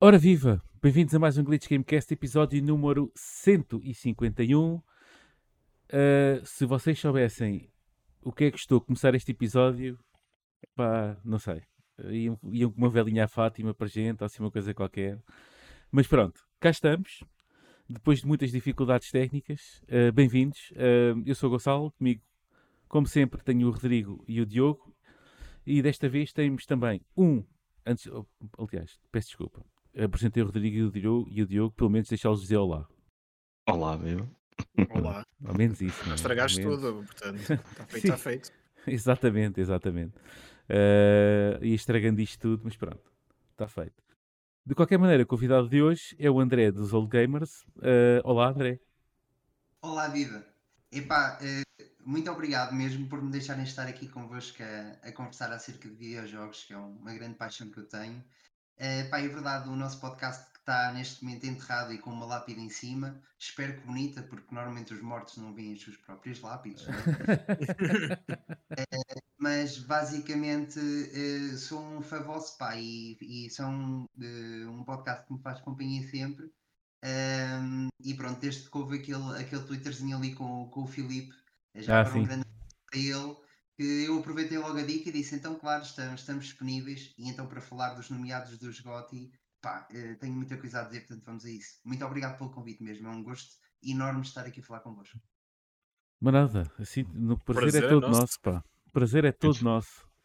Ora viva! Bem-vindos a mais um Glitch Gamecast, episódio número 151. Uh, se vocês soubessem o que é que estou a começar este episódio, pá, não sei. Iam, iam com uma velhinha à Fátima para gente, ou assim uma coisa qualquer. Mas pronto, cá estamos. Depois de muitas dificuldades técnicas, uh, bem-vindos. Uh, eu sou o Gonçalo, comigo, como sempre, tenho o Rodrigo e o Diogo. E desta vez temos também um. Antes, oh, aliás, peço desculpa apresentei o Rodrigo e o Diogo, e o Diogo pelo menos deixá-los dizer olá. Olá, meu. Olá. Ao menos isso. Não é? Estragaste tudo, portanto, está feito, está feito. exatamente, exatamente. Uh, e estragando isto tudo, mas pronto, está feito. De qualquer maneira, o convidado de hoje é o André dos Old Gamers. Uh, olá, André. Olá, Viva. Epá, uh, muito obrigado mesmo por me deixarem estar aqui convosco a, a conversar acerca de videojogos, que é uma grande paixão que eu tenho. Uh, pá, é verdade, o nosso podcast que está neste momento enterrado e com uma lápide em cima, espero que bonita, porque normalmente os mortos não veem as suas próprias lápides. uh, mas basicamente uh, sou um fã vosso, pá, e, e são um podcast que me faz companhia sempre. E pronto, desde que houve aquele, aquele Twitterzinho ali com, com o Filipe, já ah, para um grande para ele que eu aproveitei logo a dica e disse, então claro, estamos, estamos disponíveis e então para falar dos nomeados dos GOTY, pá, eh, tenho muita coisa a dizer, portanto vamos a isso. Muito obrigado pelo convite mesmo, é um gosto enorme estar aqui a falar convosco. Mas nada, assim, no prazer, prazer é todo é nosso. nosso, pá. O prazer é todo nosso.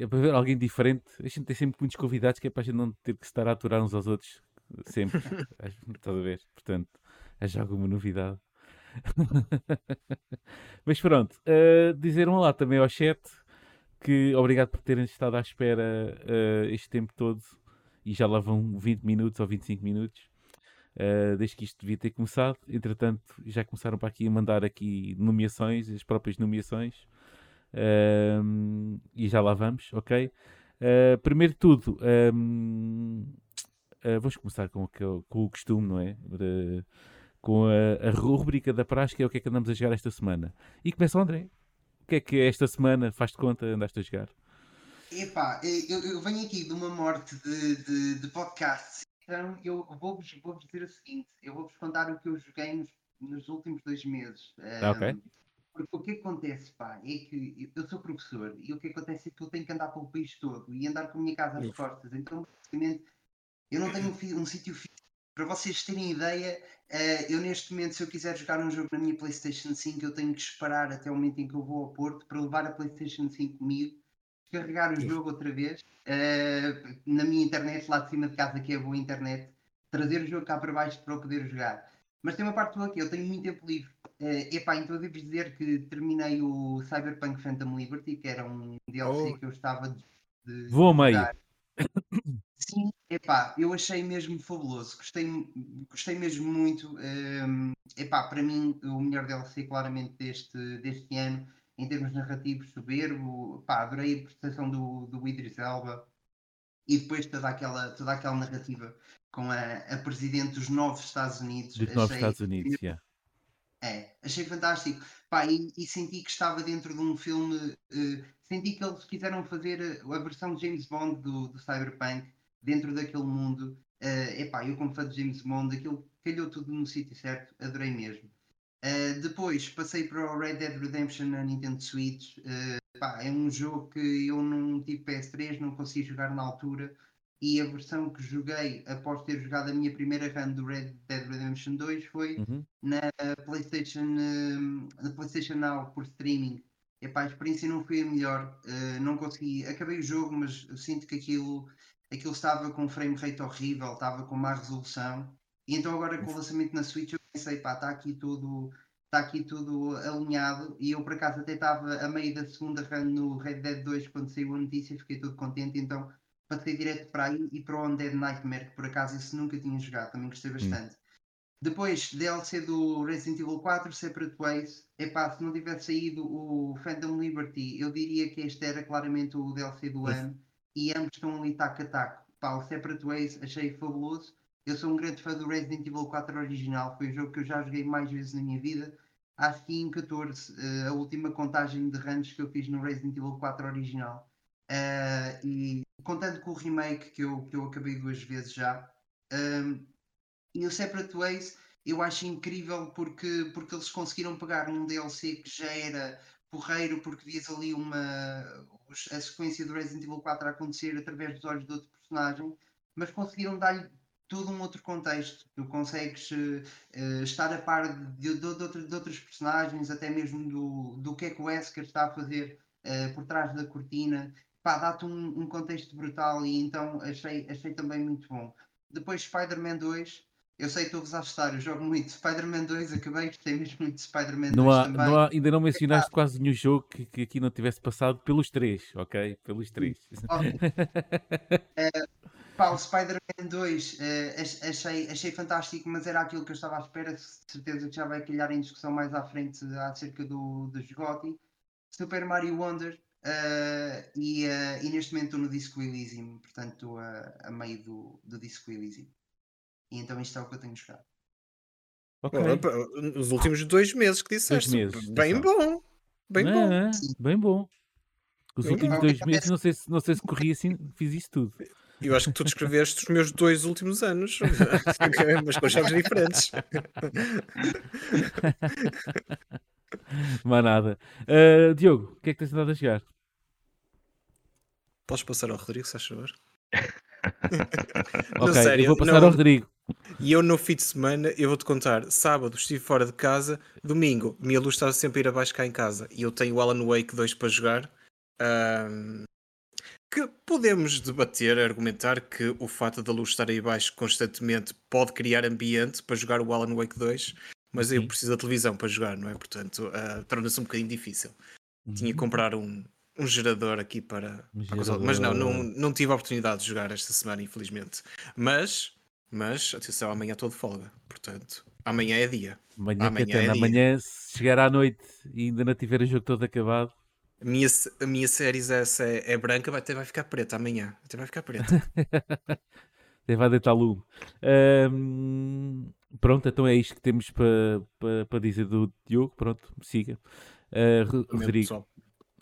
É para ver alguém diferente. A gente tem sempre muitos convidados que é para a gente não ter que estar a aturar uns aos outros. Sempre. Estás a ver? Portanto, é já alguma novidade. Mas pronto, uh, dizer um olá também ao chat que obrigado por terem estado à espera uh, este tempo todo e já lá vão 20 minutos ou 25 minutos uh, desde que isto devia ter começado. Entretanto, já começaram para aqui a mandar aqui nomeações, as próprias nomeações uh, e já lá vamos, ok? Uh, primeiro de tudo, um, vamos começar com, com, o costume, não é? com a, a rubrica da praxe, que é o que é que andamos a jogar esta semana. E começa o André. O que é que esta semana, faz-te conta, andaste a jogar? Epá, eu, eu venho aqui de uma morte de, de, de então eu vou-vos vou dizer o seguinte: eu vou-vos contar o que eu joguei nos, nos últimos dois meses. Ok. Um, porque o que acontece, pá, é que eu sou professor e o que acontece é que eu tenho que andar pelo país todo e andar com a minha casa às costas. Então, basicamente, eu não tenho um, um sítio fixo para vocês terem ideia, uh, eu neste momento, se eu quiser jogar um jogo na minha PlayStation 5, eu tenho que esperar até o momento em que eu vou ao Porto para levar a PlayStation 5 comigo, descarregar o jogo outra vez, uh, na minha internet lá de cima de casa, que é a boa internet, trazer o jogo cá para baixo para eu poder jogar. Mas tem uma parte boa aqui, eu tenho muito tempo livre. Uh, epá, então eu devo dizer que terminei o Cyberpunk Phantom Liberty, que era um DLC oh. que eu estava de, de Vou meio. Sim, epá, eu achei mesmo fabuloso, gostei, gostei mesmo muito. Um, epá, para mim, o melhor DLC claramente deste, deste ano, em termos narrativos, soberbo. Epá, adorei a prestação do, do Idris Elba e depois toda aquela, toda aquela narrativa com a, a presidente dos novos Estados Unidos. Dos novos Estados Unidos, yeah. É, achei fantástico. Pá, e, e, senti que estava dentro de um filme. Uh, senti que eles quiseram fazer a versão de James Bond do, do Cyberpunk dentro daquele mundo. Uh, epá, eu como fã de James Bond, aquilo calhou tudo no sítio certo, adorei mesmo. Uh, depois passei para o Red Dead Redemption na Nintendo Switch. Uh, epá, é um jogo que eu não tive PS3, não consegui jogar na altura. E a versão que joguei após ter jogado a minha primeira run do Red Dead Redemption 2 foi uhum. na PlayStation, uh, na PlayStation Now por streaming. Epá, a experiência não foi a melhor, uh, não consegui. Acabei o jogo, mas sinto que aquilo aquilo estava com um frame rate horrível, estava com má resolução. E então agora com o lançamento na Switch eu pensei, pá, está aqui tudo, está aqui tudo alinhado. E eu por acaso até estava a meio da segunda run no Red Dead 2 quando saiu a notícia, fiquei todo contente, então passei direto para aí e para o Undead Nightmare, que por acaso esse nunca tinha jogado, também gostei bastante. Hum. Depois, DLC do Resident Evil 4, Separate Ways. Epá, se não tivesse saído o Phantom Liberty, eu diria que este era claramente o DLC do ano e ambos estão ali taco a taco. pá, o Separate Ways achei fabuloso. Eu sou um grande fã do Resident Evil 4 original, foi o jogo que eu já joguei mais vezes na minha vida. Acho que em 14, uh, a última contagem de runs que eu fiz no Resident Evil 4 original. Uh, e contando com o remake que eu, que eu acabei duas vezes já. Um, e o Separate Ways eu acho incrível porque, porque eles conseguiram pegar um DLC que já era porreiro, porque vias ali uma a sequência do Resident Evil 4 a acontecer através dos olhos de outro personagem, mas conseguiram dar-lhe todo um outro contexto. Tu consegues uh, estar a par de, de, de, de, outros personagens, até mesmo do, do que é que o Wesker está a fazer uh, por trás da cortina. dá-te um, um, contexto brutal e então achei, achei também muito bom. Depois Spider-Man 2, eu sei que estou-vos a assustar, eu jogo muito Spider-Man 2, acabei, gostei mesmo muito de Spider-Man 2 não há, também. Não há, ainda não mencionaste quase nenhum jogo que, que, aqui não tivesse passado pelos três, ok? Pelos três. uh, pá, o Spider-Man 2 uh, achei, achei fantástico, mas era aquilo que eu estava à espera, de certeza que já vai calhar em discussão mais à frente acerca do, do Gotti. Super Mario Wonder, uh, e, e, neste momento estou no Disco Elysium, portanto estou a, a meio do, do Disco Elysium. E então isto é o que eu tenho jogado. Okay. Os últimos dois meses que disseste. Dois meses, bem bom. Bem não, bom. Não, bem bom. Os bem últimos bom. dois meses, não sei, se, não sei se corri assim, fiz isso tudo. Eu acho que tu descreveste os meus dois últimos anos, mas com jogos diferentes. Mas nada. Uh, Diogo, o que é que tens andado a jogar? Podes passar ao Rodrigo, se achas favor? ok, sério, eu vou passar não... ao Rodrigo. E eu no fim de semana, eu vou-te contar, sábado estive fora de casa, domingo, minha luz estava sempre a ir abaixo cá em casa e eu tenho o Alan Wake 2 para jogar. Um, que podemos debater, argumentar que o fato da luz estar aí abaixo constantemente pode criar ambiente para jogar o Alan Wake 2, mas eu preciso da televisão para jogar, não é? Portanto, uh, torna-se um bocadinho difícil. Uhum. Tinha que comprar um, um gerador aqui para, um gerador. mas não, não, não tive a oportunidade de jogar esta semana, infelizmente. Mas mas, atenção, amanhã estou de folga. Portanto, amanhã é dia. Amanhã, amanhã, é dia. amanhã se chegar à noite e ainda não tiver o jogo todo acabado. A minha, a minha série é, é branca, vai, até vai ficar preta amanhã. Até vai ficar preta. até vai deitar lume. Um, pronto, então é isto que temos para pa, pa dizer do Diogo. Pronto, siga. Uh, Rodrigo.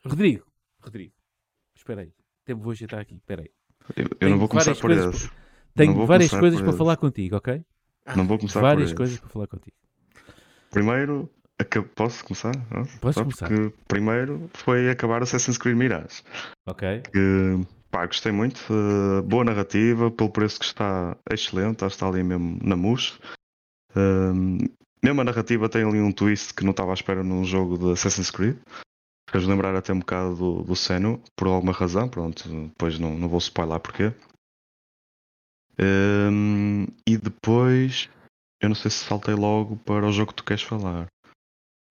Rodrigo. Rodrigo. Espera aí. Tempo vou ajeitar aqui. Espera aí. Eu, eu não vou começar por isso. Tenho várias coisas para falar contigo, ok? Não vou começar Várias por coisas para falar contigo. Primeiro, posso começar? Posso começar. Porque primeiro foi acabar Assassin's Creed Mirage. Ok. Que, pá, gostei muito. Uh, boa narrativa, pelo preço que está excelente, está ali mesmo na mus. Uh, mesmo a narrativa tem ali um twist que não estava à espera num jogo de Assassin's Creed. Fez lembrar até um bocado do, do Seno, por alguma razão. Pronto, depois não, não vou spoiler porquê. Um, e depois, eu não sei se saltei logo para o jogo que tu queres falar.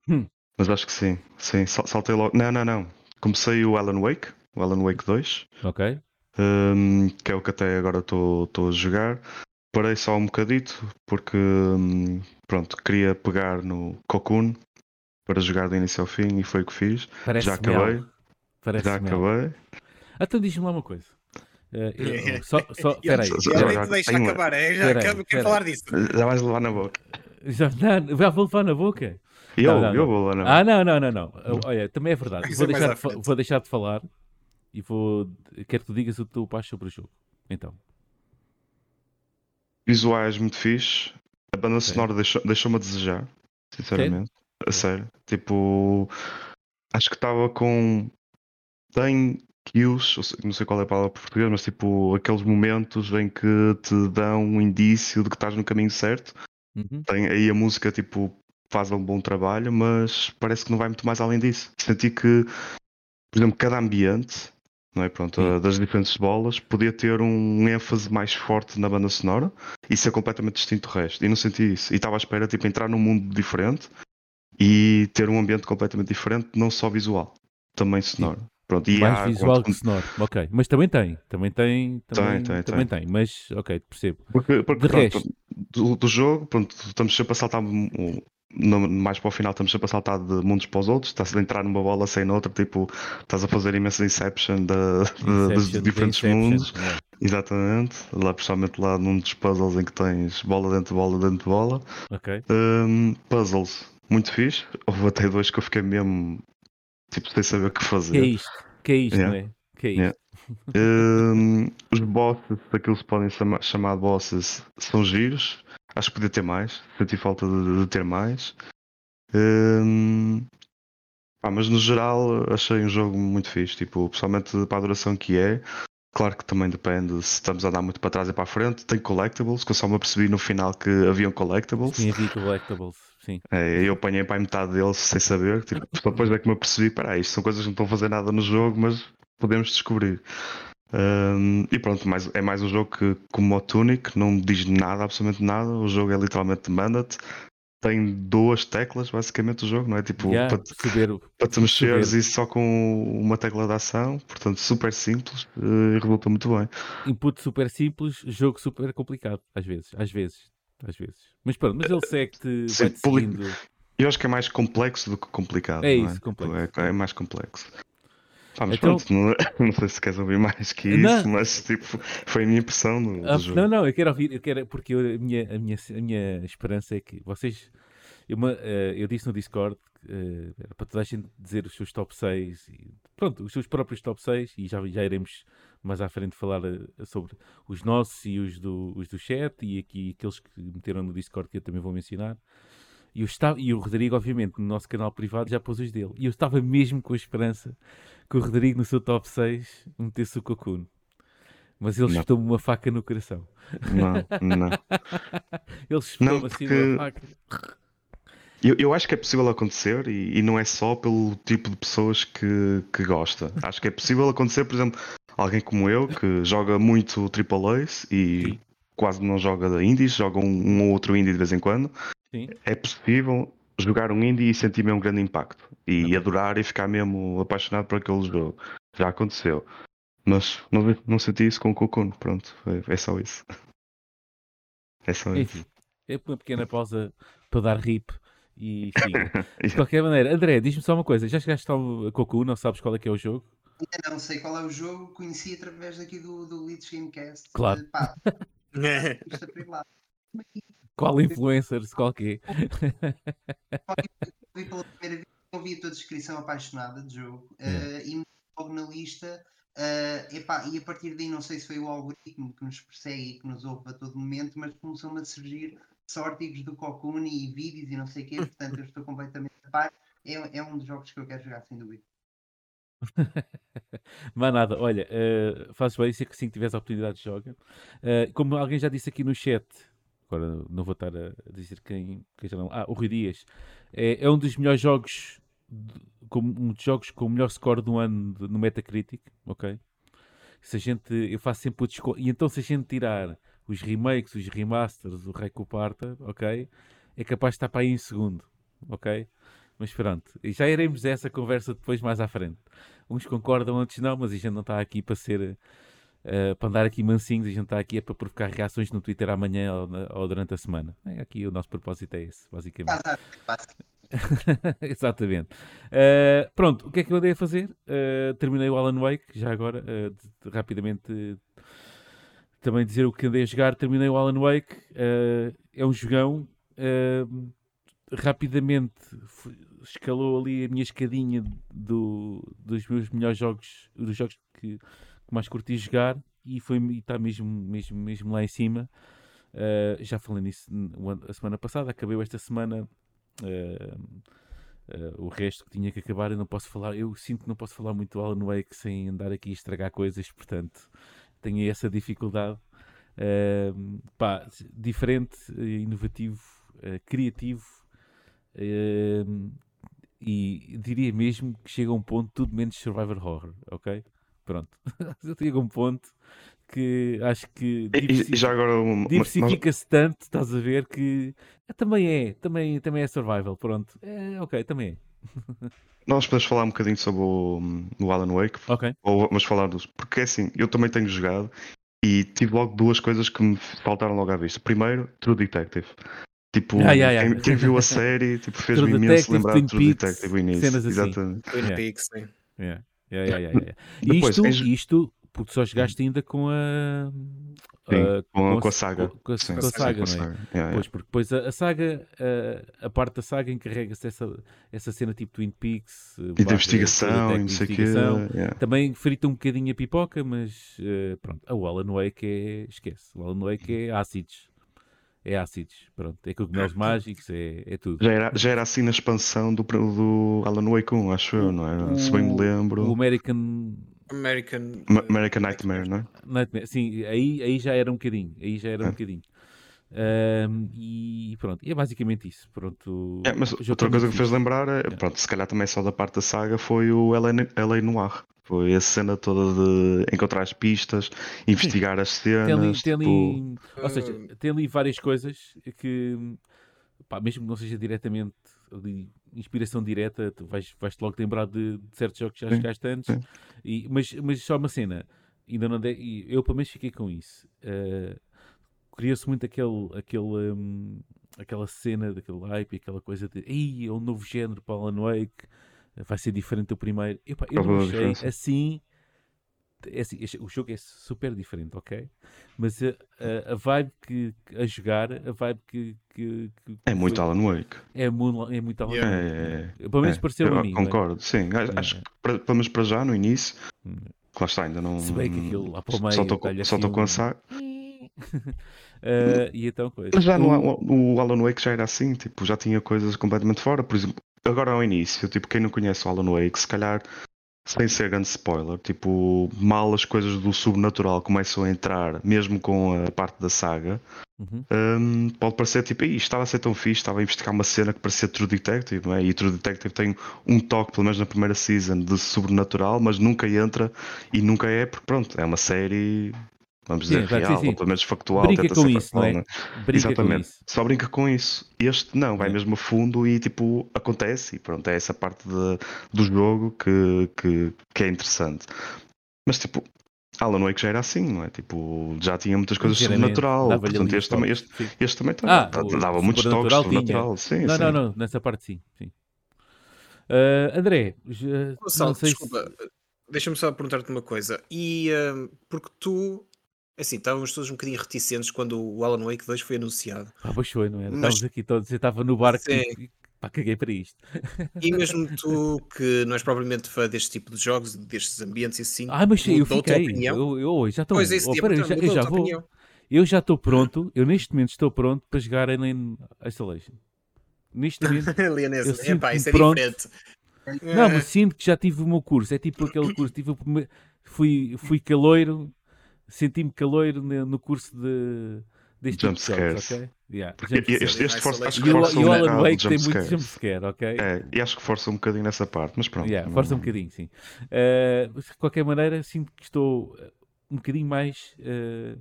Hum. Mas acho que sim. Sim, saltei logo. Não, não, não. Comecei o Alan Wake, o Alan Wake 2. Ok. Um, que é o que até agora estou a jogar. Parei só um bocadito porque um, pronto, queria pegar no Cocoon para jogar do início ao fim e foi o que fiz. Parece já acabei. Já acabei. Então diz-me lá uma coisa. Uh, só, só, peraí. Já nem te deixa acabar, é? já quero, quero falar disso. Já vais levar na boca. Já, não, já vou levar na boca? Eu, não, não, eu vou na boca. Ah, não, não, não, não. Olha, também é verdade. Vou deixar, de, vou deixar de falar e vou. Quero que tu digas o teu passo sobre o jogo. Então. Visuais muito fixe. A banda sonora deixou-me deixou a desejar, sinceramente. A sério. Tipo. Acho que estava com. Tem cues, não sei qual é a palavra português, mas tipo aqueles momentos em que te dão um indício de que estás no caminho certo. Uhum. Tem, aí a música tipo faz um bom trabalho, mas parece que não vai muito mais além disso. Senti que, por exemplo, cada ambiente, não é? Pronto, Sim. das diferentes bolas, podia ter um ênfase mais forte na banda sonora e ser completamente distinto do resto. E não senti isso. E estava à espera tipo entrar num mundo diferente e ter um ambiente completamente diferente, não só visual, também sonoro. Sim. Pronto, e mais há, visual quando... que sonoro, ok. Mas também tem, também tem, também tem, tem, também tem. tem. mas ok, percebo. Porque, porque pronto, resto... do, do, jogo, pronto, estamos sempre a saltar no, mais para o final estamos sempre a saltar de mundos para os outros, estás a entrar numa bola sem noutra, tipo, estás a fazer imensa Inception, de, Inception de, dos diferentes mundos. Exatamente, lá principalmente lá num dos puzzles em que tens bola dentro de bola dentro de bola. Ok. Um, puzzles, muito fixe. Houve até dois que eu fiquei mesmo tipo sem saber o que fazer. Que é isto? Que é isto, Yeah. não é? Que é isto? Yeah. Um, os bosses, aquilo que se podem chama- chamar bosses, são giros. Acho que podia ter mais. Senti falta de, de ter mais. Um, pá, mas no geral achei um jogo muito fixe. Tipo, pessoalmente para a duração que é. Claro que também depende se estamos a andar muito para trás e para a frente. Tem collectibles, que eu só me apercebi no final que haviam collectibles. Sim, havia collectibles. Sim. É, eu apanhei para a metade deles sem saber. Tipo, depois é que me apercebi: peraí, isto são coisas que não estão a fazer nada no jogo, mas podemos descobrir. Um, e pronto, mais, é mais um jogo que, como o Tunic, não diz nada, absolutamente nada. O jogo é literalmente manda-te. Tem duas teclas, basicamente, o jogo, não é? Tipo, Yeah, para, te- para te mexeres e só com uma tecla de ação, portanto, super simples eh, e resulta muito bem. Input super simples, jogo super complicado. Às vezes, às vezes, às vezes. Mas pronto, mas ele segue-te, Sim, vai-te seguindo. Eu acho que é mais complexo do que complicado. É isso, complexo. É, é mais complexo. Pá, mas Então- pronto, não, não sei se queres ouvir mais que isso, Não. mas tipo, foi a minha impressão do, Ah, jogo. não, não, eu quero ouvir, eu quero, porque eu- a, minha, a, minha, a minha esperança é que vocês. Eu, eh, eu disse no Discord era para toda a gente dizer os seus top 6, e, pronto, os seus próprios top 6, e já, já iremos mais à frente falar eh, sobre os nossos e os do, os do chat, e aqui aqueles que meteram no Discord que eu também vou mencionar. E, eu estava, e o Rodrigo, obviamente, no nosso canal privado já pôs os dele. E eu estava mesmo com a esperança que o Rodrigo, no seu top 6, metesse o Cocoon. Mas ele espetou-me uma faca no coração. Não, não. Ele Não, assim porque- uma faca. Eu, eu acho que é possível acontecer e, e não é só pelo tipo de pessoas que, que gosta. Acho que é possível acontecer, por exemplo, alguém como eu que joga muito AAAs e Sim. quase não joga indies, joga um, um ou outro indie de vez em quando. Sim. É possível jogar um indie e sentir mesmo um grande impacto e Ok. adorar e ficar mesmo apaixonado por aquele jogo. Já aconteceu. Mas não, não senti isso com o Cocoon, pronto, é, é só isso. É só isso. É uma pequena pausa para dar rip e. De qualquer maneira, André, diz-me só uma coisa. Já chegaste ao Cocoon, não sabes qual é que é o jogo? Ainda não sei qual é o jogo, conheci através daqui do, do Leeds Gamecast. Claro. Pá, isto é privado. Qual influencer, qual que Vi pela primeira vez, ouvi a tua descrição apaixonada de jogo eh, e me logo na lista. eh, epá, e a partir daí, não sei se foi o algoritmo que nos persegue e que nos ouve a todo momento, mas começou-me a surgir só artigos do Cocoon e vídeos e não sei o quê, portanto eu estou completamente a par. É, é um dos jogos que eu quero jogar, sem dúvida. Mas nada, olha, eh, fazes bem, se assim que tiveres a oportunidade de joga. Eh, como alguém já disse aqui no chat, agora não vou estar a dizer quem, quem já não. Ah, o Rui Dias. É, é um dos melhores jogos, de- com, um dos jogos com o melhor score do ano de- no Metacritic, ok? Se a gente, eu faço sempre o desconto. E então, se a gente tirar os remakes, os remasters, o Recuparta, ok? É capaz de estar para aí em segundo, ok? Mas pronto, já iremos a essa conversa depois mais à frente. Uns concordam, outros não, mas a gente não está aqui para ser eh, para andar aqui mansinhos, a gente está aqui é para provocar reações no Twitter amanhã ou, na- ou durante a semana. É, aqui o nosso propósito é esse, basicamente. Passa. Exatamente. Eh, pronto, o que é que eu andei a fazer? Eh, terminei o Alan Wake, já agora, eh, de- de- rapidamente também dizer o que andei a jogar. Terminei o Alan Wake, é um jogão. rapidamente escalou ali a minha escadinha do, dos meus melhores jogos, dos jogos que, que mais curti jogar e foi está mesmo, mesmo, mesmo lá em cima. Eh, já falei nisso a semana passada, acabei esta semana eh, eh, o resto que tinha que acabar. Eu não posso falar, eu sinto que não posso falar muito Alan Wake sem andar aqui a estragar coisas, portanto tenho essa dificuldade. Pá, diferente, inovativo, criativo e diria mesmo que chega a um ponto tudo menos Survivor Horror, ok? Pronto, chega a um ponto que acho que já agora, nós- diversifica-se tanto, estás a ver que é, também é, também, também é survival, pronto. É, ok, também é. nós podemos falar um bocadinho sobre o, o Alan Wake, Ok. ou vamos falar dos. Porque assim, eu também tenho jogado e tive logo duas coisas que me faltaram logo à vista. Primeiro, True Detective. Tipo, Ah, yeah, yeah. Quem, quem viu a série tipo, fez-me imenso Detective, lembrar de True Peaks, Detective o início. cenas assim. Exatamente. Twin Yeah. Peaks, sim. Yeah. Yeah, yeah, yeah, yeah. Depois, isto, em- isto porque só jogaste ainda com a. Sim, a- com, a- a- com a saga. com a- Sim, com a saga, a não é? saga. Yeah. Pois, porque depois a, a saga, a, a parte da saga encarrega-se essa, essa cena tipo Twin Peaks. eh, E de investigação e não sei o quê. Também frita um bocadinho a pipoca, mas eh, pronto. O Alan Wake é. Esquece. O Alan Wake é ácidos. É ácidos. Pronto. É cogumelos mágicos, é, é tudo. Já era, já era assim na expansão do, do Alan Wake 1, acho eu, não é? Se bem me O- lembro. O American American. Ma- American Nightmare, não é? Nightmare, sim, aí, aí já era um bocadinho, aí já era um É. bocadinho. Ahm, e pronto, e é basicamente isso. Pronto, É, mas o outra é coisa que fez fixe. lembrar é, pronto, se calhar também só da parte da saga foi o LA, LA Noir. Foi a cena toda de encontrar as pistas, investigar as Tem ali, cenas. tem ali- tipo, ou seja, tem ali várias coisas que, pá, mesmo que não seja diretamente ali, inspiração direta, tu vais, vais-te logo lembrar de, de certos jogos que já jogaste antes. E, mas, mas só uma cena, ainda não dei, eu pelo menos fiquei com isso. Uh, Criou-se muito aquele, aquele, hum, aquela cena, daquele hype, aquela coisa de Ei, é um novo género para Alan Wake, vai ser diferente do primeiro. Eu não Houve uma achei assim. É assim, o jogo é super diferente, ok? Mas a, a, a vibe que a jogar, a vibe que, que, que- é muito Alan Wake. é muito, é muito Alan. Wake. É, Pelo menos é, pareceu eu a mim. não é? Concordo, sim. Acho, É. que, para- pelo menos para já, no início, Hum. que lá está, ainda não. Se bem que aquilo lá para o meio Só estou assim com a saga. Ah, e então coisa. Mas já no, O- o Alan Wake já era assim, tipo, já tinha coisas completamente fora. Por exemplo, agora ao início, tipo, quem não conhece o Alan Wake, se calhar, sem ser grande spoiler, tipo, mal as coisas do sobrenatural começam a entrar, mesmo com a parte da saga, Uhum. hum, pode parecer tipo, "Ih, isto estava a ser tão fixe, estava a investigar uma cena que parecia True Detective, não é? E True Detective tem um toque, pelo menos na primeira season, de sobrenatural, mas nunca entra e nunca é, porque pronto, é uma série, vamos Sim, dizer, sim, real, sim. ou pelo menos factual. Brinca tenta com ser isso, não factual, é? não é? Brinca com Exatamente. isso. Só brinca com isso. Este não, vai É. mesmo a fundo e tipo acontece e pronto, é essa parte de- do jogo que, que, que é interessante. Mas tipo, Alan Wake já era assim, não é? Tipo, já tinha muitas coisas sobrenatural. Portanto, este também, este, sim. este também tá- Ah, tá- o dava muitos toques sobrenatural tinha. sobrenatural. Sim, Não, sim. não, não, nessa parte sim. sim. Ah, André, já- Gonçalo, não sei desculpa, deixa-me só perguntar-te uma coisa. E hum, porque tu, assim, estávamos todos um bocadinho reticentes quando o Alan Wake 2 foi anunciado. Ah, pois foi, não era? Mas- Estávamos aqui todos, eu estava no barco e pá, caguei para isto. E mesmo tu, que não és propriamente fã deste tipo de jogos, destes ambientes e assim, Ah, mas eu fiquei. Eu, eu, já estou. Pois é, oh, eu já, eu já vou. opinião? Eu já estou pronto, eu neste momento estou pronto para jogar Alien Isolation. Neste momento. Lianese, Eu epá, sinto-me isso é pronto. diferente. Não, mas sinto que já tive o meu curso. É tipo aquele curso. Tive o primeiro- fui, fui caloiro, senti-me caloiro no curso de, deste tipo Jump de jogos, scares. ok? Yeah, jump este, este força, acho E que força e o Alan Wake tem muito jumpscare, ok? É, e acho que força um bocadinho nessa parte, mas pronto. Yeah, não- força um bocadinho, sim. Uh, de qualquer maneira, sinto que estou uh, um bocadinho mais uh,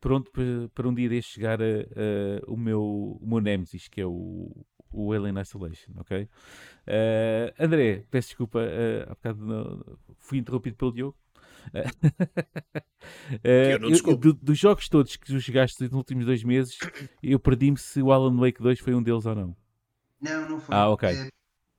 pronto para, para um dia deste chegar a, a- o, meu, o meu Nemesis, que é o, o Alien Isolation, ok? Uh, André, peço desculpa, uh, há bocado não- fui interrompido pelo Diogo. Uh, Eu não eu- do- dos jogos todos que tu jogaste nos últimos dois meses, eu perdi-me se o Alan Wake 2 foi um deles ou não. Não, não foi. Ah, ok. Eh,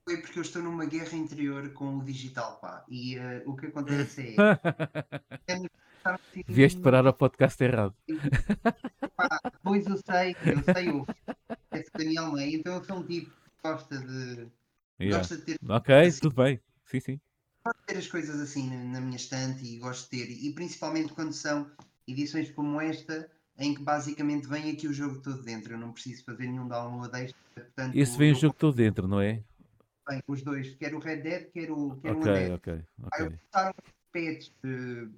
foi porque eu estou numa guerra interior com o digital, pá. E eh, o que acontece é. Vieste parar ao podcast errado. Pá, pois eu sei, eu sei, eu esse Daniel May, então eu sou um tipo que gosta de. Yeah. Gosta de ter, Ok, Assim. tudo bem. Sim, sim. Gosto de ter as coisas assim na, minha estante e gosto de ter, e principalmente quando são edições como esta, em que basicamente vem aqui o jogo todo dentro. Eu não preciso fazer nenhum download extra. Portanto, Esse vem o jogo todo dentro, não é? Bem, os dois, quer o Red Dead, quer o, quer o Ok, Undead. ok, Aí ok. botaram um patch eh,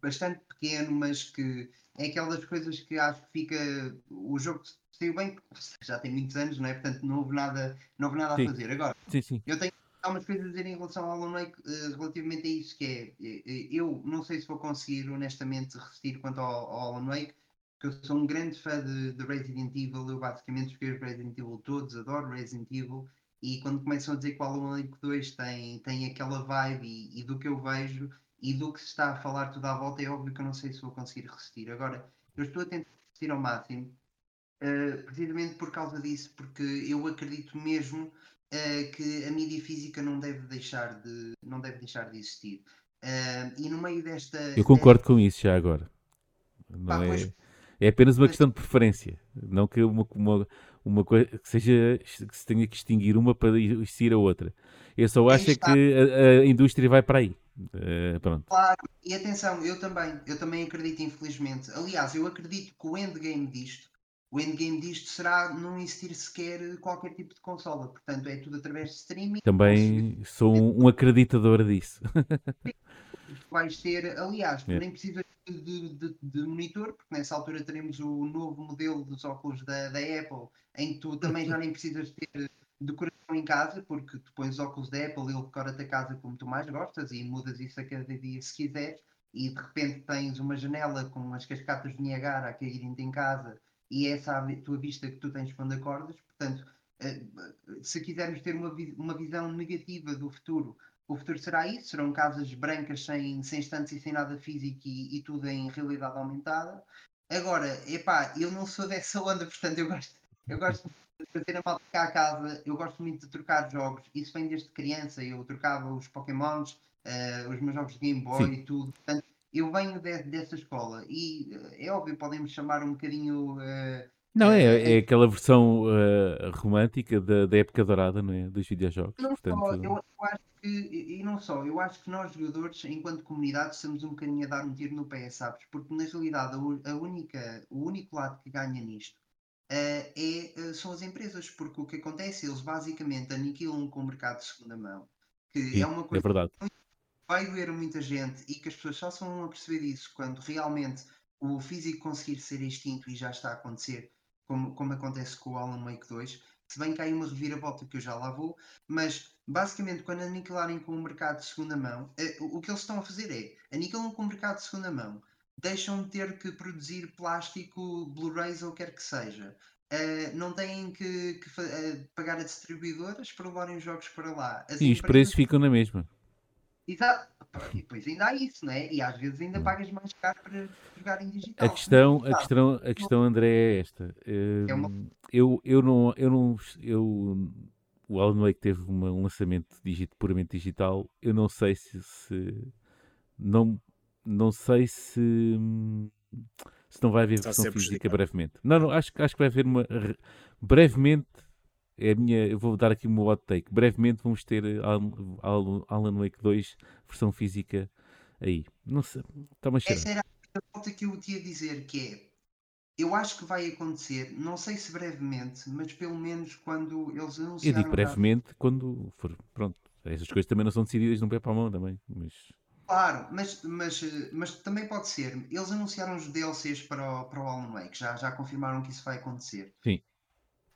bastante pequeno, mas que é aquelas coisas que acho que fica. O jogo saiu bem, já tem muitos anos, não é? Portanto, não houve nada, não houve nada Sim. a fazer. Agora, Sim, sim. eu tenho há umas coisas a dizer em relação ao Alan Wake eh, relativamente a isso, que é eh, eh, eu não sei se vou conseguir honestamente resistir quanto ao, ao Alan Wake, porque eu sou um grande fã de, de Resident Evil, eu basicamente os Resident Evil todos, adoro Resident Evil, e quando começam a dizer que o Alan Wake 2 tem, tem aquela vibe e, e do que eu vejo e do que se está a falar tudo à volta, é óbvio que eu não sei se vou conseguir resistir. Agora, eu estou a tentar resistir ao máximo, eh, precisamente por causa disso, porque eu acredito mesmo eh, que a mídia física não deve deixar de, não deve deixar de existir. Uh, e no meio desta. Eu concordo com isso já agora. Não Pá, é, pois- é apenas uma mas- questão de preferência. Não que uma, uma, uma coisa que seja que se tenha que extinguir uma para existir a outra. Eu só acho é que a, a indústria vai para aí. Eh, pronto. Claro, e atenção, eu também, eu também acredito, infelizmente. Aliás, eu acredito que o endgame disto, o endgame disto será não existir sequer qualquer tipo de consola. Portanto, é tudo através de streaming. Também sou um, um acreditador disso. vais ter, aliás, É. nem precisas de, de- de- de monitor, porque nessa altura teremos o novo modelo dos óculos da, da Apple, em que tu também já nem precisas ter decoração em casa, porque tu pões os óculos da Apple, ele decora-te a casa como tu mais gostas e mudas isso a cada dia se quiseres, e de repente tens uma janela com as cascatas de Niagara a caírem-te em casa, e essa a tua vista que tu tens quando acordas, portanto, eh, se quisermos ter uma, uma visão negativa do futuro, o futuro será isso, serão casas brancas sem, sem estantes e sem nada físico e, e tudo em realidade aumentada. Agora, epá, eu não sou dessa onda, portanto eu gosto, eu gosto de fazer a malta cá a casa, eu gosto muito de trocar jogos, isso vem desde criança, eu trocava os Pokémons, eh, os meus jogos de Game Boy Sim. e tudo, portanto eu venho de- dessa escola e eh, é óbvio, podem-me chamar um bocadinho eh, Não, é, eh, é aquela versão eh, romântica da, da época dourada, não é? Dos videojogos. Não só, Portanto, eu, eu acho que, e não só, eu acho que nós jogadores, enquanto comunidade, estamos um bocadinho a dar um tiro no pé, sabes? Porque na realidade a, única, o único lado que ganha nisto eh, é, são as empresas, porque o que acontece, eles basicamente aniquilam com o mercado de segunda mão, que sim, é uma é coisa verdade. Vai doer muita gente e que as pessoas só se vão a perceber isso quando realmente o físico conseguir ser extinto e já está a acontecer, como, como acontece com o Alan Wake 2. Se bem que há aí uma reviravolta que eu já lá vou, mas basicamente quando aniquilarem com o mercado de segunda mão, eh, o o que eles estão a fazer é aniquilam com o mercado de segunda mão, deixam de ter que produzir plástico, Blu-rays ou quer que seja. Eh, não têm que, que eh, pagar a distribuidoras para levarem os jogos para lá. E os empresas preços ficam na mesma. Exato. E depois ainda há isso, né? E às vezes ainda pagas mais caro para jogar em digital. A questão, a questão, a questão, André, é esta. É uma- Hum, Eu, eu não, eu não, eu, o Alan Wake teve uma- um lançamento puramente digital. Eu não sei se, se- não, não sei se, se não vai haver versão física brevemente. Não, não, acho, que- acho que vai haver uma re- brevemente. É a minha, eu vou dar aqui o meu hot take. Brevemente vamos ter eh, Alan, Alan- Wake 2 versão física aí. Não sei, está-me a cheirar. Essa era a volta que eu te ia dizer, que é eu acho que vai acontecer, não sei se brevemente, mas pelo menos quando eles Eu anunciaram. digo brevemente quando for. Pronto. Essas coisas também não são decididas de um pé para a mão também. Mas Claro, mas, mas, mas também pode ser. Eles anunciaram os DLCs para o, para o Alan Wake, já, já confirmaram que isso vai acontecer. Sim.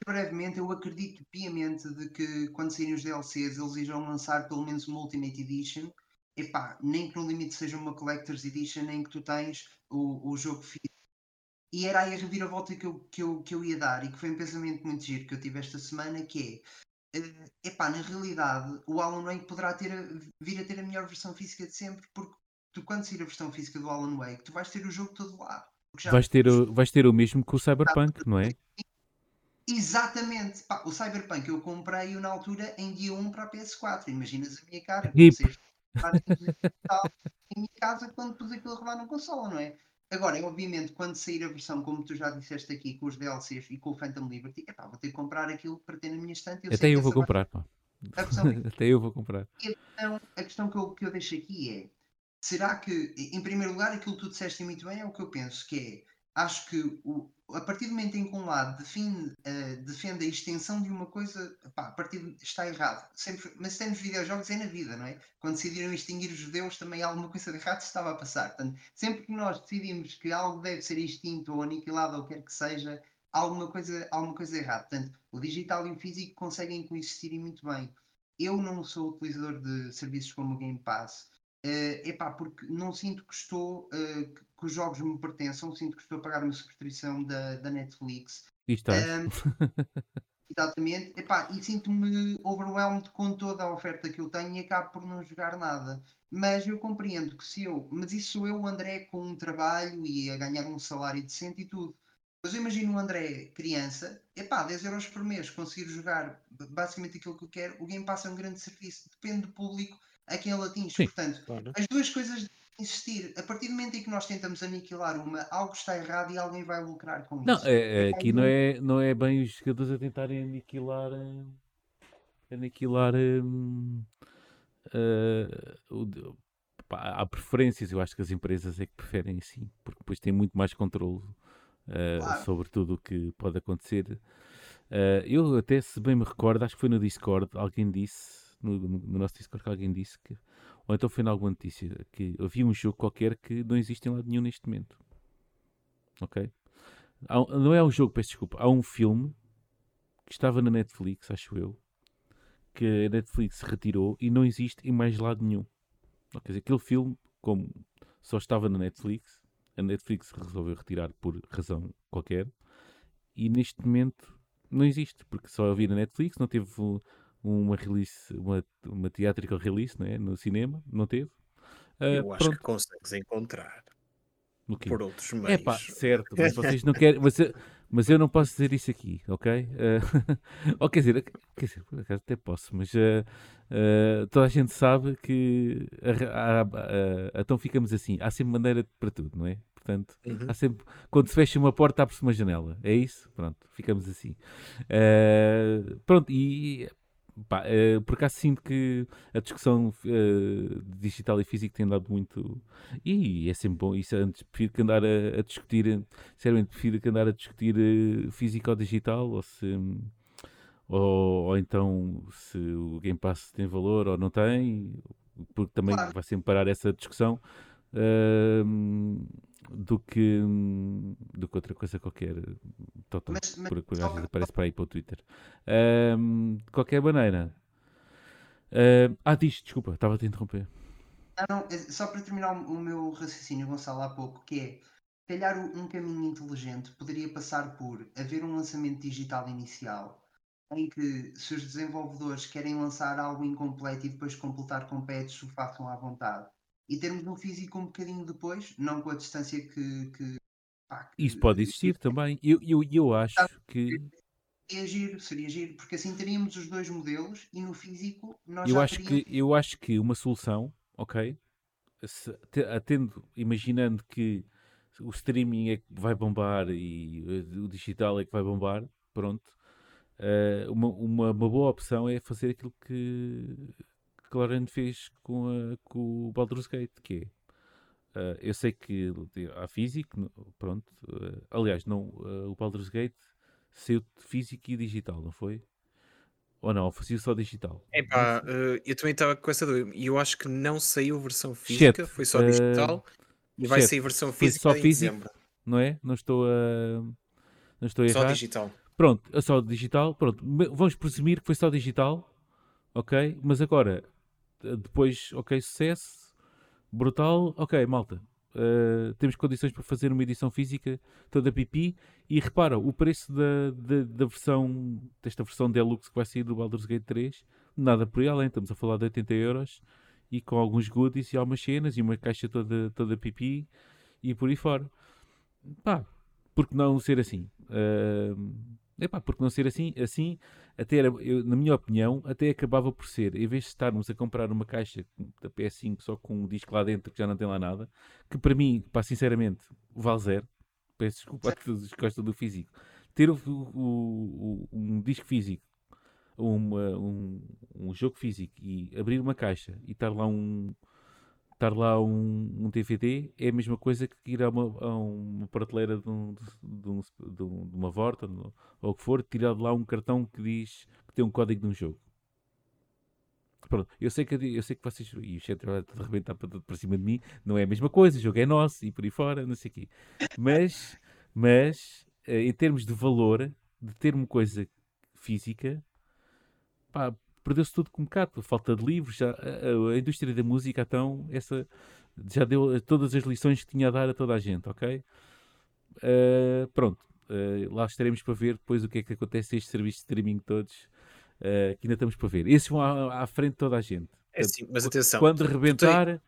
Brevemente, eu acredito piamente de que quando saírem os DLCs eles irão lançar pelo menos uma Ultimate Edition. Epá, nem que no limite seja uma Collector's Edition em que tu tens o, o jogo físico. E era aí a reviravolta que eu, que, eu, que eu ia dar e que foi um pensamento muito giro que eu tive esta semana, que é eh, epá, na realidade, o Alan Wake poderá ter a- vir a ter a melhor versão física de sempre, porque tu, quando sair a versão física do Alan Wake, tu vais ter o jogo todo lá. Vais ter, o- vais ter o mesmo que o Cyberpunk, não é? Exatamente. Pá, o Cyberpunk eu comprei-o na altura em dia 1 para a PS4. Imaginas a minha cara. Vocês em minha casa quando pus aquilo a rodar na consola, não é? Agora, é obviamente, quando sair a versão, como tu já disseste aqui, com os DLCs e com o Phantom Liberty, epá, vou ter que comprar aquilo para ter na minha estante. Eu Até eu vou vai comprar. Até eu vou comprar. então, a questão que eu, que eu deixo aqui é: será que, em primeiro lugar, aquilo que tu disseste muito bem é o que eu penso, que é acho que o, a partir do momento em que um lado define, eh, defende a extensão de uma coisa, pá, a partir de, está errado. Sempre, mas se temos videojogos é na vida, não é? Quando decidiram extinguir os judeus, também alguma coisa de errado estava a passar. Portanto, sempre que nós decidimos que algo deve ser extinto ou aniquilado ou quer que seja, alguma coisa, alguma coisa errada. Portanto, o digital e o físico conseguem coexistir muito bem. Eu não sou utilizador de serviços como o Game Pass, eh, epá, porque não sinto que estou, eh, que, os jogos me pertençam, sinto que estou a pagar uma subscrição da, da Netflix. E estás. Ahm, exatamente, epá, e sinto-me overwhelmed com toda a oferta que eu tenho e acabo por não jogar nada. Mas eu compreendo que se eu, mas isso sou eu, o André, com um trabalho e a ganhar um salário decente e tudo. Mas eu imagino o André, criança, epá, 10 euros por mês, conseguir jogar basicamente aquilo que eu quero. O Game Pass é um grande serviço, depende do público. a quem ele atinge. Sim. Portanto, Claro. as duas coisas existir. A partir do momento em que nós tentamos aniquilar uma, algo está errado e alguém vai lucrar com Não, isso. é, é, aqui não é, não é bem os jogadores a tentarem aniquilar. eh, Aniquilar. hum, de- pá, há preferências, eu acho que as empresas é que preferem assim, porque depois têm muito mais controle eh, Claro. sobre tudo o que pode acontecer. Eh, eu até, se bem me recordo, acho que foi no Discord, alguém disse, no- no nosso Discord, que alguém disse que, ou então foi em alguma notícia, que havia um jogo qualquer que não existe em lado nenhum neste momento. Ok? Há não é um jogo, peço desculpa, há um filme que estava na Netflix, acho eu, que a Netflix retirou e não existe em mais lado nenhum. Quer dizer, aquele filme, como só estava na Netflix, a Netflix resolveu retirar por razão qualquer e neste momento não existe, porque só havia na Netflix, não teve uma release, uma, uma theatrical release né, no cinema, não teve. Ah, Eu acho pronto, que consegues encontrar por outros É meios. pá, certo, mas vocês não querem. Mas eu, mas eu não posso dizer isso aqui, ok? Eh, ou quer dizer, quer dizer, por acaso até posso, mas eh, eh, toda a gente sabe que há- há- há- então ficamos assim, há sempre maneira para tudo, não é? Portanto, Uhum. há sempre, quando se fecha uma porta, abre-se uma janela, é isso? Pronto, ficamos assim. Pronto, e pá, eh, por acaso sinto que a discussão eh, digital e física tem dado muito. E é sempre bom. Isso antes prefiro que andar a, a discutir. Sinceramente, prefiro que andar a discutir eh, físico ou digital, ou se. Ou, ou então se o Game Pass tem valor ou não tem, porque também Claro. vai sempre parar essa discussão. ahm, do que do que outra coisa qualquer total, Mas- mas por, por às vezes aparece para aí para o Twitter Ahm, de qualquer maneira ah diz, desculpa, estava a te interromper Ah, não, é só para terminar o meu raciocínio, Gonçalo, há pouco, que é, se calhar um caminho inteligente poderia passar por haver um lançamento digital inicial, em que se os desenvolvedores querem lançar algo incompleto e depois completar com patches, o façam à vontade. E termos um físico um bocadinho depois, não com a distância que... que, pá, que- isso pode existir também. Eu, eu, eu acho que Seria giro, seria giro, porque assim teríamos os dois modelos e no físico nós eu acho que teríamos... eu acho que uma solução ok? Se, te- atendo imaginando que o streaming é que vai bombar e eh, o digital é que vai bombar pronto. Eh, uma, uma, uma boa opção é fazer aquilo que que Lorraine fez com, a, com o Baldur's Gate que é eh, eu sei que há físico pronto eh, aliás não eh, o Baldur's Gate saiu de físico e digital não foi ou não, fazia só digital Epá, eh, eu também estava com essa dúvida. E eu acho que não saiu versão física, foi só digital. E vai sair versão foi física só em físico? dezembro. não é? Não estou a. Não estou a Só errar. digital. Pronto, é só digital. Pronto, vamos presumir que foi só digital. Ok? Mas agora, depois, ok, sucesso. Brutal. Ok, malta. eh, temos condições para fazer uma edição física toda pipi. E repara, o preço da, da, da versão, desta versão Deluxe que vai sair do Baldur's Gate 3, nada por aí além. Estamos a falar de 80 euros e com alguns goodies e algumas cenas e uma caixa toda, toda pipi e por aí fora. Pá, porque não ser assim? Uh, epá, porque não ser assim? Assim, até era, eu, na minha opinião, até acabava por ser, em vez de estarmos a comprar uma caixa da PS5 só com um disco lá dentro que já não tem lá nada, que para mim, pá, sinceramente, vale zero. Peço desculpa a todos os que gostam do físico. Ter o, o- o- um disco físico, uma- um, um jogo físico e abrir uma caixa e estar lá um, estar lá um, um DVD é a mesma coisa que ir a uma, a uma prateleira de, um- de um- de de uma Vorta ou o que for, tirar de lá um cartão que diz que tem um código de um jogo. Pronto, eu sei que, eu sei que vocês. E o chat vai arrebentar para, para cima de mim, não é a mesma coisa, o jogo é nosso e por aí fora, não sei o quê. Mas, mas eh, em termos de valor, de ter uma coisa física, pá, perdeu-se tudo com um bocado. Falta de livros, já, a, a- indústria da música, então, essa já deu todas as lições que tinha a dar a toda a gente, ok? Uh, pronto, uh, lá estaremos para ver depois o que é que acontece a estes serviços de streaming todos, uh, que ainda estamos para ver. Esses vão à, à frente de toda a gente. É assim, mas atenção. Quando tem- rebentar,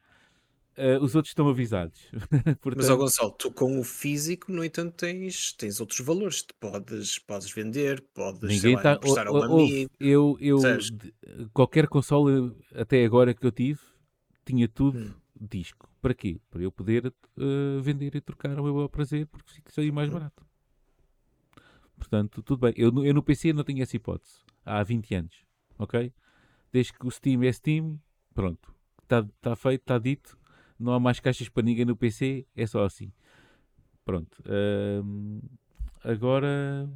uh, os outros estão avisados. Mas, Portanto, ó Gonçalo, tu com o físico, no entanto, tens, tens outros valores. Tu podes, podes vender, podes Ninguém lá, está. emprestar a um amigo. Eu, eu de- qualquer console até agora que eu tive, tinha tudo Hum. disco. Para quê? Para eu poder eh, vender e trocar ao meu prazer, porque fica aí mais Hum. barato. Portanto, tudo bem. Eu, no- eu no PC não tinha essa hipótese. Há 20 anos. Ok? Desde que o Steam é Steam, pronto. Está tá feito, está dito. Não há mais caixas para ninguém no PC. É só assim. Pronto. Ahm, agora.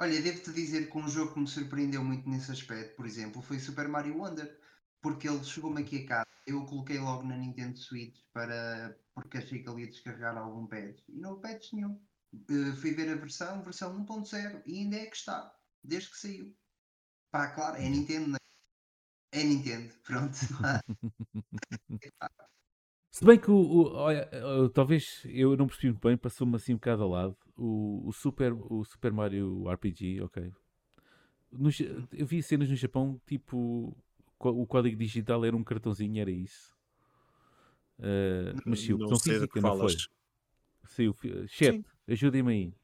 Olha, devo-te dizer que um jogo que me surpreendeu muito nesse aspecto, por exemplo, foi Super Mario Wonder. Porque ele chegou-me aqui a casa, eu o coloquei logo na Nintendo Switch para... porque achei que ele ia descarregar algum patch. E não houve patch nenhum. Eh, fui ver a versão, versão 1.0, e ainda é que está, desde que saiu. Pá, claro, é Nintendo, né? É Nintendo, pronto. Se bem que o, o- olha, eh, talvez eu não percebi muito bem, passou-me assim um bocado ao lado. O, o Super, o Super Mario RPG, ok. No eu vi cenas no Japão, tipo, o código digital era um cartãozinho, era isso. Eh, mas sim, não opção sei física, que não foi? falas. Saiu, fi- chat, Sim. ajudem-me aí.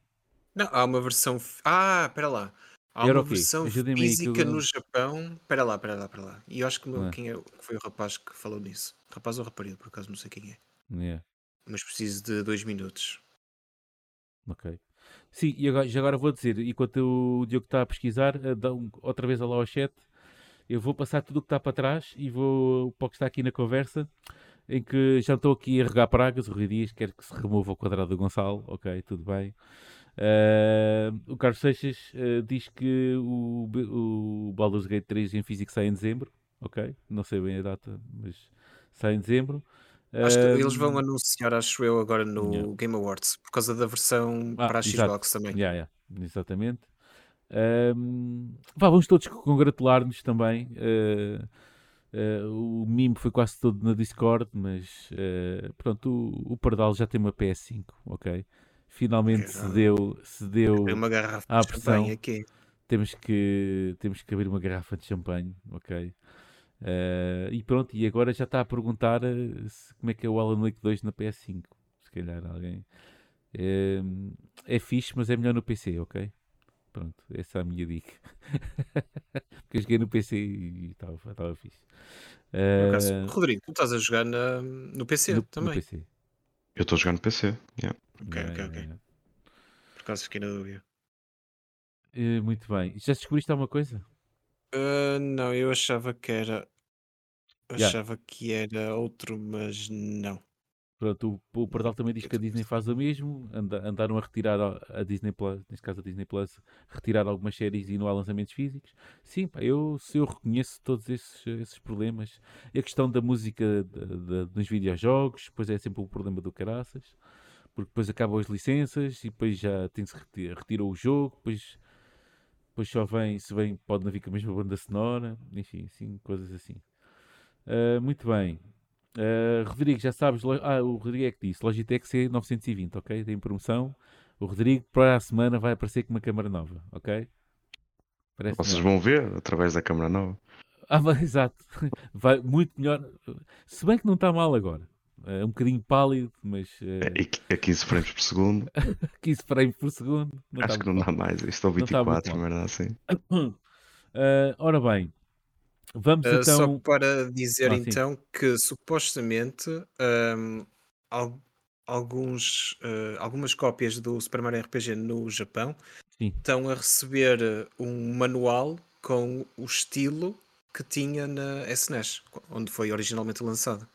Não, há uma versão. Ah, espera lá. Há Era uma versão física no Japão. Espera lá, espera lá, espera lá. E eu acho que, meu- Ah. quem é, que foi o rapaz que falou nisso. Rapaz ou rapariga, por acaso não sei quem é. Yeah, Mas preciso de dois minutos. ok. Sim, e agora, já agora vou dizer, enquanto o Diogo está a pesquisar, eh, dá um- outra vez lá ao chat, eu vou passar tudo o que está para trás e vou para o que está aqui na conversa, em que já estou aqui a regar pragas, o Rui Dias quer que se remova o quadrado do Gonçalo, ok, tudo bem. Eh, o Carlos Seixas eh, diz que o, o Baldur's Gate 3 em físico sai em dezembro, ok, não sei bem a data, mas sai em dezembro. Acho que eles vão Eh, anunciar, acho eu, agora no Yeah. Game Awards, por causa da versão Ah, para a exato. Xbox também. Yeah, yeah, exatamente. Ahm, vá, vamos todos congratular-nos também. Ah, ah, o mimo foi quase todo na Discord, mas ah, pronto, o, o Pardal já tem uma PS5, ok? Finalmente cedeu, cedeu. Tem uma garrafa à de pressão. champanhe aqui. Temos que, temos que abrir uma garrafa de champanhe, ok? Ah, e pronto, e agora já está a perguntar ah, se- como é que é o Alan Wake 2 na PS5. Se calhar alguém. É, é fixe, mas é melhor no PC, ok? Pronto, essa é a minha dica. Porque eu joguei no PC e estava estava fixe. Acaso, Ah, Rodrigo, tu estás a jogar na- no PC no, no também. PC. Eu estou jogando PC. yeah. Ok, Yeah, ok, yeah, ok. yeah. Por acaso fiquei na dúvida. Eh, muito bem. Já descobriste alguma coisa? Ah, não, eu achava que era. Yeah. Achava que era outro, mas não. Pronto, o, o Pardal também diz que a Disney faz o mesmo. anda- andaram a retirar a, a Disney Plus, neste caso a Disney Plus, retirar algumas séries e não há lançamentos físicos. Sim, pá, eu, eu reconheço todos esses, esses problemas. E a questão da música da- da- dos videojogos, depois é sempre um problema do caraças. Porque depois acabam as licenças e depois já tem-se reti- retirou o jogo, depois, depois só vem, se vem, pode não vir com a mesma banda sonora, enfim, assim, coisas assim. Ah, muito bem. Uh, Rodrigo, já sabes, ah, o Rodrigo é que disse, Logitech C920, ok? Tem promoção. O Rodrigo para a semana vai aparecer com uma câmara nova, ok? Parece Vocês vão ver através da câmera nova. Ah, vai, exato. Vai muito melhor. Se bem que não está mal agora. É um bocadinho pálido, mas É, uh, e a 15 frames por segundo. 15 frames por segundo. Não Acho está que não dá mais. Isto é o Não está muito 24, mal. merda assim. mal. Uh, ora bem, vamos Só então. para dizer Ah, sim. então que supostamente ahm, al- alguns, algumas cópias do Super Mario RPG no Japão Sim. estão a receber um manual com o estilo que tinha na SNES, onde foi originalmente lançado.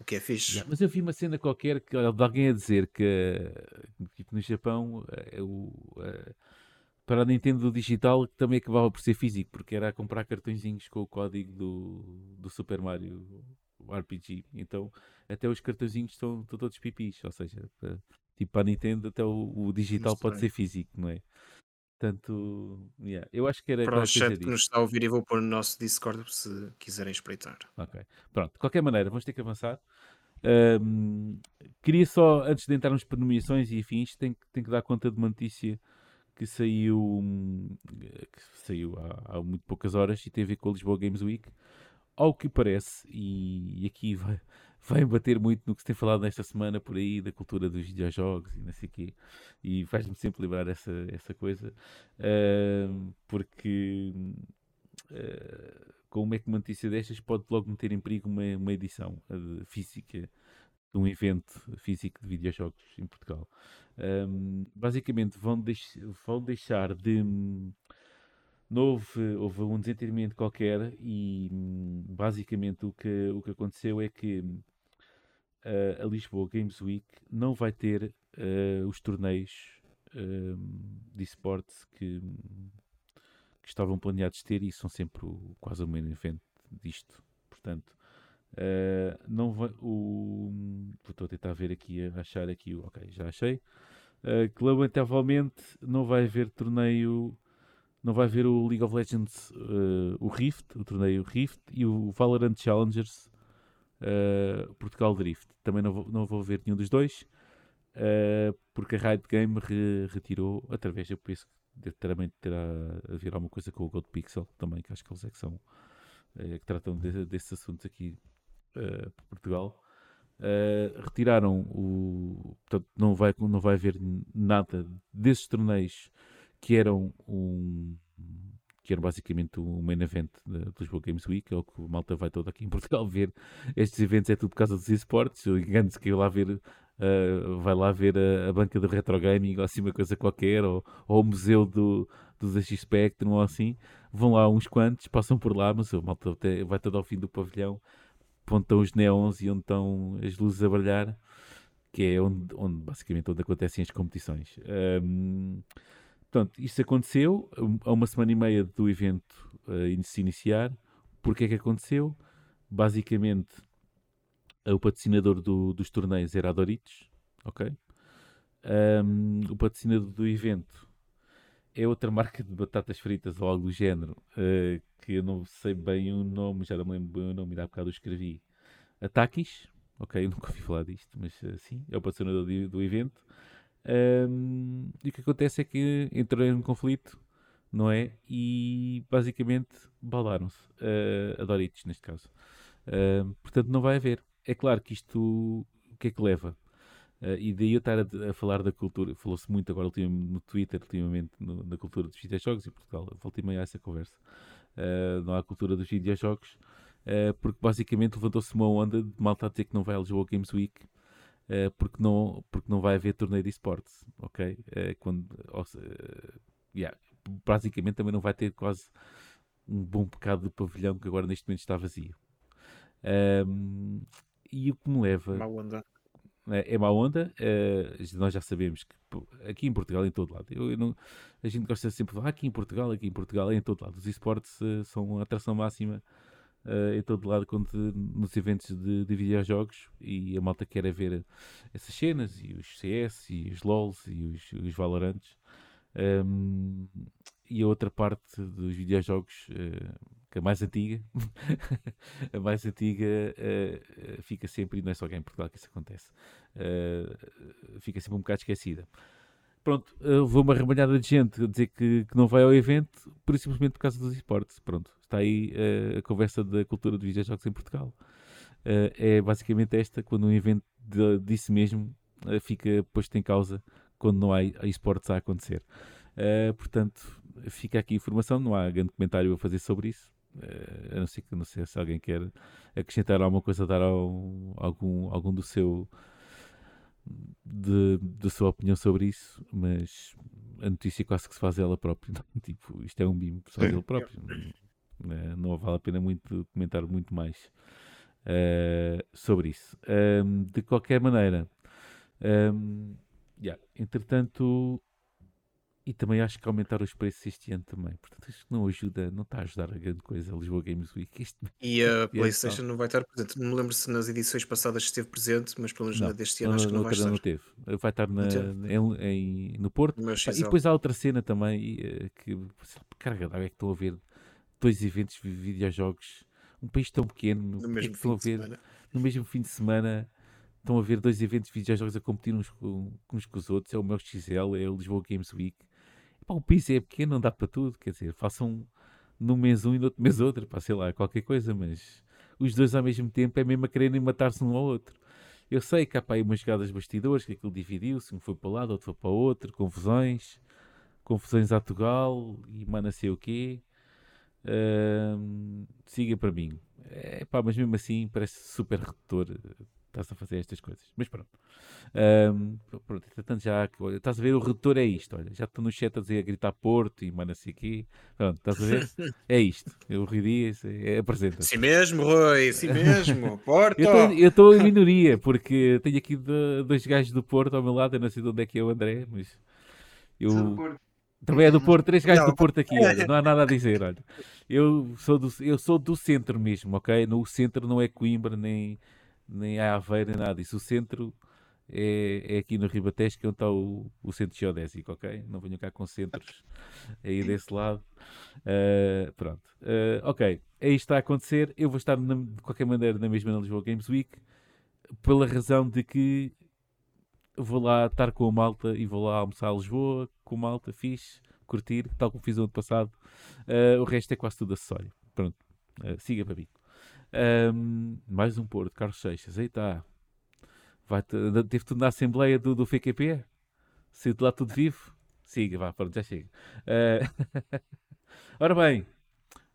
O que é fixe. Mas eu vi uma cena qualquer que, de alguém a dizer que eh, tipo, no Japão eh, o, eh, para a Nintendo digital também acabava por ser físico, porque era a comprar cartõezinhos com o código do, do Super Mario RPG. Então até os cartõezinhos estão, estão todos pipis, ou seja, para, tipo para a Nintendo até o, o digital pode Estranho. ser físico, não é? Portanto, yeah, eu acho que era Para o chat que nos está a ouvir, eu vou pôr no nosso Discord se quiserem espreitar. Ok. Pronto, de qualquer maneira, vamos ter que avançar. Ahm, queria só, antes de entrarmos para nomeações e afins, tenho, que- tenho que dar conta de uma notícia que saiu, que saiu há, há muito poucas horas e tem a ver com a Lisboa Games Week. Ao que parece, e, e aqui vai, vai bater muito no que se tem falado nesta semana por aí, da cultura dos videojogos e não sei o quê, e faz-me sempre lembrar essa, essa coisa, ahm, porque. hum, eh, como é que uma notícia destas pode logo meter em perigo uma, uma edição uh, física de um evento físico de videojogos em Portugal. Um, basicamente vão, deix vão deixar de. Não houve, houve um desentendimento qualquer e basicamente o que, o que aconteceu é que uh, a Lisboa Games Week não vai ter uh, os torneios uh, de esportes que, que, estavam planeados ter e são sempre o, quase o mesmo evento disto. Portanto, uh, não vai, o, estou a tentar ver aqui, a achar aqui, ok, já achei. Uh, que lamentavelmente não vai haver torneio, não vai haver o League of Legends, uh, o Rift, o torneio Rift e o Valorant Challengers uh, Portugal Drift. Também não vou, não vou ver nenhum dos dois uh, porque a Riot Game re, retirou, através, eu penso que também terá a ver alguma coisa com o Gold Pixel também, que acho que eles é que são é, que tratam de, desses assuntos aqui uh, por Portugal. Uh, retiraram o. Portanto, não vai, não vai haver nada desses torneios que eram um. Que eram basicamente o main event da Lisboa Games Week, é o que o malta vai todo aqui em Portugal ver. Estes eventos é tudo por causa dos esportes. Engano-se que eu lá ver uh, vai lá ver a, a, banca do retro gaming ou assim uma coisa qualquer, ou, ou o museu do, do ZX Spectrum ou assim, vão lá uns quantos, passam por lá, mas o malta vai todo ao fim do pavilhão, estão os neons e onde estão as luzes a brilhar, que é onde, onde basicamente onde acontecem as competições. Um, portanto, isso aconteceu a uma semana e meia do evento uh, se iniciar. Porquê é que aconteceu? Basicamente, o patrocinador do, dos torneios era a Doritos, ok? Um, o patrocinador do evento é outra marca de batatas fritas ou algo do género, uh, que eu não sei bem o nome, já não me lembro bem o nome, há bocado eu escrevi. A Takis, ok, eu nunca ouvi falar disto, mas uh, sim, é o patrocinador do, do evento. Um, e o que acontece é que entrou em um conflito, não é? E basicamente baldaram-se, uh, a Doritos neste caso. Uh, portanto, não vai haver é claro que isto o que é que leva? Uh, e daí eu estar a, a falar da cultura, falou-se muito agora no Twitter, ultimamente, no, na cultura dos videojogos em Portugal, voltei meio a essa conversa. Uh, não há cultura dos videojogos, uh, porque basicamente levantou-se uma onda de malta a dizer que não vai ao Lisboa Games Week, porque, não, porque não vai haver torneio de esportes, ok? quando, yeah, basicamente também não vai ter quase um bom bocado do pavilhão que agora neste momento está vazio. Um, e o que me leva. Má onda. É, é má onda. Uh, nós já sabemos que aqui em Portugal, em todo lado. Eu, eu não, a gente gosta sempre de falar aqui em Portugal, aqui em Portugal, é em todo lado. Os esportes uh, são a atração máxima uh, em todo lado quando, nos eventos de, de videojogos e a malta quer é ver essas cenas e os CS e os LOLs e os, os Valorantes. Um, e a outra parte dos videojogos uh, que a mais antiga, a mais antiga uh, fica sempre, e não é só aqui em Portugal que isso acontece, uh, fica sempre um bocado esquecida. Pronto, uh, vou uma rebanhada de gente a dizer que, que não vai ao evento, por simplesmente por causa dos esportes. Pronto, está aí a conversa da cultura dos videojogos em Portugal. é basicamente esta, quando um evento de, disso mesmo fica posto em causa quando não há esportes a acontecer. portanto, fica aqui a informação, não há grande comentário a fazer sobre isso. Uh, a não ser que não sei se alguém quer acrescentar alguma coisa, dar ao, algum, algum do seu de, da sua opinião sobre isso, mas a notícia quase que se faz ela própria. Não? Tipo, isto é um bim se faz ele próprio. Não, é, não, vale a pena muito comentar muito mais uh, sobre isso. Um, de qualquer maneira, um, yeah, entretanto, e também acho que aumentaram os preços este ano também. Portanto, isto não ajuda, não está a ajudar a grande coisa a Lisboa Games Week. Isto... E a PlayStation não vai estar presente. Não me lembro se nas edições passadas esteve presente, mas pelo menos na deste ano não, acho que não, vai estar. Não teve. Vai estar na, em, em, no Porto. E depois há outra cena também eh, que, carga d'água, é que estão a ver dois eventos de videojogos. Um país tão pequeno. No é mesmo é estão a ver, No mesmo fim de semana estão a ver dois eventos de videojogos a competir uns com, uns com os outros. É o meu XL, é o Lisboa Games Week Pá, o piso é pequeno, não dá para tudo. Quer dizer, façam num mês um e no outro mês outro, para sei lá, qualquer coisa, mas os dois ao mesmo tempo é mesmo a quererem matar-se um ao outro. Eu sei que há para aí umas jogadas bastidores, que aquilo dividiu-se, um foi para um lado, outro foi para o outro, confusões, confusões a Tugal e não sei o quê. Uh, siga para mim. É, pá, mas mesmo assim parece super redutor. Estás a fazer estas coisas. Mas pronto. Um, pronto, entretanto já. Estás a ver, o redutor é isto. Olha, já estou no chat a dizer a gritar Porto e mano assim aqui. Pronto, estás a ver? É isto. Eu ri disso, é, apresenta. Sim mesmo, Rui, sim mesmo. Porto! eu estou em minoria, porque tenho aqui dois gajos do Porto ao meu lado. Eu não sei de onde é que é o André, mas. Eu, também é do Porto, três gajos do Porto aqui, olha, não há nada a dizer, olha. Eu sou do, eu sou do centro mesmo, ok? No centro não é Coimbra, nem, nem Aveiro, nem nada disso. O centro é, é aqui no Ribatejo, que é onde está o, o centro geodésico, ok? Não venho cá com centros aí desse lado. Uh, pronto. Uh, ok, aí está a acontecer. Eu vou estar, na, de qualquer maneira, na mesma na Lisboa Games Week, pela razão de que vou lá estar com a malta e vou lá almoçar a Lisboa com a malta, fixe, curtir, tal como fiz o ano passado. Uh, o resto é quase tudo acessório. Pronto, siga para mim. Um, mais um Porto, Carlos Seixas, aí está. Vai teve tudo na Assembleia do, do FQP? Saiu de lá tudo vivo? Siga, vá, pronto, já chega. Uh, ora bem,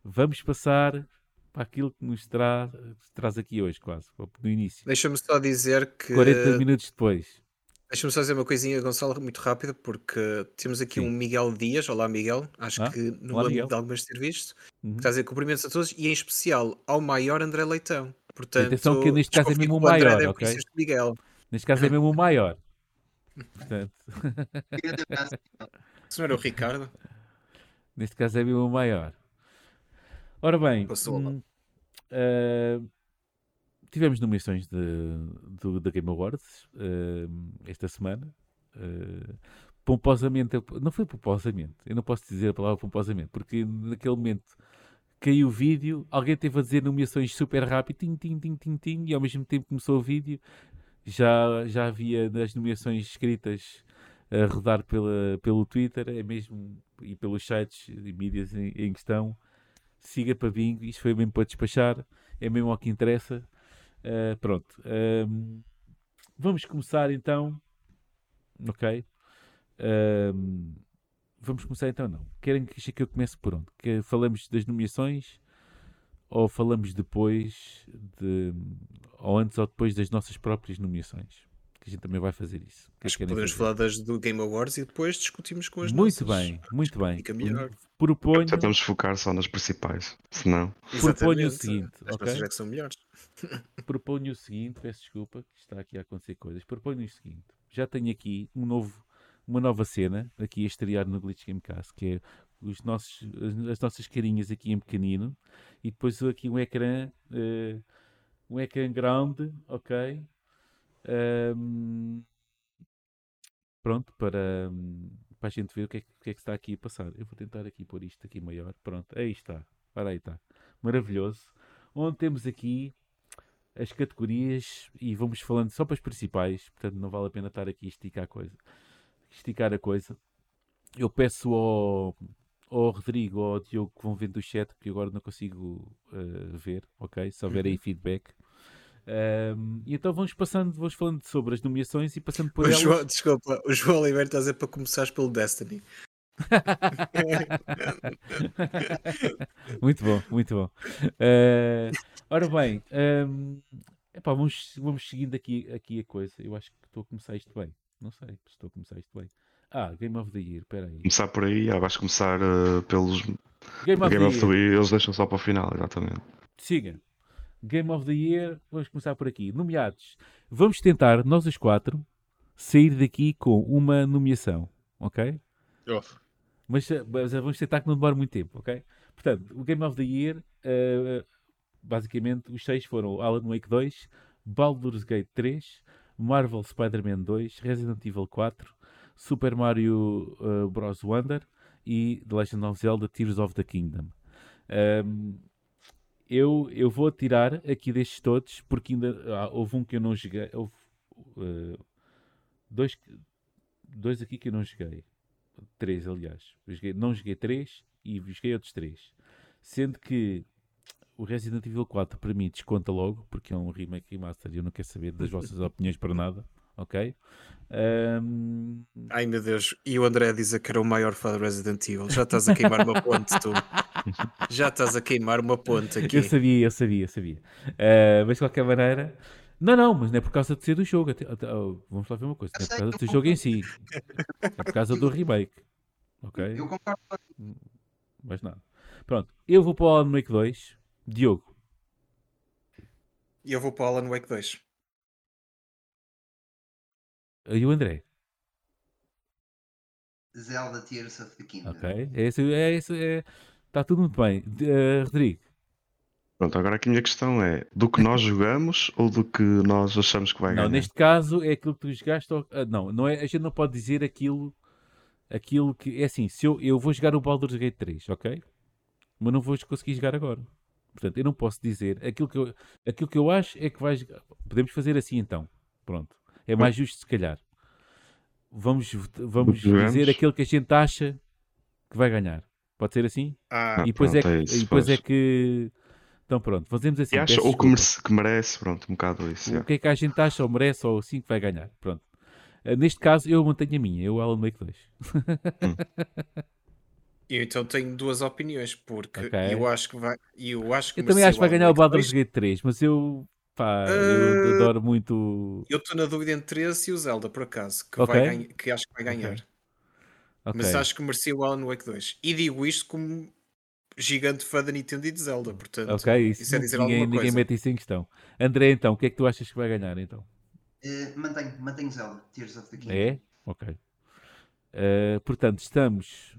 vamos passar para aquilo que nos traz, traz aqui hoje, quase, no início. Deixa-me só dizer que. 40 minutos depois. Deixa-me só dizer uma coisinha, Gonçalo, muito rápida, porque temos aqui Sim. um Miguel Dias. Olá, Miguel. Acho ah, que no âmbito de algumas ter visto. Uhum. Está a dizer cumprimentos a todos e em especial ao maior André Leitão. Portanto, Atenção que neste caso é mesmo o maior, ok? Miguel. Neste caso é mesmo o maior. Portanto... Se não era o Ricardo? Neste caso é mesmo o maior. Ora bem, hum, uh, tivemos nomeações da Game Awards uh, esta semana. Uh, pomposamente, não foi pomposamente, eu não posso dizer a palavra pomposamente, porque naquele momento caiu o vídeo, alguém teve a dizer nomeações super rápido, tim, tim, tim, tim, tim, e ao mesmo tempo começou o vídeo, já, já havia as nomeações escritas a rodar pela, pelo Twitter, é mesmo, e pelos sites e mídias em, em questão. Siga para Bing, isto foi mesmo para despachar, é mesmo ao que interessa. Uh, pronto. Um, vamos começar então. Ok. Um, vamos começar então, não. Querem que eu comece por onde? Que falamos das nomeações ou falamos depois de. ou antes ou depois das nossas próprias nomeações? Que a gente também vai fazer isso. Que Acho que podemos fazer? falar das do Game Awards e depois discutimos com as Muito nossas. bem, muito bem. Fica melhor. Proponho... Já estamos a focar só nas principais, senão. Proponho o seguinte. As okay? já que são melhores. Proponho o seguinte, peço desculpa, que está aqui a acontecer coisas. Proponho o seguinte: já tenho aqui um novo, uma nova cena aqui a estrear no Glitch Gamecast, que é os nossos, as nossas carinhas aqui em pequenino e depois aqui um ecrã, uh, um ecrã grande, ok? Um, pronto, para, para a gente ver o que, é, o que, é, que está aqui a passar. Eu vou tentar aqui pôr isto aqui maior. Pronto, aí está. Ora aí está. Maravilhoso. Onde temos aqui as categorias e vamos falando só para as principais, portanto não vale a pena estar aqui a esticar a coisa. Esticar a coisa. Eu peço ao, ao Rodrigo ou ao Diogo que vão vendo o chat, porque agora não consigo uh, ver, ok? Se houver aí uhum. feedback. Um, e então vamos passando, vamos falando sobre as nomeações e passando por o elas. João, desculpa, o João Oliveira está a dizer para começares pelo Destiny. muito bom, muito bom. Uh, ora bem, um, epá, vamos, vamos seguindo aqui, aqui a coisa. Eu acho que estou a começar isto bem. Não sei se estou a começar isto bem. Ah, Game of the Year, espera aí. Começar por aí, ah, vais começar uh, pelos Game of, Game the, of the Year. Eles deixam só para o final, exatamente. Siga. Game of the Year, vamos começar por aqui. Nomeados. Vamos tentar, nós os quatro, sair daqui com uma nomeação, ok? Off. Mas, mas, vamos tentar que não demore muito tempo, ok? Portanto, o Game of the Year, uh, basicamente, os seis foram Alan Wake 2, Baldur's Gate 3, Marvel Spider-Man 2, Resident Evil 4, Super Mario uh, Bros. Wonder e The Legend of Zelda Tears of the Kingdom. Um, eu, eu vou tirar aqui destes todos, porque ainda ah, houve um que eu não joguei. Houve uh, dois, dois aqui que eu não joguei. Três, aliás. Joguei, não joguei três e joguei outros três. Sendo que o Resident Evil 4 para mim desconta logo, porque é um remake remaster e eu não quero saber das vossas opiniões para nada. Ok? Um... Ai meu Deus, e o André diz que era o maior fã do Resident Evil. Já estás a queimar uma ponte, tu. Já estás a queimar uma ponta aqui. Eu sabia, eu sabia, eu sabia. Uh, mas de qualquer maneira. Não, não, mas não é por causa de ser do jogo. Até, até, oh, vamos lá ver uma coisa. Não é por causa do jogo em si. É por causa do remake. Ok? Eu concordo. Mas nada. Pronto, eu vou para o Alan Wake 2. Diogo. E eu vou para o Alan Wake 2. E o André? Zelda Tears of the Kingdom. Ok, é isso, é isso, é... está tudo muito bem. Uh, Rodrigo? Pronto, agora aqui a minha questão é do que nós jogamos ou do que nós achamos que vai não, ganhar? Não, neste caso é aquilo que tu jogaste. Ou... Ah, não, não é, a gente não pode dizer aquilo, aquilo que. É assim, se eu, eu vou jogar o Baldur's Gate 3, ok? Mas não vou conseguir jogar agora. Portanto, eu não posso dizer. Aquilo que eu, aquilo que eu acho é que vais. Podemos fazer assim então. Pronto. É mais justo, se calhar. Vamos, vamos dizer aquilo que a gente acha que vai ganhar. Pode ser assim? Ah, e depois, pronto, é, que, é isso, e depois é que. Então pronto, fazemos assim. E acha, ou que merece, que merece, pronto, um bocado isso. O é. que é que a gente acha ou merece ou assim que vai ganhar. Pronto. Uh, neste caso, eu mantenho a minha, eu Alan Wake 2. hum. Eu então tenho duas opiniões, porque okay. eu acho que vai. Eu, acho que eu também acho que vai ganhar o Baldur's Gate 3, mas eu Pá, uh, eu adoro muito. Eu estou na dúvida entre esse e o Zelda, por acaso, que, okay. vai que acho que vai ganhar. Okay. Okay. Mas acho que merecia o Alan Wake 2. E digo isto como gigante fã da Nintendo e de Zelda, portanto, ok, isso, isso é dizer ninguém, alguma coisa. Ninguém mete isso em questão. André, então, o que é que tu achas que vai ganhar, então? Uh, mantenho, mantenho Zelda, Tears of the Kingdom. É? Ok. Uh, portanto, estamos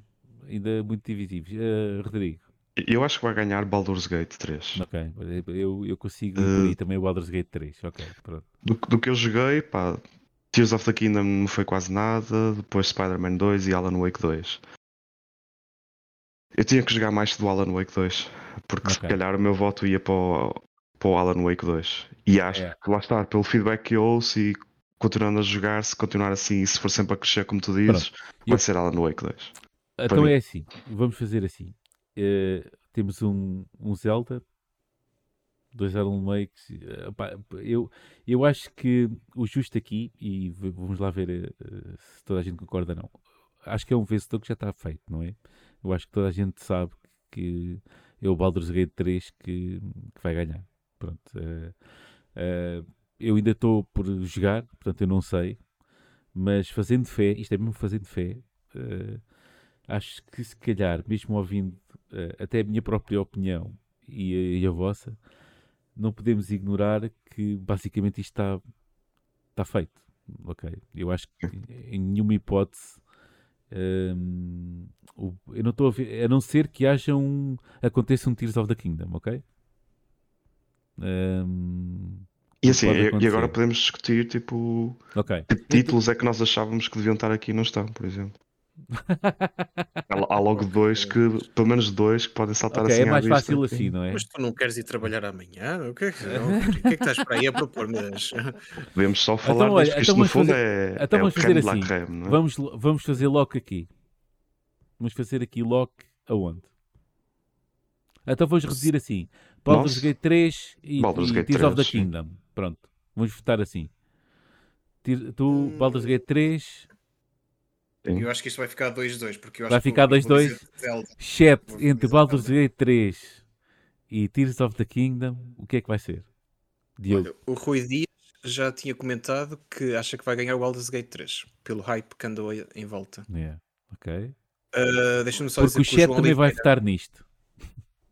ainda muito divisivos. Uh, Rodrigo. Eu acho que vai ganhar Baldur's Gate 3. Ok, eu, eu consigo incluir uh, também o Baldur's Gate 3. Ok, pronto. Do, do, que eu joguei, pá, Tears of the Kingdom não foi quase nada, depois Spider-Man 2 e Alan Wake 2. Eu tinha que jogar mais do Alan Wake 2, porque okay. se calhar o meu voto ia para o, para o Alan Wake 2. E acho é. que lá está, pelo feedback que eu ouço e continuando a jogar, se continuar assim e se for sempre a crescer como tu dizes, Pronto. vai eu... ser Alan Wake 2. Então é assim, vamos fazer assim. Uh, temos um, um Zelda, dois Alan Wakes. Uh, eu, eu acho que o justo aqui, e vamos lá ver uh, se toda a gente concorda ou não, acho que é um vencedor que já está feito, não é? Eu acho que toda a gente sabe que é o Baldur's Gate 3 que, que vai ganhar. Pronto. eu ainda estou por jogar, portanto eu não sei, mas fazendo fé, isto é mesmo fazendo fé, acho que se calhar, mesmo ouvindo uh, até a minha própria opinião e e a, vossa, não podemos ignorar que basicamente isto está, está feito. Ok? Eu acho que em nenhuma hipótese um, eu não estou a ver, a não ser que haja um aconteça um Tears of the Kingdom, ok? Um, e assim, e agora podemos discutir tipo okay. que títulos é que nós achávamos que deviam estar aqui e não estão, por exemplo. Há logo dois que, pelo menos dois, que podem saltar okay, assim. É mais fácil assim, não é? Mas tu não queres ir trabalhar amanhã? O que é que, não, o que, é que estás para aí a propor? Mas... Podemos só falar então, olha, disto, então no fundo fazer, é, então é vamos fazer assim. Creme, é? vamos, vamos fazer lock aqui. Vamos fazer aqui lock aonde? Então vamos reduzir assim: Baldur's Gate 3 e, Baldur's Gate Tears 3, of the Kingdom. Pronto, vamos votar assim. Tu, Baldur's Gate 3, Sim. Eu acho que isto vai ficar 2-2, porque eu vai ficar 2-2. Chat entre Baldur's Gate 3 e Tears of the Kingdom, o que é que vai ser? Diogo. Olha, o Rui Dias já tinha comentado que acha que vai ganhar o Baldur's Gate 3, pelo hype que andou em volta. Yeah. Ok. Uh, Deixa-me só porque dizer o chat o também Oliveira, vai votar nisto.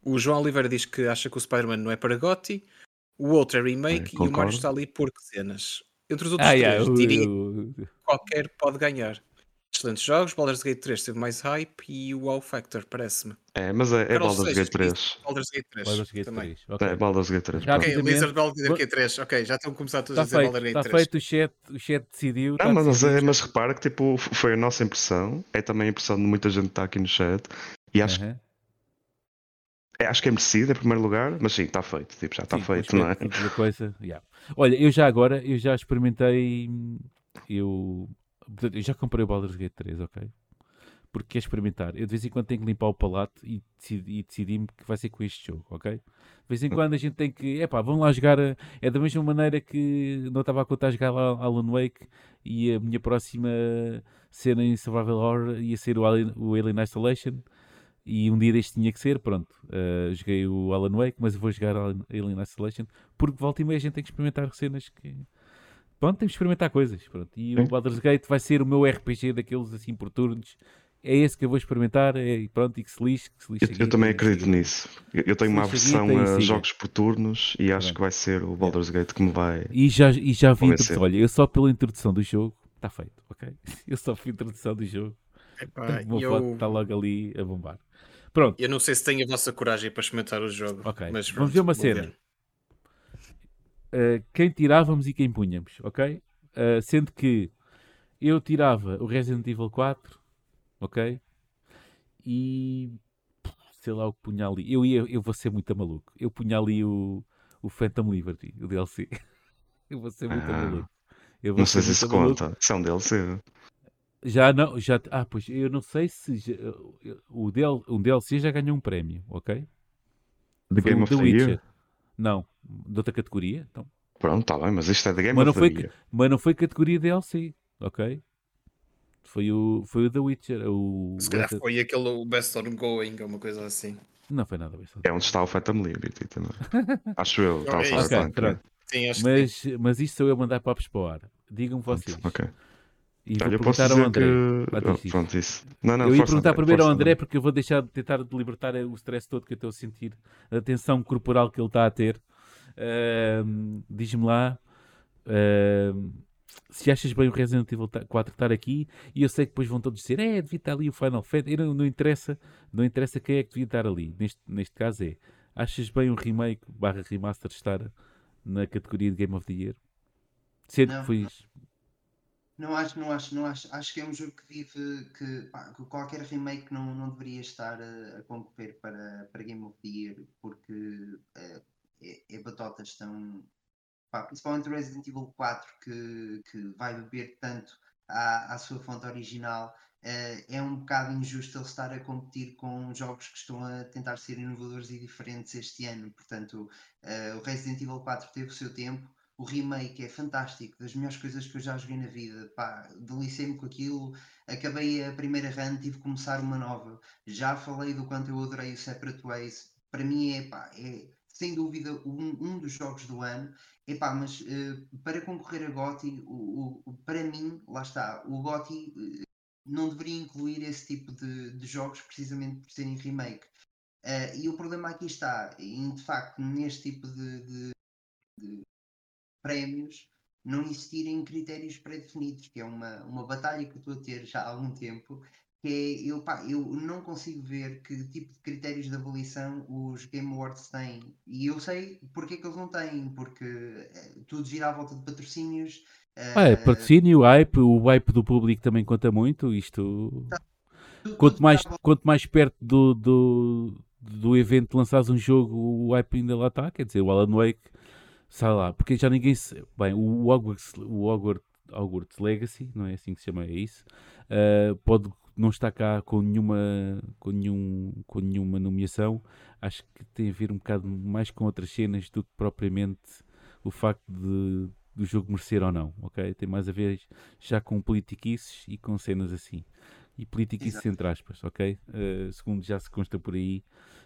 O João Oliveira diz que acha que o Spider-Man não é para Gotti, o outro é remake é, e o Mario está ali por cenas. Entre os outros ah, três, yeah, diria que qualquer pode ganhar excelentes jogos. Baldur's Gate 3 teve mais hype e o Wow Factor, parece-me. É, mas é, é Baldur's Gate 3. Baldur's Gate 3. Baldur's Gate 3. Okay. É, Baldur's Gate 3. Já, ok, Blizzard Baldur's Gate 3. Ok, já estão a começar todos tá a dizer Baldur's Gate 3. Está feito, o chat, o chat decidiu. Ah, mas, decidido, é, mas repara que tipo, foi a nossa impressão. É também a impressão de muita gente que está aqui no chat. E acho uh -huh. É, acho que é merecido em primeiro lugar, mas sim, está feito, tipo, já está feito, não é? Coisa, yeah. Olha, eu já agora, eu já experimentei, eu, eu já comprei o Baldur's Gate 3, ok? porque quer experimentar. Eu de vez em quando tenho que limpar o palato e, decidi, e decidi-me que vai ser com este jogo, ok? De vez em quando a gente tem que, epá, vamos lá jogar. É da mesma maneira que não estava a contar jogar Alan Wake e a minha próxima cena em Survival Horror ia ser o Alien, o Alien Isolation. E um dia deste tinha que ser, pronto. Uh, joguei o Alan Wake, mas vou jogar Alien Isolation porque volta e meia a gente tem que experimentar cenas que. Pronto, temos que experimentar coisas. Pronto. E Sim. o Baldur's Gate vai ser o meu RPG daqueles assim por turnos. É esse que eu vou experimentar é, e pronto, e que se lixe. Que se lixe eu, aqui, eu também acredito nisso. Eu tenho uma aversão a jogos por turnos e acho que vai ser o Baldur's Gate que me vai. E já, e já vi, olha, eu só pela introdução do jogo, está feito, ok? Eu só vi a introdução do jogo. Epá, meu eu... foto está logo ali a bombar. Pronto. Eu não sei se tenho a vossa coragem para experimentar o jogo. Ok. Mas pronto, Vamos ver uma cena. Uh, quem tirávamos e quem punhamos, ok? Uh, sendo que eu tirava o Resident Evil 4, ok? E sei lá o que punha ali. Eu, ia, eu vou ser muito maluco. Eu punha ali o, o Phantom Liberty, o DLC. eu vou ser muito ah, maluco. não sei se isso conta. Isso é um DLC. Já não, já, ah, pois eu não sei se já, o um DLC já ganhou um prémio, ok? De Game of the Witcher. Year? Não, de outra categoria. Então. Pronto, está bem, mas isto é de Game mas of the Year. Mas não foi categoria DLC, ok? Foi o, foi o The Witcher. O, se calhar foi aquele Best Ongoing ou uma coisa assim. Não foi nada Best É onde está o Phantom Liberty também. acho eu. Está okay, okay, Sim, acho mas, que... mas isto sou eu mandar papos para o ar. Digam-me vocês. Ok. E Olha, vou perguntar ao André. Que... Oh, pronto, isso. Não, não, eu ia perguntar André, primeiro ao André, porque eu vou deixar de tentar de libertar o stress todo que eu estou a sentir, a tensão corporal que ele está a ter. Uh, Diz-me lá uh, se achas bem o Resident Evil 4 estar aqui. E eu sei que depois vão todos dizer: é, devia estar ali o Final Fantasy. Não, não, interessa, não interessa quem é que devia estar ali. Neste, neste caso é: achas bem o remake barra remaster estar na categoria de Game of the Year? Sendo que foi não acho, não acho, não acho. Acho que é um jogo que vive que, pá, que qualquer remake não, não deveria estar a, a, concorrer para, para Game of the Year porque uh, é, é batotas tão. Pá, principalmente o Resident Evil 4 que, que vai beber tanto à, à sua fonte original. Uh, é um bocado injusto ele estar a competir com jogos que estão a tentar ser inovadores e diferentes este ano. Portanto, uh, o Resident Evil 4 teve o seu tempo, o remake é fantástico, das melhores coisas que eu já joguei na vida. Pá, delicei-me com aquilo. Acabei a primeira run, tive que começar uma nova. Já falei do quanto eu adorei o Separate Ways. Para mim é, pá, é sem dúvida um, um dos jogos do ano. Epá, mas uh, para concorrer a GOTY, o, o, para mim, lá está, o GOTY uh, não deveria incluir esse tipo de, de jogos precisamente por serem remake. Uh, e o problema aqui está, em de facto, neste tipo de, de, de prémios não existirem critérios pré-definidos, que é uma, uma batalha que eu estou a ter já há algum tempo, que é, eu, pá, eu não consigo ver que tipo de critérios de avaliação os Game Awards têm. E eu sei porque é que eles não têm, porque é, tudo gira à volta de patrocínios. Ah, é, patrocínio, hype, o hype do público também conta muito, isto... Tá, quanto, mais, quanto mais perto do, do, do evento lançares um jogo, o hype ainda lá está, quer dizer, o Alan Wake sei lá, porque já ninguém se. Bem, o Hogwarts, o Hogwarts, Hogwarts Legacy, não é assim que se chama, é isso. Uh, pode não estar cá com nenhuma, com, nenhum, com nenhuma nomeação. Acho que tem a ver um bocado mais com outras cenas do que propriamente o facto de do jogo merecer ou não, ok? Tem mais a ver já com politiquices e com cenas assim. E politiquices entre aspas, ok? Uh, segundo já se consta por aí,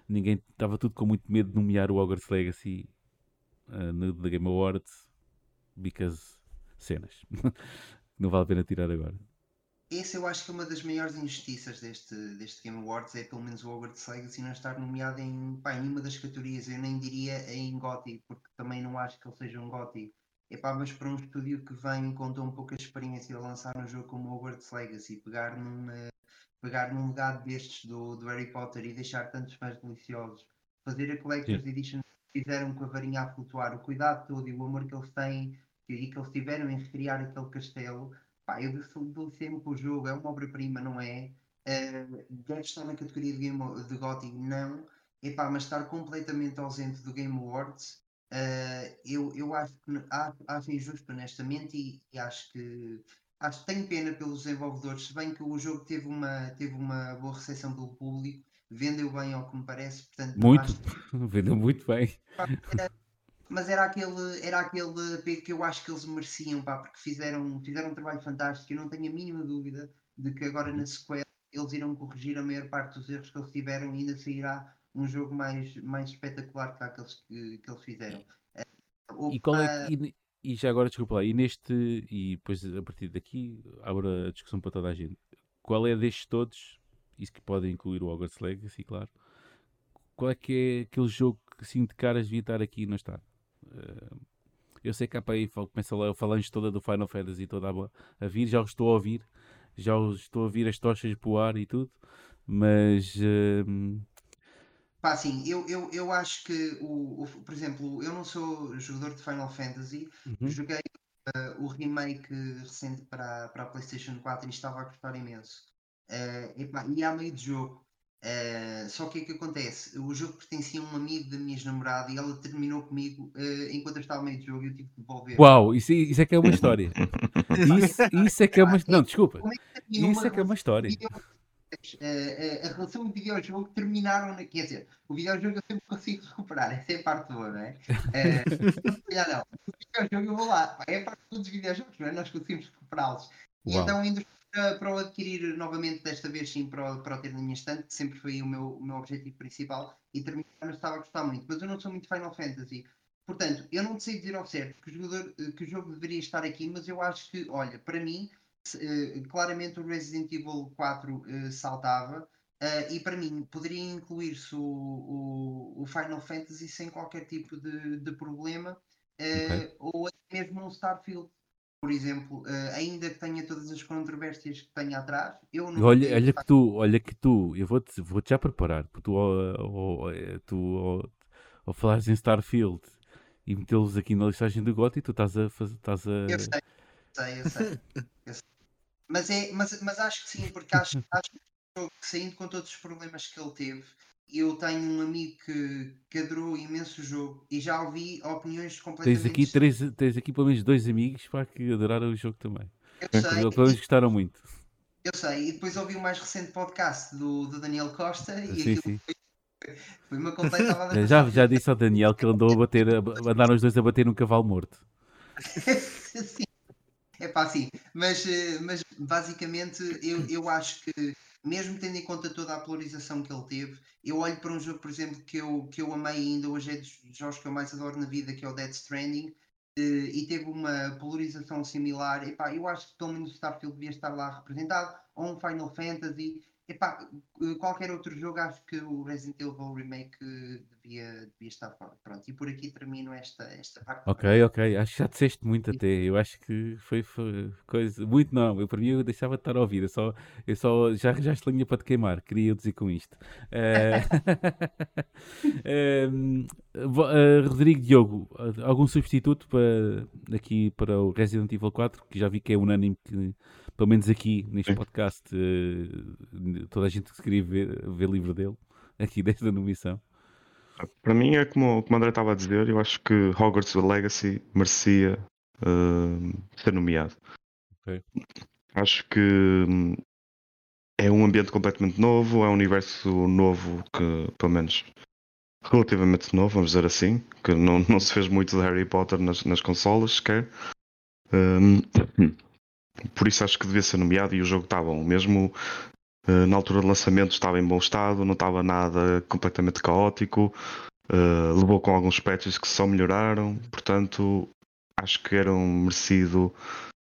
ninguém estava tudo com muito medo de nomear o Hogwarts Legacy uh, no The Game Awards because cenas. não vale a pena tirar agora. Esse eu acho que é uma das maiores injustiças deste, deste Game Awards é pelo menos o Hogwarts Legacy não estar nomeado em, pá, em uma das categorias. Eu nem diria em GOTY, porque também não acho que ele seja um GOTY. Epá, mas para um estúdio que vem com tão pouca experiência a lançar um jogo como Hogwarts Legacy, pegar num, pegar num legado destes do, do Harry Potter e deixar tantos fãs deliciosos, fazer a Collector's Sim. Edition fizeram com a varinha a flutuar, o cuidado todo e o amor que eles têm e que eles tiveram em recriar aquele castelo, pá, eu delicei-me com o jogo, é uma obra-prima, não é? Uh, deve estar na categoria de, Game, de Gothic, não. Epá, mas estar completamente ausente do Game Awards, uh, eu, eu acho, que, acho, acho injusto, honestamente, e, e acho que acho que tenho pena pelos desenvolvedores, se bem que o jogo teve uma, teve uma boa recepção pelo público, vendeu bem ao que me parece. Portanto, muito, acho... vendeu muito bem. Mas era aquele, era aquele que eu acho que eles mereciam, pá, porque fizeram, fizeram um trabalho fantástico. Eu não tenho a mínima dúvida de que agora na sequela eles irão corrigir a maior parte dos erros que eles tiveram e ainda sairá um jogo mais, mais espetacular que aqueles que, que eles fizeram. E, qual é, e, e já agora, desculpa lá, e neste, e depois a partir daqui abro a discussão para toda a gente. Qual é destes todos, isso que pode incluir o Hogwarts Legacy, claro, qual é que é aquele jogo que assim de caras devia estar aqui e não está? Uh, eu sei que há para aí começa a falange toda do Final Fantasy toda a, a vir, já os estou a ouvir, já os estou a ouvir as tochas voar e tudo, mas uh, Pá, assim, eu, eu, eu acho que, o, o, por exemplo, eu não sou jogador de Final Fantasy, uhum. joguei uh, o remake recente para, para a PlayStation 4 e estava a gostar imenso. Uh, epá, e há meio de jogo. Uh, só que o que acontece? O jogo pertencia a um amigo da minha ex-namorada e ela terminou comigo uh, enquanto eu estava meio de jogo e eu tive que devolver. Uau, isso, isso é que é uma história. isso, isso é que é uma. Não, desculpa. É isso é que é uma história a, a, relação do videojogo terminaram na. Quer dizer, o videojogo eu sempre consigo recuperar, essa é a parte boa, não é? Uh, não, o videojogo eu vou lá, é a parte de todos os videojogos, não é? Nós conseguimos recuperá-los. E então para, para o adquirir novamente, desta vez sim, para o, para o ter na minha estante, que sempre foi o meu, o meu objetivo principal, e terminar, mas estava a gostar muito. Mas eu não sou muito Final Fantasy. Portanto, eu não sei dizer ao certo que o, jogador, que o jogo deveria estar aqui, mas eu acho que, olha, para mim, uh, claramente o Resident Evil 4 uh, eh, saltava. Uh, e para mim poderia incluir-se o, o, o, Final Fantasy sem qualquer tipo de, de problema, okay. ou até mesmo um Starfield, por exemplo, ainda que tenha todas as controvérsias que tenha atrás. Eu não olha, olha que tu, olha que tu, eu vou-te vou -te já preparar, porque tu, ao, tu ao, falares em Starfield e metê-los aqui na listagem do GOT e tu estás a fazer. Estás a... Eu sei, eu sei, eu sei. Mas, é, mas, mas acho que sim, porque acho, acho que saindo com todos os problemas que ele teve, eu tenho um amigo que, que adorou imenso o jogo e já ouvi opiniões completamente. Tens aqui, três, tens aqui pelo menos dois amigos para que adoraram o jogo também. Eu sei. Pelo menos gostaram muito. Eu sei, e depois ouvi o mais recente podcast do, do Daniel Costa e sim, sim. Foi, foi uma completa já, já disse ao Daniel que ele andou a bater, a, andaram os dois a bater num cavalo morto. sim, é pá, sim. Mas, eh, mas basicamente eu, eu acho que, mesmo tendo em conta toda a polarização que ele teve, eu olho para um jogo, por exemplo, que eu, que eu amei ainda hoje é dos jogos que eu mais adoro na vida, que é o Dead Stranding, eh, e teve uma polarização similar. Epá, eu acho que pelo menos o Starfield devia estar lá representado, ou um Final Fantasy. Epá, qualquer outro jogo, acho que o Resident Evil Remake devia, devia estar fora. Pronto, e por aqui termino esta, esta parte. Ok, ok. Acho que já disseste muito até. Eu acho que foi, foi coisa. Muito não. Eu, para mim, eu deixava de estar a ouvir. Eu só, eu só já arranjaste linha para te queimar. Queria dizer com isto. Uh... uh, Rodrigo Diogo, algum substituto para, aqui para o Resident Evil 4? Que já vi que é unânime que pelo menos aqui neste podcast, uh, toda a gente que queria ver, ver livro dele, aqui desta nomeação. Para mim é como, como o André estava a dizer, eu acho que Hogwarts Legacy merecia uh, ser nomeado. Okay. Acho que hum, é um ambiente completamente novo, é um universo novo que, pelo menos, relativamente novo, vamos dizer assim, que não, não se fez muito de Harry Potter nas, nas consolas sequer. Um, por isso acho que devia ser nomeado e o jogo está bom. Mesmo uh, na altura do lançamento estava em bom estado, não estava nada completamente caótico, uh, levou com alguns patches que só melhoraram, portanto acho que era um merecido.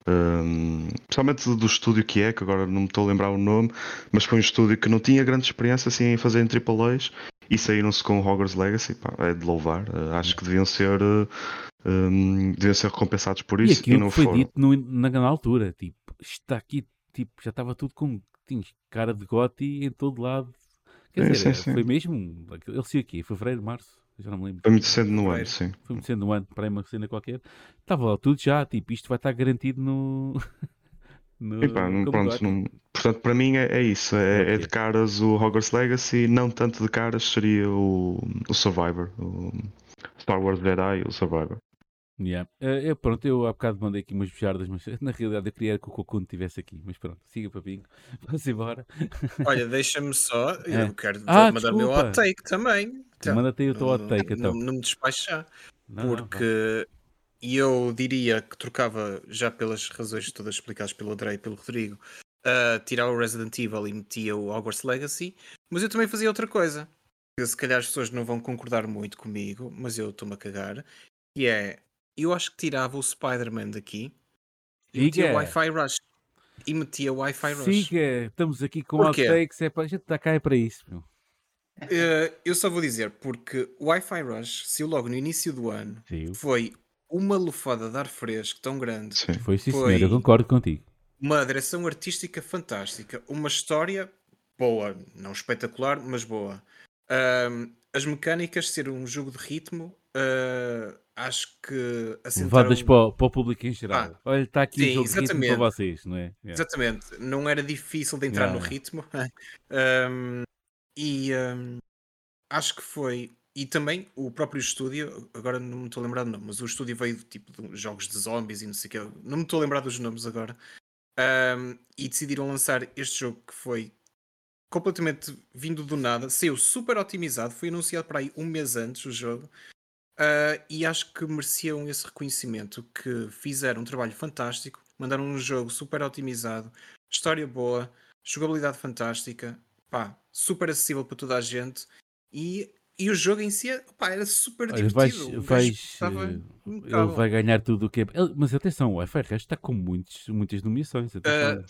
Um, ehm, principalmente do estúdio que é, que agora não me estou a lembrar o nome, mas foi um estúdio que não tinha grande experiência assim em fazer em AAAs e saíram-se com o Hogwarts Legacy, pá, é de louvar. Uh, acho que deviam ser uh, um, deviam ser recompensados por isso. E aquilo e não foi foram. dito no, na, na, altura, tipo, está aqui, tipo, já estava tudo com tinha cara de gote em todo lado. Quer dizer, sim, sim. foi mesmo, ele se aqui, fevereiro, março, já não me lembro. Foi muito cedo no ano, sim. Foi muito cedo no ano, para uma cena qualquer. Estava lá tudo já, tipo, isto vai estar garantido no... no, Epa, no pronto, não... Portanto, para mim é, é isso, é, é, de caras o Hogwarts Legacy, não tanto de caras seria o, o Survivor, o Star Wars Jedi, o Survivor. Yeah. Uh, eu, pronto, eu há bocado mandei aqui umas bujardas, mas na realidade eu queria que o Cocuno estivesse aqui. Mas pronto, siga para Pingo, vamos embora. Olha, deixa-me só, é. eu quero ah, mandar o meu hot take também. Então, Manda-te o teu hot take, então. Não, não me despache já, não, porque não, eu diria que trocava, já pelas razões todas explicadas pelo André e pelo Rodrigo, uh, tirava o Resident Evil e metia o Hogwarts Legacy, mas eu também fazia outra coisa. Se calhar as pessoas não vão concordar muito comigo, mas eu estou-me a cagar. Que é, eu acho que tirava o Spider-Man daqui e metia o Wi-Fi Rush. E metia o Wi-Fi Rush. Siga, estamos aqui com outtakes, é para, a gente está cá é para isso. Meu. Uh, eu só vou dizer, porque o Wi-Fi Rush saiu logo no início do ano. Sim. Foi uma lufada de ar fresco tão grande. Sim. Foi sim, Foi. senhor, eu concordo contigo. Uma direção artística fantástica. Uma história boa. Não espetacular, mas boa. As mecânicas ser um jogo de ritmo, ah, acho que assentaram... Levadas para, o- para o público em geral. Olha, está aqui sim, o jogo de ritmo exatamente. para vocês, não é? Yeah. Exatamente, não era difícil de entrar Yeah, no ritmo. Um, e um, acho que foi. E também o próprio estúdio, agora não me estou a lembrar do nome, mas o estúdio veio tipo de jogos de zombies e não sei o que. Não me estou a lembrar dos nomes agora. Um, e decidiram lançar este jogo que foi completamente vindo do nada, saiu super otimizado, foi anunciado para aí um mês antes o jogo. Uh, e acho que mereciam esse reconhecimento que fizeram um trabalho fantástico, mandaram um jogo super otimizado, história boa, jogabilidade fantástica, pá, super acessível para toda a gente e, e o jogo em si pá, era super Olha, vais, divertido. O gajo vais, estava eh, ele vai ganhar tudo o que é. Ele- Mas atenção, o Rush está com muitos, muitas nomeações. atenção.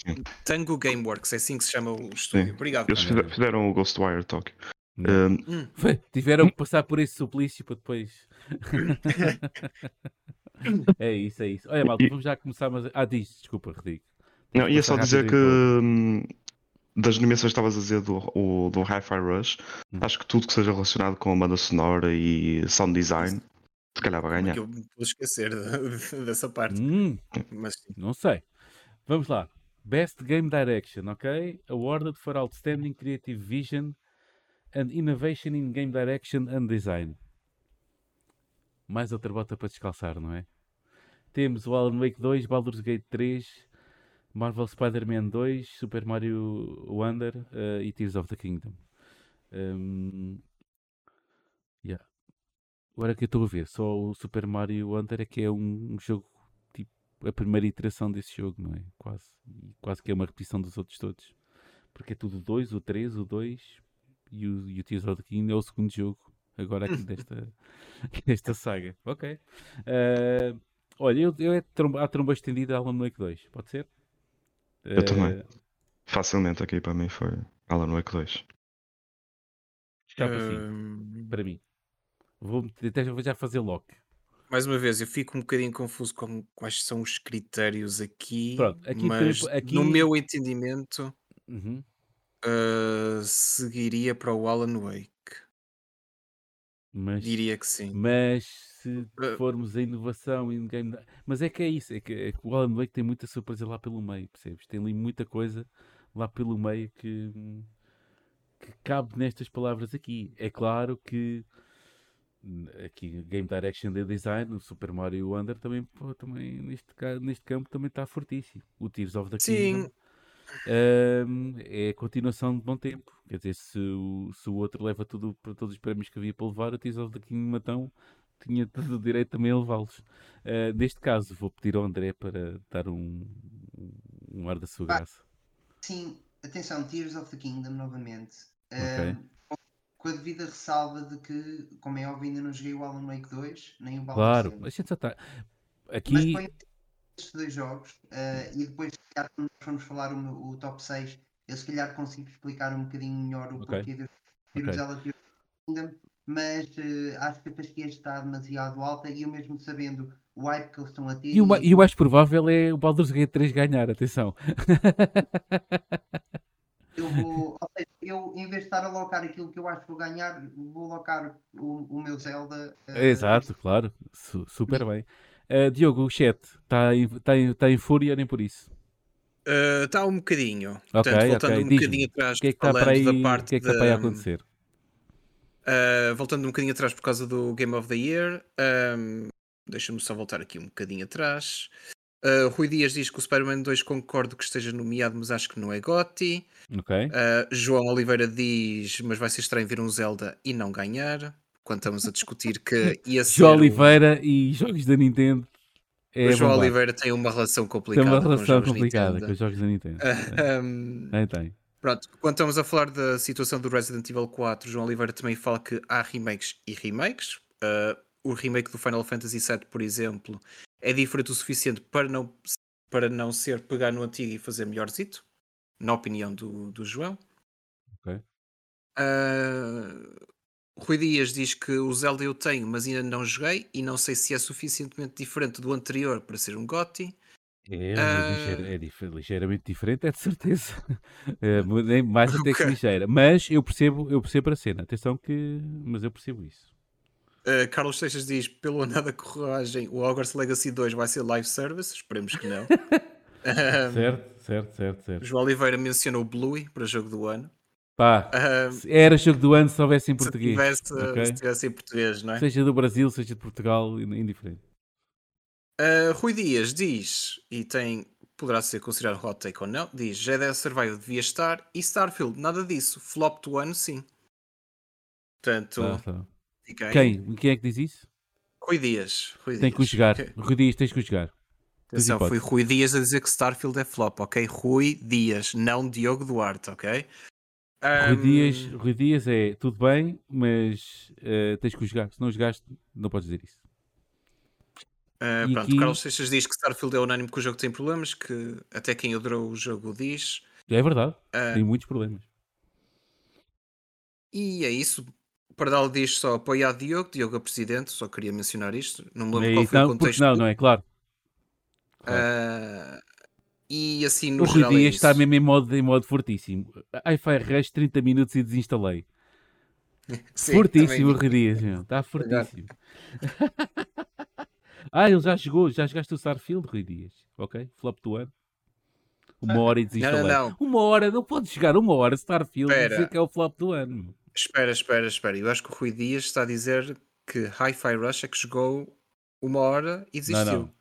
Tango Gameworks, é assim que se chama o estúdio. Sim. Obrigado. Eles fize- fizeram o Ghostwire Tokyo. Não. Um. Foi, Tiveram que passar por esse suplício para depois. é isso, é isso. Olha, malta, vamos já começar. Mas... Ah, diz, desculpa, Rodrigo. não, ia só dizer que das nomeações que estavas a dizer do, o, do Hi-Fi Rush, Hum. acho que tudo que seja relacionado com a banda sonora e sound design, se calhar vai Como é ganhar. que eu me vou esquecer de- dessa parte? Hum, Mas não sei. Vamos lá. Best Game Direction, ok? Awarded for Outstanding Creative Vision and Innovation in Game Direction and Design. Mais outra bota para descalçar, não é? Temos o Alan Wake 2, Baldur's Gate 3, Marvel Spider-Man 2, Super Mario Wonder eh, e Tears of the Kingdom. Hum, yeah. Agora que eu estou a ver, só o Super Mario Wonder é que é um, um jogo tipo a primeira iteração desse jogo, não é? Quase. Quase que é uma repetição dos outros todos. Porque é tudo o 2, o 3, o 2 e o, e o Tears of the Kingdom é o segundo jogo. Agora aqui desta, desta saga. Ok. Eh, olha, eu, eu é tromba, a tromba estendida Alan Wake 2. Pode ser? Eu também. Facilmente aqui para mim foi Alan Wake 2. Já para si, para mim. Vou, até vou já fazer lock. mais uma vez, eu fico um bocadinho confuso com quais são os critérios aqui, Pronto, aqui mas aqui- no meu entendimento Uhum. uh, seguiria para o Alan Wake. Mas, Diria que sim. mas se Eh, formos a inovação em game. Mas é que é isso, é que, é que o Alan Wake tem muita surpresa lá pelo meio, percebes? Tem ali muita coisa lá pelo meio que, que cabe nestas palavras aqui. É claro que hum, aqui Game Direction e Design, o Super Mario Wonder também, pô, também neste, neste campo também está fortíssimo. O Tears of the Kingdom Sim, hum, é a continuação de bom tempo. Quer dizer, se o, se o outro leva tudo para todos os prémios que havia para levar, o Tears of the Kingdom então tinha todo o direito também a levá-los. Uh, neste caso, vou pedir ao André para dar um, um ar da sua Vai. graça. Sim, atenção, Tears of the Kingdom novamente. Ok. Ahm, com a devida ressalva de que, como é óbvio, ainda não joguei o Alan Wake 2, nem o Baldur's Claro, Gate. a gente já está. Mas Aqui, põe estes dois jogos ah, e depois, se calhar, quando nós formos falar o, o top 6, eu se calhar consigo explicar um bocadinho melhor o Ok. porquê de termos Ok. ela Tears of the Kingdom, mas ah, acho que a fasquia está demasiado alta e eu mesmo sabendo o hype que eles estão a ter. e, o, ma- e o mais provável é o Baldur's Gate 3 ganhar, atenção. Eu vou, ou seja, eu em vez de estar a locar aquilo que eu acho que vou ganhar, vou locar o, o meu Zelda. eh, Exato, claro, su- super bem. Uh, Diogo, o chat está em, tá em, tá em fúria nem por isso. está um bocadinho. Ok, Portanto, voltando ok, um bocadinho atrás, O que é que está aí? da O parte que é que está para aí a acontecer? Uh, voltando um bocadinho atrás por causa do Game of the Year, um, deixa-me só voltar aqui um bocadinho atrás. Uh, Rui Dias diz que o Spider-Man 2 concordo que esteja nomeado, mas acho que não é Gotti. Ok. Uh, João Oliveira diz, mas vai ser estranho ver um Zelda e não ganhar. Quando estamos a discutir que ia ser. João o- Oliveira e jogos da Nintendo é o João bombar. Oliveira tem uma relação Tem complicada. uma com os relação jogos complicada Nintendo. com os jogos da Nintendo. Ahm, Tem, tem. Pronto, quando estamos a falar da situação do Resident Evil 4, João Oliveira também fala que há remakes e remakes. Uh, o remake do Final Fantasy VII, por exemplo, é diferente o suficiente para não, para não ser pegar no antigo e fazer melhorzito, na opinião do, do João. Uh, Rui Dias diz que o Zelda eu tenho, mas ainda não joguei e não sei se é suficientemente diferente do anterior para ser um GOTY. É, Ah. ligeira- é dif- ligeiramente diferente, é de certeza. É, mu- nem mais até que Ok. ligeira. Mas eu percebo, eu percebo a cena. Atenção que. Mas eu percebo isso. Uh, Carlos Seixas diz: pelo andar da coragem, o Hogwarts Legacy 2 vai ser live service. Esperemos que não. Certo, certo, certo, certo. João Oliveira mencionou Bluey para jogo do ano. Pá, se era jogo do ano se houvesse em se, português. tivesse, ok? se tivesse em português, não é? Seja do Brasil, seja de Portugal, in- indiferente. Uh, Rui Dias diz, e tem, poderá ser considerado hot take ou não, diz: Jedi Survival devia estar e Starfield, nada disso. Flop do ano, sim. Portanto, fica aí. Quem? Quem é que diz isso? Rui Dias. Rui Tem que o Dias. jogar. Ok. Rui Dias, tens que o jogar. Tens Atenção, foi. Rui Dias a dizer que Starfield é flop, ok? Rui Dias, não Diogo Duarte, ok? Rui Um, Dias, Rui Dias é tudo bem, mas eh, tens que o jogar. Se não jogaste, não podes dizer isso. Uh, pronto, aqui- o Carlos Seixas diz que Starfield é unânime que o jogo tem problemas, que até quem adorou o jogo diz. É verdade, Uh, tem muitos problemas. e é isso. Pardal diz só apoiar Diogo, Diogo é presidente, só queria mencionar isto. Não me lembro E qual foi o não, porque contexto. não, não é? Claro. Claro. Uh, e assim, no o geral, é Dias está isso. mesmo em modo, em modo fortíssimo. Hi-Fi Rush 30 minutos e desinstalei. Sim, fortíssimo o Rui Dias, meu. Está fortíssimo. Ah, ele já jogou, já jogaste o Starfield, Rui Dias. Ok? Flop do ano. Uma hora e Não, desinstalei. não, não. Uma hora, não podes jogar uma hora Starfield e dizer que é o flop do ano. Espera, espera, espera. Eu acho que o Rui Dias está a dizer que Hi-Fi Rush é que jogou uma hora e desistiu. não.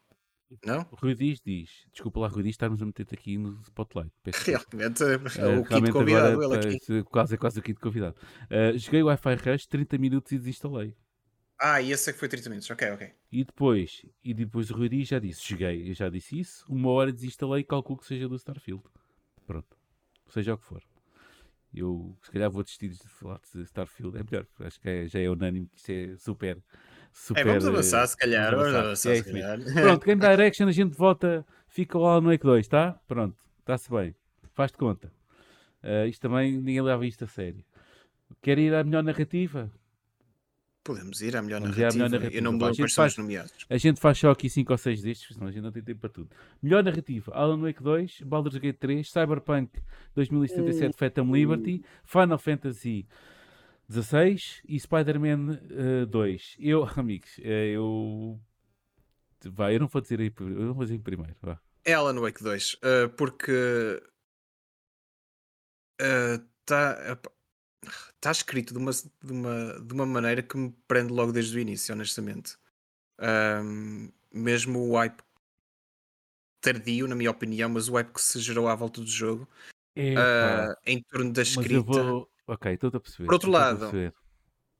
Não? Rui Dias diz, desculpa lá, Rui Dias, estarmos a meter-te aqui no spotlight. Peço. Realmente Eh, é o kit realmente convidado. agora, ele aqui. eh, quase, é quase o kit convidado. Eh, joguei o Wi-Fi Rush 30 minutos e desinstalei. Ah, e esse é que foi 30 minutos. Ok, ok. E depois, e depois o Rui Dias já disse, joguei, eu já disse isso, uma hora desinstalei e calculo que seja do Starfield. Pronto. Seja o que for. Eu se calhar vou desistir de falar de Starfield. É melhor, acho que é- já é unânime que isso é super. super É, vamos avançar, se calhar. vamos avançar. É se calhar. Pronto, Game Direction a gente vota, fica lá no Wake 2, tá? Pronto, está-se bem. Faz-te conta. Eh, isto também ninguém leva isto a sério. Quer ir à melhor narrativa? Podemos ir à melhor Vamos ir à narrativa. melhor narrativa. Eu não me lembro gente quais são os nomeados. A gente faz só aqui 5 ou 6 destes, senão a gente não tem tempo para tudo. Melhor narrativa: Alan Wake 2, Baldur's Gate 3, Cyberpunk 2077 Phantom Liberty, Final Fantasy 16 e Spider-Man eh, 2. Eu, amigos, eh, eu. Vai, eu não vou dizer aí, eu não vou dizer em primeiro. Vá. É Alan Wake 2, uh, porque está tá escrito de uma, de, uma, de uma maneira que me prende logo desde o início, honestamente. Um, mesmo o hype tardio, na minha opinião, mas o hype que se gerou à volta do jogo, É, uh, em torno da mas escrita. eu vou. Ok, estou-te a perceber. Por outro lado.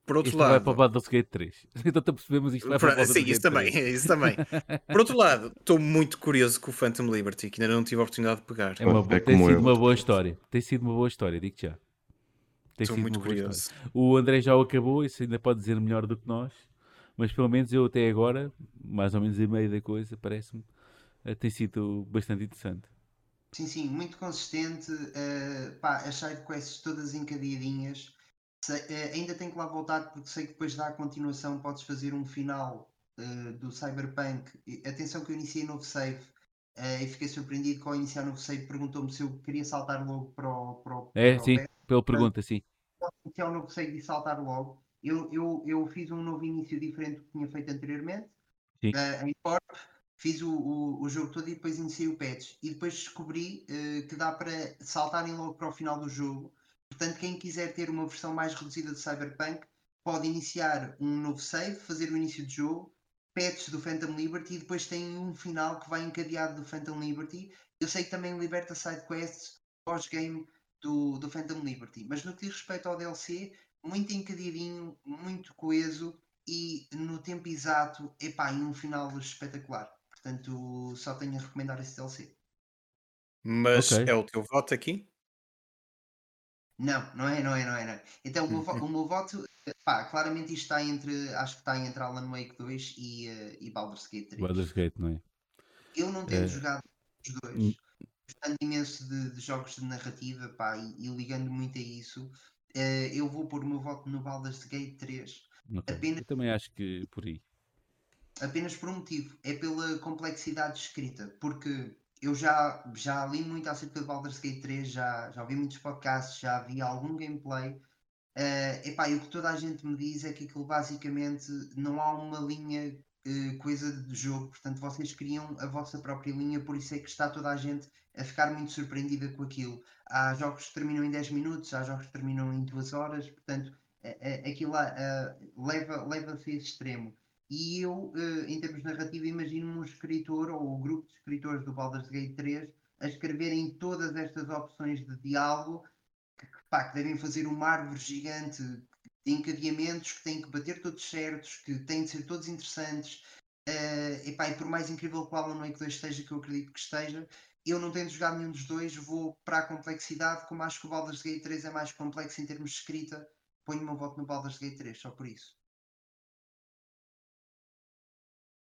Por outro Isto vai para o lado, Baldur's Gate 3. Estou-te a perceber, mas isto vai para o Baldur's sim, Gate isso também, 3. isso também. Por outro lado, estou muito curioso com o Phantom Liberty, que ainda não tive a oportunidade de pegar. É uma É tem sido eu. uma boa história. Tem sido uma boa história, digo-te já. Tem Estou sido muito curioso. história. O André já o acabou, isso ainda pode dizer melhor do que nós, mas pelo menos eu até agora, mais ou menos em meio da coisa, parece-me, eh, tem sido bastante interessante. Sim, sim, muito consistente. eh, pá, as sidequests todas encadeadinhas. Se- eh, ainda tenho que lá voltar porque sei que depois da continuação podes fazer um final eh, do Cyberpunk. E, atenção que eu iniciei novo save eh, e fiquei surpreendido que ao iniciar novo save perguntou-me se eu queria saltar logo para o, para o, É, para o sim, patch. Pela pergunta, sim. iniciar um novo save e saltar logo. Eu, eu, eu fiz um novo início diferente do que tinha feito anteriormente. Sim. eh, em Corp, fiz o, o, o jogo todo e depois iniciei o patch. E depois descobri eh, que dá para saltarem logo para o final do jogo. Portanto, quem quiser ter uma versão mais reduzida de Cyberpunk pode iniciar um novo save, fazer o início do jogo, patch do Phantom Liberty e depois tem um final que vai encadeado do Phantom Liberty. Eu sei que também liberta sidequests pós-game do, do Phantom Liberty. Mas no que diz respeito ao DLC, muito encadeadinho, muito coeso e no tempo exato, epá, e um final espetacular. Portanto, só tenho a recomendar esse DLC. Mas Ok. é o teu voto aqui? Não, não é, não é, não é. Não é. Então, o meu, o meu voto, pá, claramente isto está entre, acho que está entre Alan Wake 2 e, eh, e Baldur's Gate 3. Baldur's Gate, não é? Eu não tendo Eh, jogado os dois. Gostando imenso de, de jogos de narrativa, pá, e, e ligando muito a isso, eh, eu vou pôr o meu voto no Baldur's Gate 3 Ok. Apenas- Eu também acho que por aí. apenas por um motivo, é pela complexidade escrita, porque eu já, já li muito acerca de Baldur's Gate 3, já, já ouvi muitos podcasts, já vi algum gameplay. eh, epá, e o que toda a gente me diz é que aquilo basicamente não há uma linha eh, coisa de jogo, portanto vocês criam a vossa própria linha, por isso é que está toda a gente a ficar muito surpreendida com aquilo. Há jogos que terminam em 10 minutos, há jogos que terminam em 2 horas, portanto aquilo leva, leva-se a esse extremo. E eu, eh, em termos de narrativa, imagino um escritor ou um grupo de escritores do Baldur's Gate 3 a escreverem todas estas opções de diálogo que, que, pá, que devem fazer uma árvore gigante encadeamentos que têm que bater todos certos, que têm de ser todos interessantes. Eh, epá, e por mais incrível que o Alan Wake 2 esteja, que eu acredito que esteja, eu não tendo jogado nenhum dos dois, vou para a complexidade, como acho que o Baldur's Gate 3 é mais complexo em termos de escrita, ponho o meu voto no Baldur's Gate 3, só por isso.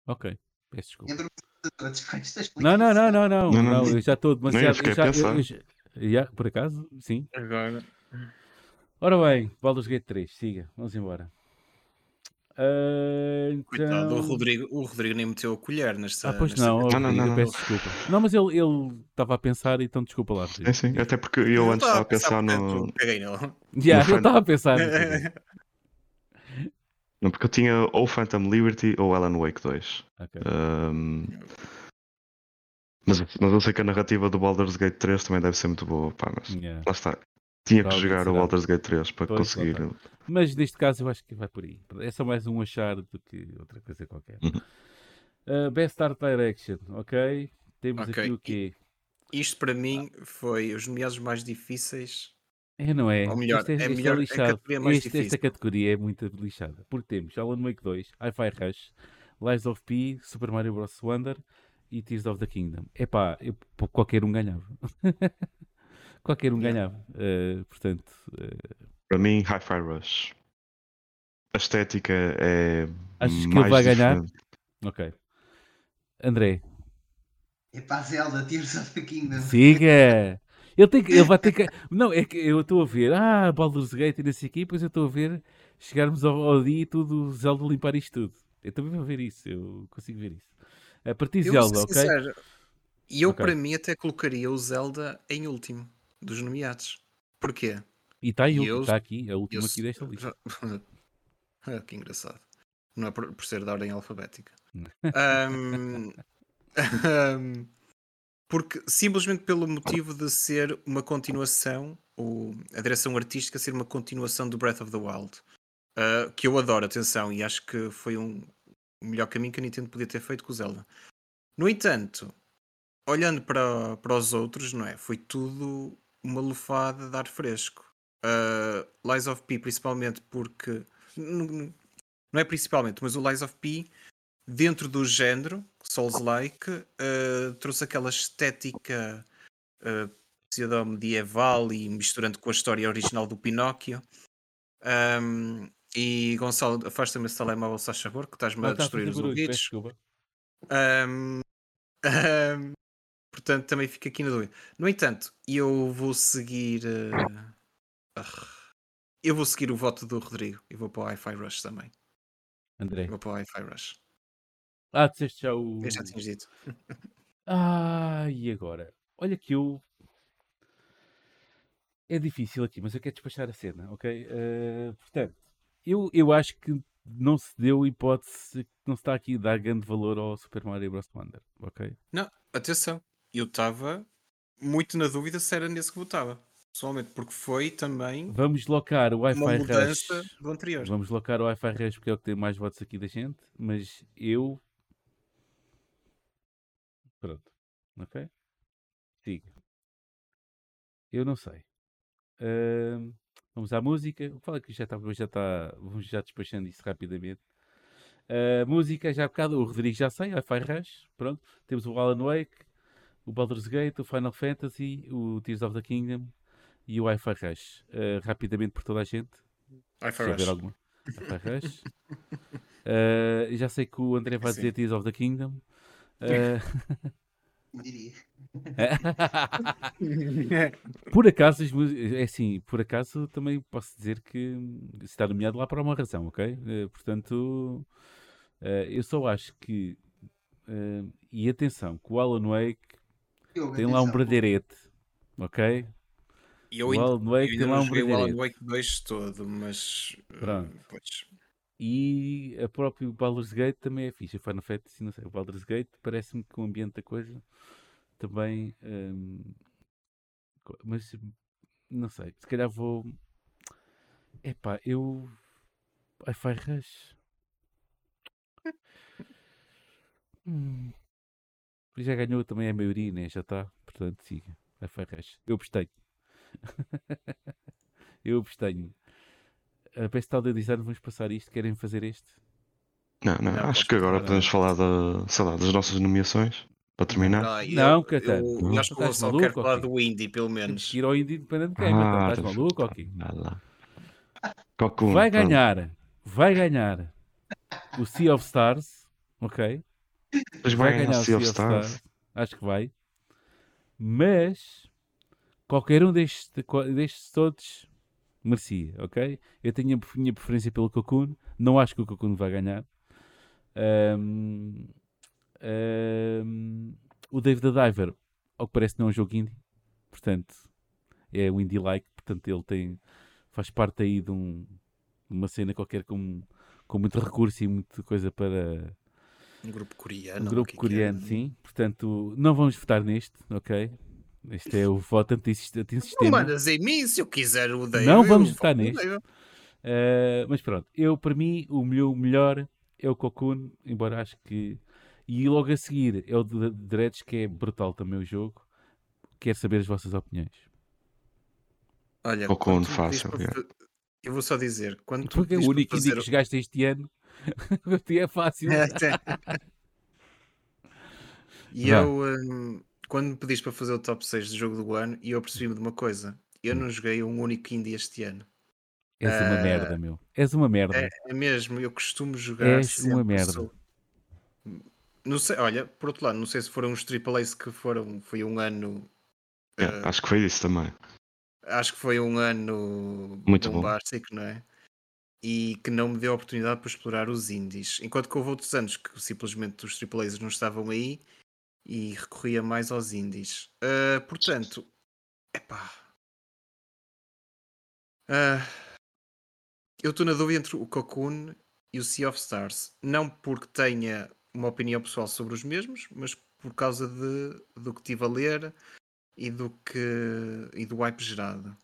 Ok. Peço desculpa. Não, não, não, não, não. Não, não. não, eu já estou demasiado. já, eu- já- por acaso, sim. Agora. Ora bem, Baldur's Gate 3, siga, vamos embora. Ah, Coitado, o então- Rodrigo, o Rodrigo nem meteu a colher nesta. Ah, pois nesta não, categoria. Não, não, eu não, peço desculpa. Não, mas ele ele estava a pensar, então desculpa lá. Rodrigo. É sim, até porque eu antes estava a pensar no. portanto, Caguei nele. Já, no fan- estava a pensar. Não, porque eu tinha ou Phantom Liberty ou Alan Wake 2. Ok. Ahm, mas, mas eu sei que a narrativa do Baldur's Gate 3 também deve ser muito boa. Pá, mas Yeah. lá está. Tinha que jogar o. Baldur's Gate 3 para Pois, conseguir. Mas neste caso eu acho que vai por aí. É só mais um achar do que outra coisa qualquer. Uh, Best Art Direction, ok? Temos Ok. aqui o quê? Isto para mim foi os nomeados mais difíceis. É, não é? Ou melhor, Este é este melhor- é a lixado. categoria mais Este- esta categoria é muito lixada. Porque temos Alan Wake 2, Hi-Fi Rush, Lies of P, Super Mario Bros. Wonder e Tears of the Kingdom. Epá, eu, qualquer um ganhava. qualquer um Yeah. ganhava. Uh, portanto, uh, Para mim, Hi-Fi Rush. A estética é. Achas que ele vai ganhar? diferente. ok. André, É para a Zelda, Tears of the Kingdom. Siga! Ele, tem que, ele vai ter que. Não, é que eu estou a ver. Ah, Baldur's Gate e nesse aqui, depois eu estou a ver chegarmos ao, ao dia e tudo, Zelda limpar isto tudo. Eu também vou ver isso, eu consigo ver isso. A partir de Zelda, ok? E eu, Ok. para mim, até colocaria o Zelda em último dos nomeados. Porquê? E está aí, eu- está aqui, a última Eu aqui desta lista. Ah, que engraçado. Não é por, por ser da ordem alfabética. Ahm, ahm, porque simplesmente pelo motivo de ser uma continuação, ou a direção artística ser uma continuação do Breath of the Wild. Ah, que eu adoro, atenção, e acho que foi um o melhor caminho que a Nintendo podia ter feito com o Zelda. No entanto, olhando para, para os outros, não é? Foi tudo uma lufada de ar fresco. Uh, Lies of P, principalmente porque. Não é principalmente, mas o Lies of P, dentro do género Souls-like, uh, trouxe aquela estética uh, pseudo-medieval e misturando com a história original do Pinóquio. Um, e Gonçalo, afasta-me esse telemóvel, se faz favor, que estás-me Ah, a destruir os ouvidos. peço desculpa. Portanto, também fico aqui na dúvida. No entanto, eu vou seguir. ah, eu vou seguir o voto do Rodrigo e vou para o Hi-Fi Rush também. André. Vou para o Hi-Fi Rush. Ah, disseste já o. Eu já tinhas dito. Ah, e agora? Olha que eu. É difícil aqui, mas eu quero despachar a cena, ok? Eh, portanto, eu, eu acho que não se deu hipótese, que não se está aqui a dar grande valor ao Super Mario Bros. Wonder, ok? Não, atenção. Eu estava muito na dúvida se era nesse que votava. Pessoalmente, porque foi também Vamos locar o Wi-Fi Rush. do anterior. Vamos locar o Wi-Fi Rush porque é o que tem mais votos aqui da gente, mas eu. Pronto, ok? Siga. Eu não sei. Ahm, vamos à música. Fala que já está, já está. Vamos já despachando isso rapidamente. Uh, música, já há bocado, o Rodrigo já sei, Hi-Fi Rush, pronto. Temos o Alan Wake, o Baldur's Gate, o Final Fantasy, o Tears of the Kingdom e o Hi-Fi Rush. Uh, rapidamente por toda a gente. Hi-Fi Rush. Alguma. Hi-Fi Rush. uh, já sei que o André vai Sim. dizer Tears of the Kingdom. Uh, Diria. por acaso, é assim, por acaso também posso dizer que está nomeado lá por uma razão, ok? Eh, portanto, eh, eu só acho que, eh, e atenção, que o Alan Wake tem lá um bradeirete, ok? E eu o ainda, Alan eu Wake ainda tem lá não um joguei o Alan bradeirete. Wake 2 todo, mas. uh, Pronto. pois. E a próprio Baldur's Gate também é fixe. Final Fantasy, não sei, o Baldur's Gate parece-me que o ambiente da coisa também. hum, mas não sei, se calhar vou. Epá, eu. Wi-Fi Rush. Hum. Já ganhou também a maioria, né? Já está. Portanto, siga. Wi-Fi Rush. Eu abstenho. eu abstenho. A Pestal de Design, vamos passar isto. Querem fazer este? Não, não, Não, acho que agora podemos falar da, sei lá, das nossas nomeações para terminar. Ah, eu- Não, eu, Catano. eu, Não. acho que o Estás Gonçalo maluco, quer falar ok? do Indie, pelo menos. que ir ao Independent Game, então. Estás tá- maluco, ok? Vai ganhar, vai ganhar o Sea of Stars, ok? Mas vai ganhar o Sea of Stars. acho que vai. Mas qualquer um destes, destes todos merecia, ok? Eu tenho a minha preferência pelo Cocoon, não acho que o Cocoon vai ganhar. Ahm, ahm, o Dave the Diver, ao que parece, não é um jogo indie, portanto, é um indie-like, portanto, ele tem, faz parte aí de, um- uma cena qualquer com, com muito recurso e muita coisa para, Um grupo coreano. um grupo que é que coreano, é? sim. Portanto, não vamos votar neste, ok? Este é o voto anti- Não anti-sistema. mandas em mim, se eu quiser o Dave. Não vamos votar neste. Uh, mas pronto, eu para mim o meu melhor é o Cocoon, embora acho que. E logo a seguir é o de Dreads, que é brutal também o jogo. Quero saber as vossas opiniões. Olha, Cocoon, fácil, para Eu vou só dizer, quando Porque é o único indie fazer... que jogaste este ano. é fácil. E Vá. eu, hum, quando me pediste para fazer o top 6 do jogo do ano, e eu percebi-me de uma coisa: eu Hum. não joguei um único indie este ano. És uma Ah, merda, meu. És uma merda. É, é mesmo, eu costumo jogar. És uma merda. Não sei, olha, por outro lado, não sei se foram os AAAs que foram, foi um ano. Yeah, ah, acho que foi isso também. acho que foi um ano Muito bom. bombástico, não é? E que não me deu a oportunidade para explorar os indies. Enquanto que houve outros anos que simplesmente os AAAs não estavam aí e recorria mais aos indies. Ah, portanto, epá. Ah, eu estou na dúvida entre o Cocoon e o Sea of Stars. Não porque tenha uma opinião pessoal sobre os mesmos, mas por causa de, do que estive a ler e do que e do hype gerado.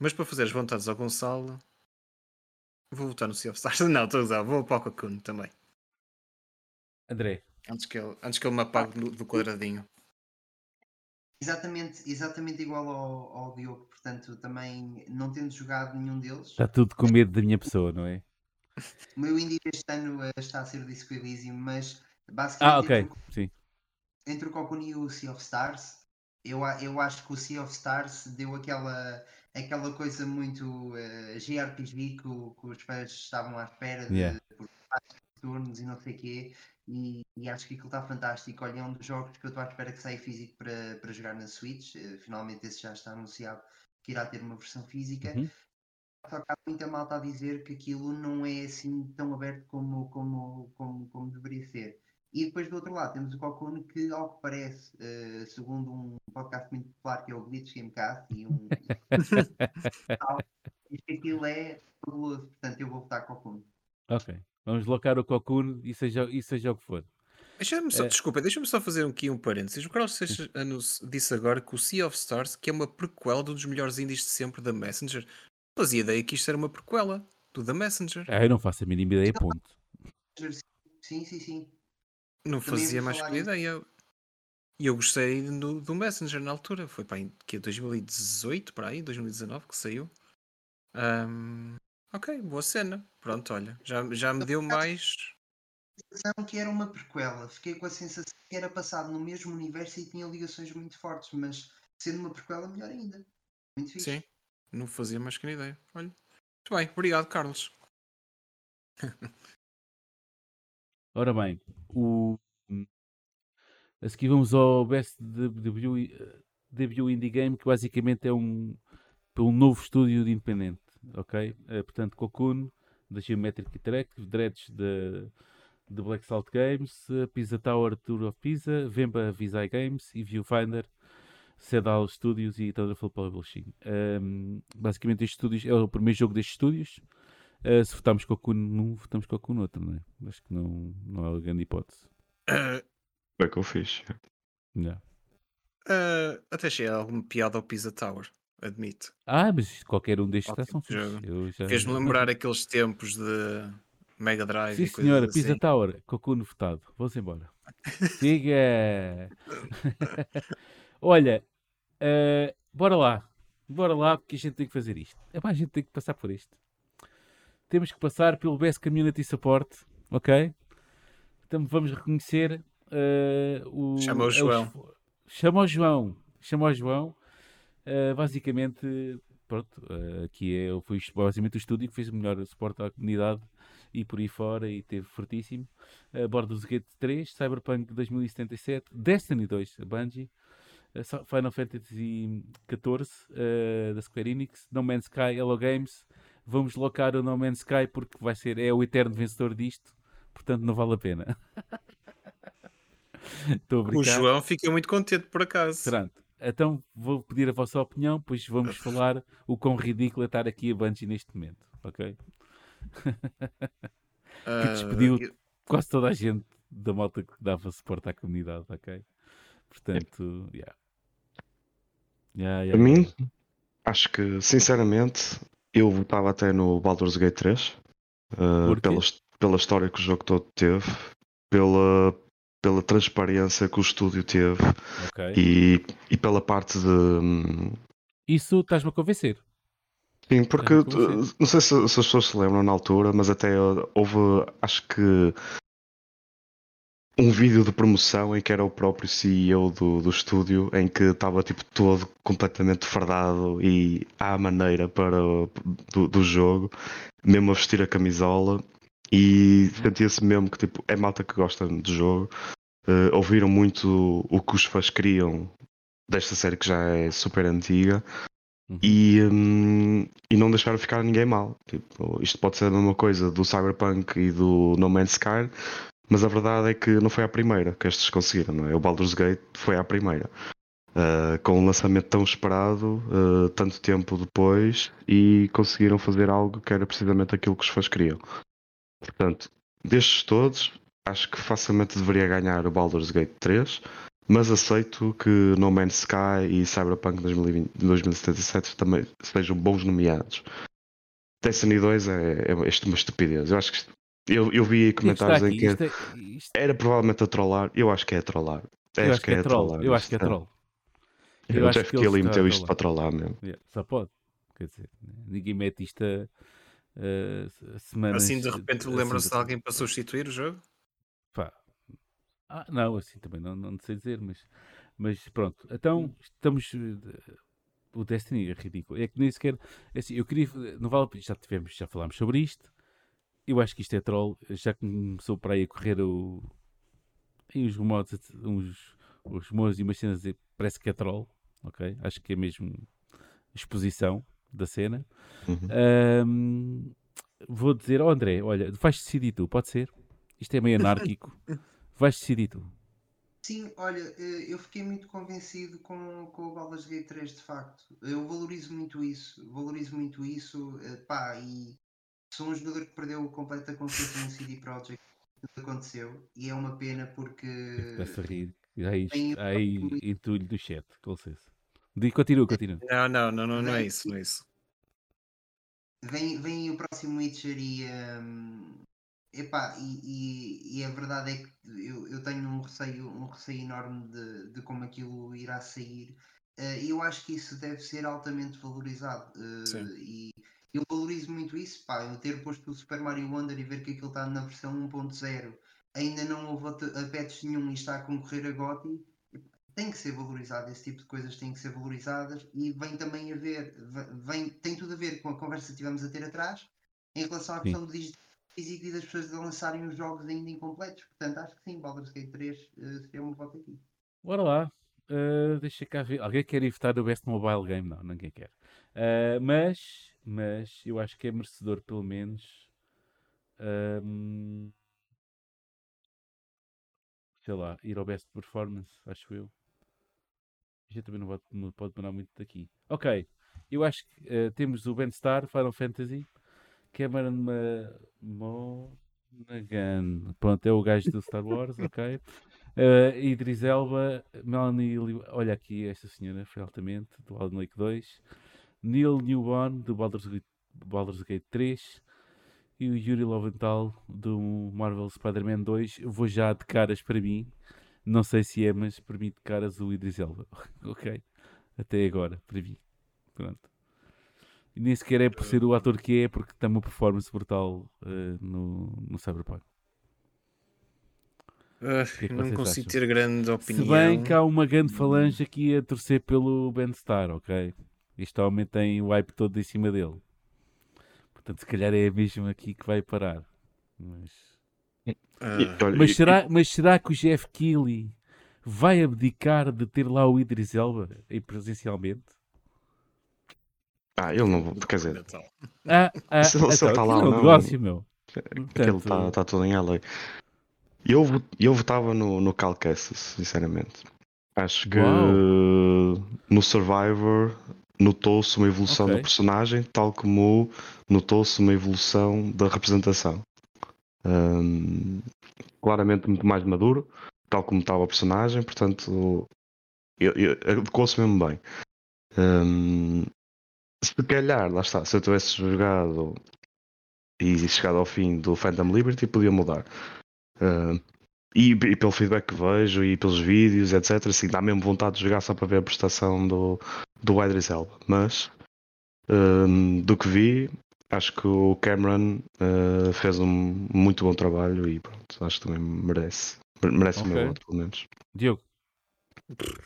Mas para fazer as vontades ao Gonçalo, vou votar no Sea of Stars. Não, estou a usar, vou para o Cocoon também. André, Antes que ele, antes que ele me apague do, do quadradinho. Exatamente, exatamente igual ao, ao Diogo, portanto, também não tendo jogado nenhum deles, está tudo com medo da minha pessoa, não é? o meu indie deste ano eh, está a ser o Disco Elysium, mas Ah, basicamente ok. entre, o- Sim. entre o Cocoon e o Sea of Stars, eu, eu acho que o Sea of Stars deu aquela, aquela coisa muito eh, JRPG que, o- que os fãs estavam à espera de Yeah. por turnos e não sei o quê. E, e acho que aquilo está fantástico. Olha, é um dos jogos que eu estou à espera que saia físico para, para jogar na Switch. Eh, finalmente esse já está anunciado que irá ter uma versão física. Uhum. Só que há muita malta a dizer que aquilo não é assim tão aberto como, como, como, como deveria ser. E depois do outro lado temos o Cocoon que, ao que parece, eh, segundo um podcast muito popular que é o Glitch Gamecast e um diz que aquilo é fabuloso, portanto eu vou votar Cocoon. Ok. Vamos locar o Cocoon e seja, e seja o que for. Deixa-me só, É. Desculpa, deixa-me só fazer aqui um parênteses. O Carlos Seixas disse agora que o Sea of Stars, que é uma prequela de um dos melhores indies de sempre da Messenger, não fazia ideia que isto era uma prequela do The Messenger. Ah, eu não faço a mínima ideia, ponto. Sim, sim, sim. Não fazia mais que ideia. E eu gostei do, do Messenger na altura. Foi para aí, que é 2018, para aí, 2019 que saiu. Ahm, ok, boa cena. Pronto, olha, já, já me deu mais. sensação que era uma prequela. Fiquei com a sensação que era passado no mesmo universo e tinha ligações muito fortes, mas sendo uma prequela, melhor ainda. Muito fixe. Sim, não fazia mais que ideia. Olha. Muito bem, obrigado, Carlos. Ora bem, o... a seguir vamos ao Best Debut, debut Indie Game, que basicamente é um, um novo estúdio de independente, ok? É, portanto, Cocoon, da Geometric Interactive, Dredge da de Black Salt Games, Pizza Tower Tour of Pisa, Vemba Visai Games e Viewfinder, Sedal Studios e Thunderful Publishing. Um, basicamente, estes estúdios é o primeiro jogo destes estúdios. Uh, se votarmos com o Kun num, votamos com o Kun no outro, não é? Acho que não, não é grande hipótese. Uh, é que eu fiz. Yeah. Uh, até achei alguma piada ao Pisa Tower, admito. Ah, mas qualquer um destes está são já... Fez-me lembrar aqueles tempos de Mega Drive Sim, e senhora, assim. Pisa Tower, Cocuno votado. Vamos embora. Siga! Olha, uh, bora lá. Bora lá, porque a gente tem que fazer isto. É pá, a gente tem que passar por isto temos que passar pelo Best Community Support, ok? Então vamos reconhecer uh, o. Chama o João. É o, chama o João. Chama o João. Uh, basicamente, pronto, uh, aqui é, foi basicamente o estúdio que fez o melhor suporte à comunidade e por aí fora e teve fortíssimo. Uh, Baldur's Gate 3, Cyberpunk 2077, Destiny 2, a Bungie. Final Fantasy XIV da Square Enix, No Man's Sky, Hello Games, vamos locar o No Man's Sky porque vai ser, é o eterno vencedor disto, portanto não vale a pena. Estou a brincar. O João fica muito contente por acaso. Pronto. Então vou pedir a vossa opinião, pois vamos falar o quão ridículo é estar aqui a Bungie neste momento, ok? que despediu uh, quase toda a gente da malta que dava suporte à comunidade, ok? Portanto, yeah. Yeah, yeah, a mim, acho que sinceramente eu votava até no Baldur's Gate 3 uh, pela, pela história que o jogo todo teve, pela, pela transparência que o estúdio teve okay. e, e pela parte de. Hum, Isso estás-me a convencer. Sim, porque não sei se, se, as pessoas se lembram na altura, mas até houve, acho que um vídeo de promoção em que era o próprio CEO do, do estúdio em que estava tipo todo completamente fardado e à maneira para do, do jogo, mesmo a vestir a camisola e sentia-se mesmo que tipo é malta que gosta do jogo. Uh, ouviram muito o que os fãs queriam desta série que já é super antiga uhum. e, um, e não deixaram ficar ninguém mal. Tipo, isto pode ser a mesma coisa do Cyberpunk e do No Man's Sky, mas a verdade é que não foi a primeira que estes conseguiram, não é? O Baldur's Gate foi a primeira. Uh, com um lançamento tão esperado, uh, tanto tempo depois, e conseguiram fazer algo que era precisamente aquilo que os fãs queriam. Portanto, destes todos, acho que facilmente deveria ganhar o Baldur's Gate 3, mas aceito que No Man's Sky e Cyberpunk 2020, 2077 também sejam bons nomeados. Destiny 2 é, é uma estupidez. Eu acho que eu, eu vi comentários aqui, em que isto é, isto... era provavelmente a trollar. Eu acho que é a trollar. Eu acho que, é, é troll. Trollar, eu acho que é troll. Eu, eu acho que ele meteu isto para trollar mesmo. Yeah, só pode. Quer dizer, ninguém mete isto a, a semanas. Assim de repente assim, lembra-se de alguém para substituir o jogo? Pá. Ah, não, assim também não, não sei dizer, mas, mas pronto. Então estamos. O Destiny é ridículo. É que nem sequer. É assim, eu queria. Não vale, já tivemos, já falámos sobre isto eu acho que isto é troll. Já começou para aí a correr o. E os rumores, uns, os rumores e umas cenas de, parece que é troll, ok? Acho que é mesmo exposição da cena. Uhum. Um, vou dizer, oh André, olha, vais decidir tu, pode ser? Isto é meio anárquico. vais decidir tu. Sim, olha, eh, eu fiquei muito convencido com, com o Baldur's Gate 3, de facto. Eu valorizo muito isso, valorizo muito isso, eh, pá, e sou um jogador que perdeu completa confiança no CD Projekt. Tudo aconteceu e é uma pena porque. Começa a rir. Aí, aí entulho do chat, com licença. Continua, continua. Não, não, não, não, não é isso, não é isso. Vem, vem o próximo Witcher e. Um, epá, e, e, e, a verdade é que eu, eu tenho um receio, um receio enorme de, de como aquilo irá sair. Uh, e eu acho que isso deve ser altamente valorizado. Uh, e eu valorizo muito isso, pá, eu ter posto o Super Mario Wonder e ver que aquilo está na versão 1.0 ainda não houve a patch nenhum e está a concorrer a GOTY, tem que ser valorizado, esse tipo de coisas têm que ser valorizadas e vem também a ver, ve- vem, tem tudo a ver com a conversa que tivemos a ter atrás em relação à Sim. questão do digital físico e das pessoas de lançarem os jogos ainda incompletos. Portanto, acho que sim, Baldur's Gate 3 eh, seria uma voto aqui. Bora lá. Uh, deixa cá ver. Alguém quer ir votar no Best Mobile Game? Não, ninguém quer. Uh, mas, mas eu acho que é merecedor, pelo menos. um, sei lá, ir ao Best Performance, acho eu. Gente também não, vai- não pode demorar muito daqui. Ok, eu acho que uh, temos o Ben Star, Final Fantasy, Cameron Ma- Monaghan. Pronto, é o gajo do Star Wars, ok. Uh, Idris Elba, Melanie, olha aqui esta senhora, foi altamente, do Alan Wake 2. Neil Newborn, do Baldur's Gate, Baldur's Gate 3. E o Yuri Loventhal, do Marvel Spider-Man 2. Eu vou já de caras para mim. Não sei se é, mas para mim de caras o Idris Elba. ok? Até agora, para mim. Pronto. E nem sequer é por ser o ator que é, porque tem uma performance brutal uh, no, no Cyberpunk. Ah, que é que não consigo acham? ter grande opinião. Se bem que há uma grande falange aqui a torcer pelo Ben Star, ok? Este homem tem o hype todo em cima dele. Portanto, se calhar é mesmo aqui que vai parar. Mas, Ah, mas, será, mas será que o Jeff Keighley vai abdicar de ter lá o Idris Elba aí presencialmente? Ah, ele não vou. Quer dizer. Ah, ah, Se ele- ele então, lá é um não, negócio, meu. Portanto, está tá tudo em LA. Eu, eu votava no, no Cal Kestis, sinceramente. Acho que Uau. no Survivor notou-se uma evolução Ok. do personagem, tal como notou-se uma evolução da representação. Hum, claramente muito mais maduro, tal como estava o personagem, portanto adequou-se mesmo bem. Hum, se calhar, lá está, se eu tivesse jogado e chegado ao fim do Phantom Liberty, podia mudar. Hum, e, e pelo feedback que vejo e pelos vídeos, etc. Assim, dá mesmo vontade de jogar só para ver a prestação do, do Idris Elba. Mas hum, do que vi, acho que o Cameron uh, fez um muito bom trabalho e pronto, acho que também merece. Merece o Ok. meu voto, pelo menos. Diogo,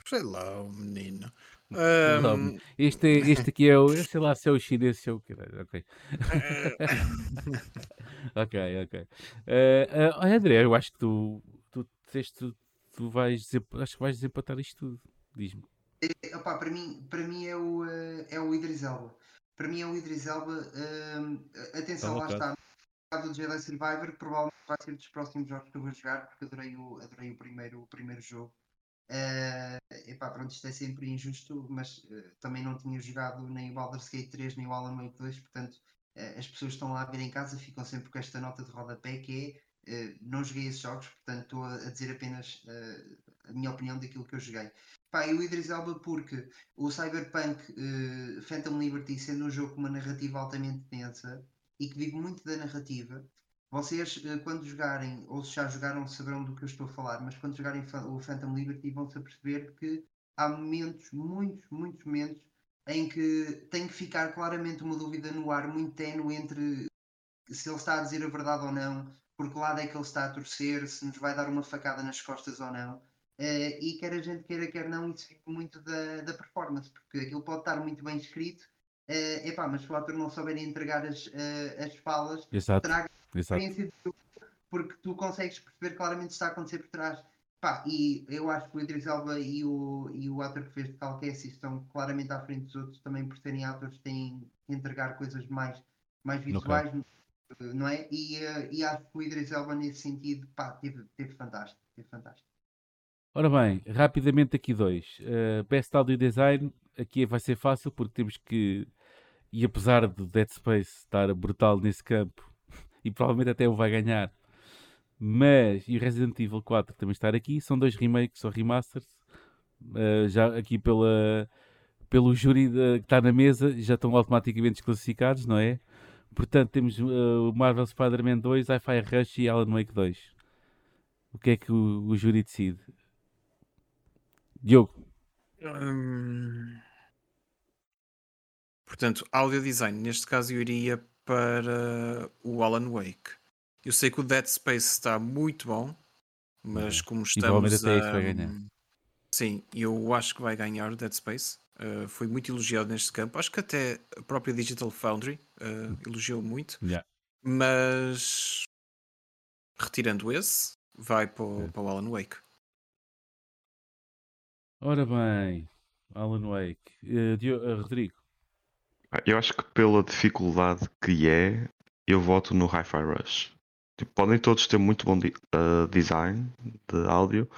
Sei lá, o menino. lá, Ahm, este, é- este aqui é o, sei lá se é o chinês, se é o caralho, ok. Ok, ok. Eh, eh, olha, André, eu acho que tu, tu disseste, tu, vais, acho que vais desempatar isto tudo. Diz-me. Eh, opá, para mim, para mim é, o, eh, é o Idris Elba. Para mim é o Idris Elba. ehm, atenção, Tá lá está. Do Jedi Survivor, provavelmente vai ser dos próximos jogos que eu vou jogar, porque adorei o, adorei o, primeiro, o primeiro jogo. Eh, epá, pronto, isto é sempre injusto, mas eh, também não tinha jogado nem o Baldur's Gate 3 nem o Alan Wake 2, portanto eh, as pessoas que estão lá a ver em casa ficam sempre com esta nota de rodapé que eh, não joguei esses jogos, portanto estou a, dizer apenas eh, a minha opinião daquilo que eu joguei. Pá, e o Idris Elba porque o Cyberpunk eh, Phantom Liberty sendo um jogo com uma narrativa altamente densa e que vive muito da narrativa, vocês quando jogarem, ou se já jogaram saberão do que eu estou a falar, mas quando jogarem o Phantom Liberty vão-se a perceber que há momentos, muitos, muitos momentos em que tem que ficar claramente uma dúvida no ar muito ténue entre se ele está a dizer a verdade ou não, por que lado é que ele está a torcer, se nos vai dar uma facada nas costas ou não. Eh, e quer a gente queira, quer não, isso fica muito da, da performance, porque aquilo pode estar muito bem escrito, eh, epá, mas se o ator não souber entregar as, eh, as falas, Exato, traga exato. experiência de jogo, porque tu consegues perceber claramente o que está a acontecer por trás. Pá, e eu acho que o Idris Elba e o, e o ator que fez de Cal Kestis estão claramente à frente dos outros, também por serem atores, têm que entregar coisas mais, mais visuais, não é? E, eh, e acho que o Idris Elba, nesse sentido, pá, teve, teve fantástico. Teve fantástico. Ora bem, rapidamente aqui dois. Uh, Best Audio Design, aqui vai ser fácil porque temos que, e apesar de Dead Space estar brutal nesse campo, e provavelmente até o vai ganhar, mas, e Resident Evil 4 também estar aqui, são dois remakes ou remasters, uh, já aqui pela, pelo júri de- que está na mesa, já estão automaticamente desclassificados, não é? Portanto, temos uh, o Marvel Spider-Man 2, Hi-Fi Rush e Alan Wake 2. O que é que o, o júri decide? Diogo, Hum, Portanto, audio design, neste caso eu iria para o Alan Wake. Eu sei que o Dead Space está muito bom, mas como E provavelmente estamos até este vai a- ganhar. Sim, eu acho que vai ganhar o Dead Space. Uh, foi muito elogiado neste campo. Acho que até a própria Digital Foundry uh, elogiou muito. Yeah. Mas retirando esse, vai para o, Ok. para o Alan Wake. Ora bem, Alan Wake. Eh, Dio- eh, Rodrigo, Ah, Eu acho que pela dificuldade que é, eu voto no Hi-Fi Rush. Tipo, podem todos ter muito bom ah, design de áudio,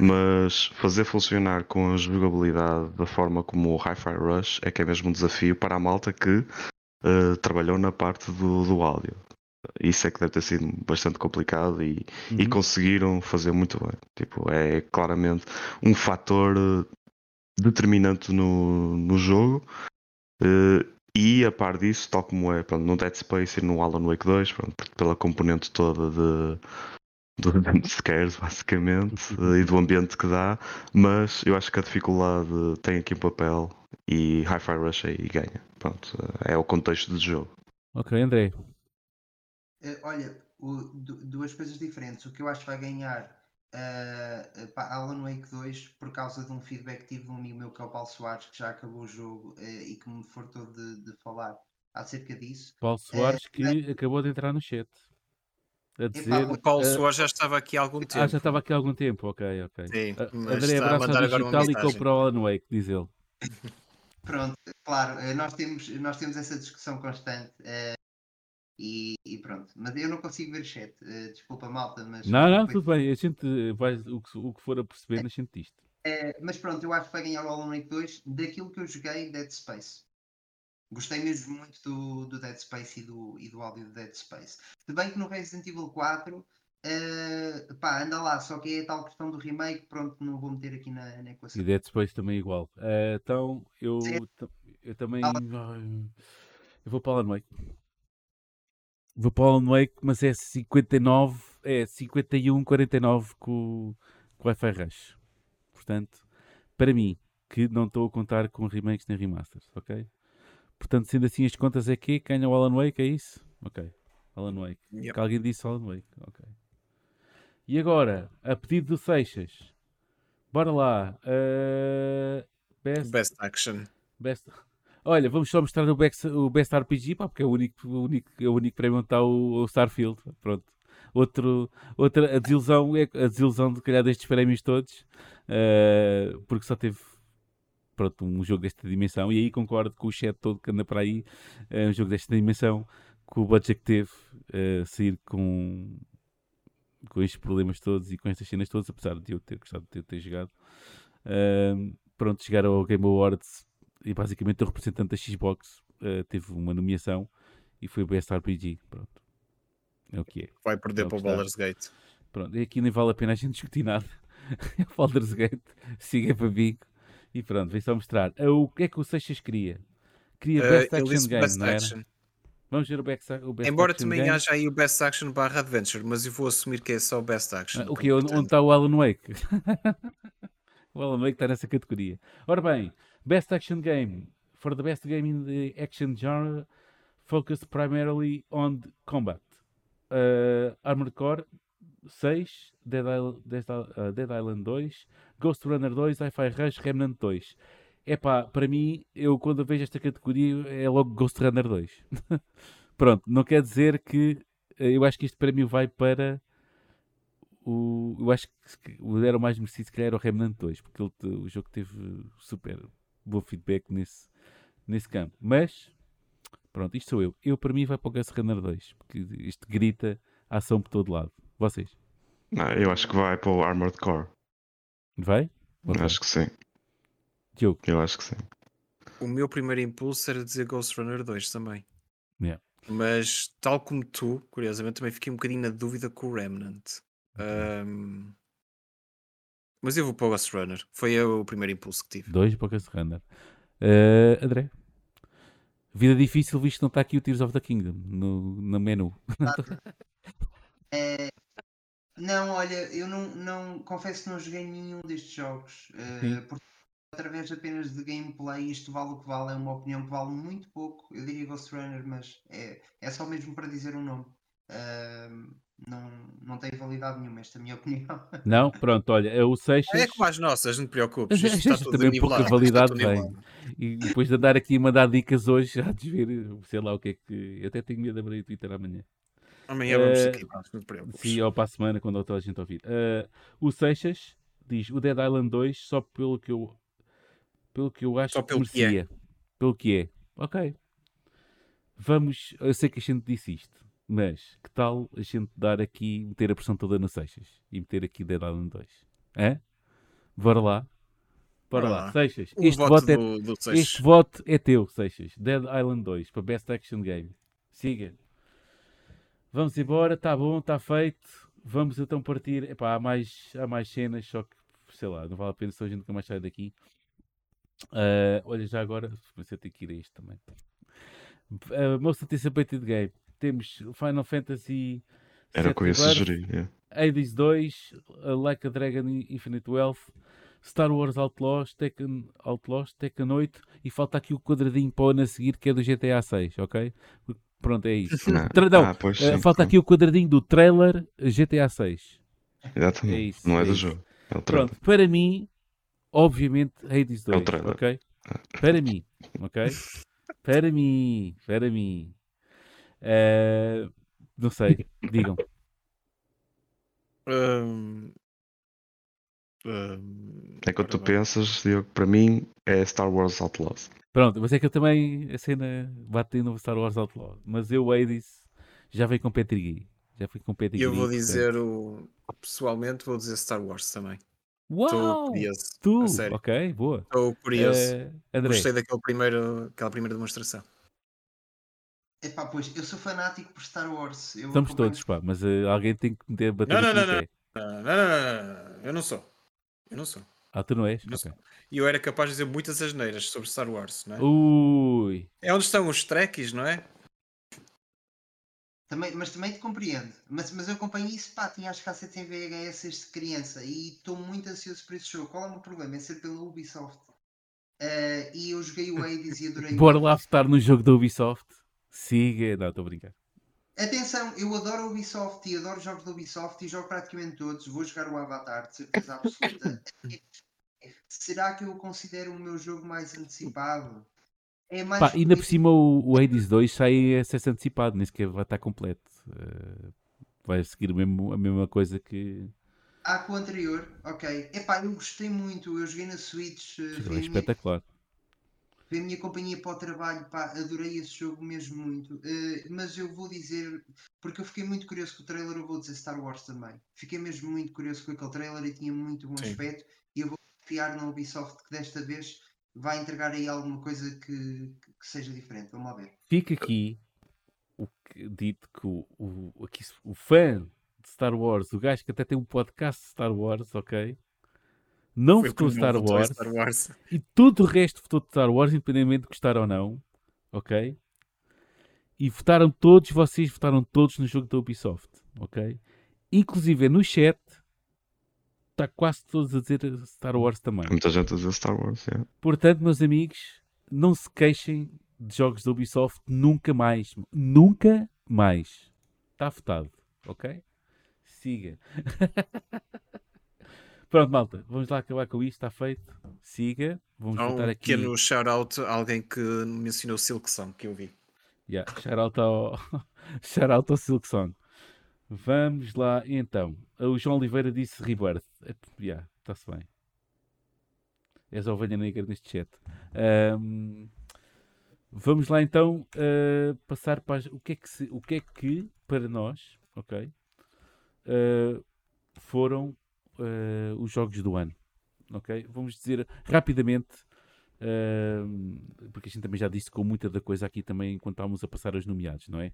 mas fazer funcionar com a jogabilidade da forma como o Hi-Fi Rush é que é mesmo um desafio para a malta que ah, trabalhou na parte do, do áudio. Isso é que deve ter sido bastante complicado e, e Uhum. conseguiram fazer muito bem. Tipo, é claramente um fator eh, determinante no, no jogo. Eh, e a par disso, tal como é pronto, no Dead Space e no Alan Wake 2, pronto, pela componente toda de do jump scares, basicamente, eh, e do ambiente que dá, mas eu acho que a dificuldade tem aqui um papel e Hi-Fi Rush aí ganha. Pronto, é o contexto do jogo. ok, André. Eh, olha, o- du- duas coisas diferentes. O que eu acho que vai ganhar pá, Alan Wake 2 por causa de um feedback que tive de um amigo meu que é o Paulo Soares, que já acabou o jogo eh, e que me fartou de, de falar acerca disso. Paulo Soares que acabou de entrar no chat. A dizer. O Paulo eh, Soares já estava aqui há algum tempo. ah, já estava aqui há algum tempo, ok, ok. Sim, mas André, está a digital e comprou o Alan Wake, diz ele. Pronto, claro, eh, nós temos, nós temos essa discussão constante eh, e, e pronto. Mas eu não consigo ver o chat. eh, desculpa, malta, mas. Não, não, foi- tudo bem. A gente vai, o que, o que for a perceber, a gente disto. Eh, mas pronto, eu acho que vai ganhar o Alan Wake 2 daquilo que eu joguei Dead Space. Gostei mesmo muito do, do Dead Space e do, e do áudio do Dead Space. Se bem que no Resident Evil 4, eh, pá, anda lá, só que é a tal questão do remake, pronto, não vou meter aqui na, na E equação. Dead Space também igual. Eh, então, eu, eu também. Eu vou para o Alan Wake. Vou para o Alan Wake, mas é 59, é 51, 49 com, com o Wi-Fi Rush. Portanto, para mim, que não estou a contar com remakes nem remasters, ok? Portanto, sendo assim, as contas é que ganha o Alan Wake, é isso? Ok. Alan Wake. Yep. Que alguém disse Alan Wake, ok. E agora, a pedido do Seixas, bora lá. eh, best Best Action. Best... Olha, vamos só mostrar o Best, o best RPG, pá, porque é o único, o único, é o único prémio onde está o, o Starfield. Pronto. Outro, outra a desilusão, é a desilusão de calhar destes prémios todos, eh, porque só teve pronto, um jogo desta dimensão. E aí concordo com o chat todo que anda para aí, é um jogo desta dimensão, com o budget que teve, eh, sair com, com estes problemas todos e com estas cenas todas, apesar de eu ter gostado de eu ter jogado. Ahm, pronto, chegar ao Game Awards e basicamente o representante da Xbox eh, teve uma nomeação e foi o Best RPG. Pronto. É o que é. Vai perder a para o. Baldur's Gate. Pronto, e aqui nem vale a pena a gente discutir nada. É o Baldur's Gate, siga para Vigo. E pronto, vem só mostrar. Ah, o que é que o Seixas queria? Queria Eh, Best ele Action Game, Best não era? Action. Vamos ver o Best, o best Embora também Game. haja aí o Best Action barra Adventure, mas eu vou assumir que é só o Best Action. Ah, o que Onde está o Alan Wake? o Alan Wake está nessa categoria. Ora bem, Best Action Game. For the best game in the action genre, focused primarily on combat. Uh, Armored Core 6, Dead Island, Dead, Island 2, Ghost Runner 2, Hi-Fi Rush, Remnant 2. Epá, para mim, eu quando vejo esta categoria é logo Ghost Runner 2. Pronto, não quer dizer que eh, eu acho que este prémio vai para o, eu acho que era o mais merecido se calhar era o Remnant 2, porque ele o jogo teve super bom feedback nesse, nesse campo. Mas, pronto, isto sou eu. Eu, para mim, vai para o Ghost Runner 2, porque isto grita ação por todo lado. Vocês? Não, eu acho que vai para o Armored Core. Vai? Acho que sim. Diogo? Eu acho que sim. O meu primeiro impulso era dizer Ghost Runner 2 também. Yeah. Mas, tal como tu, curiosamente, também fiquei um bocadinho na dúvida com o Remnant. Ahm, Mas eu vou para o Ghost Runner. Foi o primeiro impulso que tive. Dois para o Ghost Runner. Eh, André? Vida difícil, visto que não está aqui o Tears of the Kingdom no, no menu. Eh, não, olha, eu não, não confesso que não joguei nenhum destes jogos. porque através apenas de gameplay, isto vale o que vale, é uma opinião que vale muito pouco. Eu diria Ghost Runner, mas é, é só mesmo para dizer um nome. uh, não, não tem validade nenhuma, esta é a minha opinião. Não? Pronto, olha, é o Seixas. É como as nossas, não te preocupes. Isto está tudo também pouca validade está tudo vem. nivelado. E depois de andar aqui a mandar dicas hoje, já de ver, sei lá o que é que. Eu até tenho medo de abrir o Twitter amanhã. Amanhã vamos Eh, aqui, não te preocupes. Sim, ou para a semana, quando toda a gente ouvir. Eh, o Seixas diz: o Dead Island 2, só pelo que eu, pelo que eu acho Só que pelo que é. merecia. Pelo que é. Ok. Vamos. Eu sei que a gente disse isto, mas que tal a gente dar aqui, meter a pressão toda no Seixas e meter aqui Dead Island 2? Hã? Bora lá. Bora Bora lá. lá. Seixas, O este voto voto, é, do, do Seixas. este voto é teu, Seixas. Dead Island 2 para Best Action Game. Siga. Vamos embora, está bom, está feito. Vamos então partir. Epá, há, mais, há mais cenas, só que sei lá, não vale a pena se a gente nunca mais sai daqui. Ah, olha, já agora, você tem que ir a isto também. Uh, Most Anticipated Game. Temos Final Fantasy Era o que eu ia sugerir. é. Hades 2, uh, Like a Dragon Infinite Wealth, Star Wars Outlaws, Tekken, Outlaws, Tekken 8 e falta aqui o quadradinho para o ano a seguir que é do GTA 6, ok? Pronto, é isso. Não. Tra- não, Ah, pois, uh, sim, falta claro. aqui o quadradinho do trailer GTA 6. Exatamente. é isso, não é, é do isso. jogo. É o trailer. Pronto, para mim, obviamente, Hades 2, trailer. ok? Para mim, ok? Para mim, para mim. Eh, não sei, digam. Hum, hum, É quando tu bem. pensas, Diogo, para mim é Star Wars Outlaws. Pronto, mas é que eu também, a cena bate no Star Wars Outlaw. Mas eu, Hades, já veio com Petrigui. Já fui com Petrigui. E eu vou dizer, o, pessoalmente, vou dizer Star Wars também. Uau! Estou curioso. Tu! Ok, boa. Estou curioso. Eh, André, Gostei daquele primeiro, aquela primeira demonstração. Epá, pois, eu sou fanático por Star Wars. Eu estamos acompanho- todos, pá, mas eh, alguém tem que meter bater Não, não, no não, pé. Não, não, não, não, não, eu não sou. Eu não sou. Ah, tu não és? E eu era capaz de dizer muitas asneiras sobre Star Wars, não é? Ui! É onde estão os trekkies, não é? Também, mas também te compreendo. Mas, mas eu acompanho isso, pá, tinha as cassetes em VHS desde criança e estou muito ansioso por esse jogo. Qual é o meu problema? É ser pela Ubisoft. Eh, e eu joguei o Hades e adorei. Bora lá votar no jogo da Ubisoft. Siga. Não, estou a brincar. Atenção, eu adoro a Ubisoft e adoro jogos da Ubisoft e jogo praticamente todos. Vou jogar o Avatar, de certeza absoluta. Será que eu o considero o meu jogo mais antecipado? É mais Pá, ainda por cima o, o Hades 2 sai acesso antecipado, nem sequer vai estar completo. Eh, vai seguir mesmo- a mesma coisa que. Ah, com o anterior, ok. Epá, eu gostei muito. Eu joguei na Switch, eh, foi é espetacular. Foi a minha companhia para o trabalho, pá, adorei esse jogo mesmo muito. Eh, mas eu vou dizer, porque eu fiquei muito curioso com o trailer, eu vou dizer Star Wars também. Fiquei mesmo muito curioso com aquele trailer e tinha muito bom Sim. aspecto. E eu vou confiar na Ubisoft que desta vez vai entregar aí alguma coisa que, que seja diferente. Vamos lá ver. Fica aqui o que, dito que o, o, aqui, o fã de Star Wars, o gajo que até tem um podcast de Star Wars, ok? Não Foi votou Star votou em Wars Star Wars. e todo o resto votou de Star Wars, independentemente de gostar ou não, ok? E votaram todos, vocês votaram todos no jogo da Ubisoft, ok? Inclusive no chat está quase todos a dizer Star Wars também. Muita gente a dizer Star Wars. é. Portanto, meus amigos, não se queixem de jogos da Ubisoft nunca mais. Nunca mais. Está votado, ok? Siga. Pronto, malta, vamos lá acabar com isto, está feito. Siga. Vamos Há voltar um aqui. pequeno shout-out a alguém que mencionou Silk Song, que eu vi. Yeah, shout out ao, shout out ao Silk Song. Vamos lá então. O João Oliveira disse Rebirth. Yeah, está-se bem. És a ovelha negra neste chat. Ahm, vamos lá então ah, passar para as- o que é que se- o que é que para nós, ok? ah, foram ah, os jogos do ano, ok? Vamos dizer rapidamente Ahm, porque a gente também já disse com muita da coisa aqui também enquanto estávamos a passar os nomeados, não é?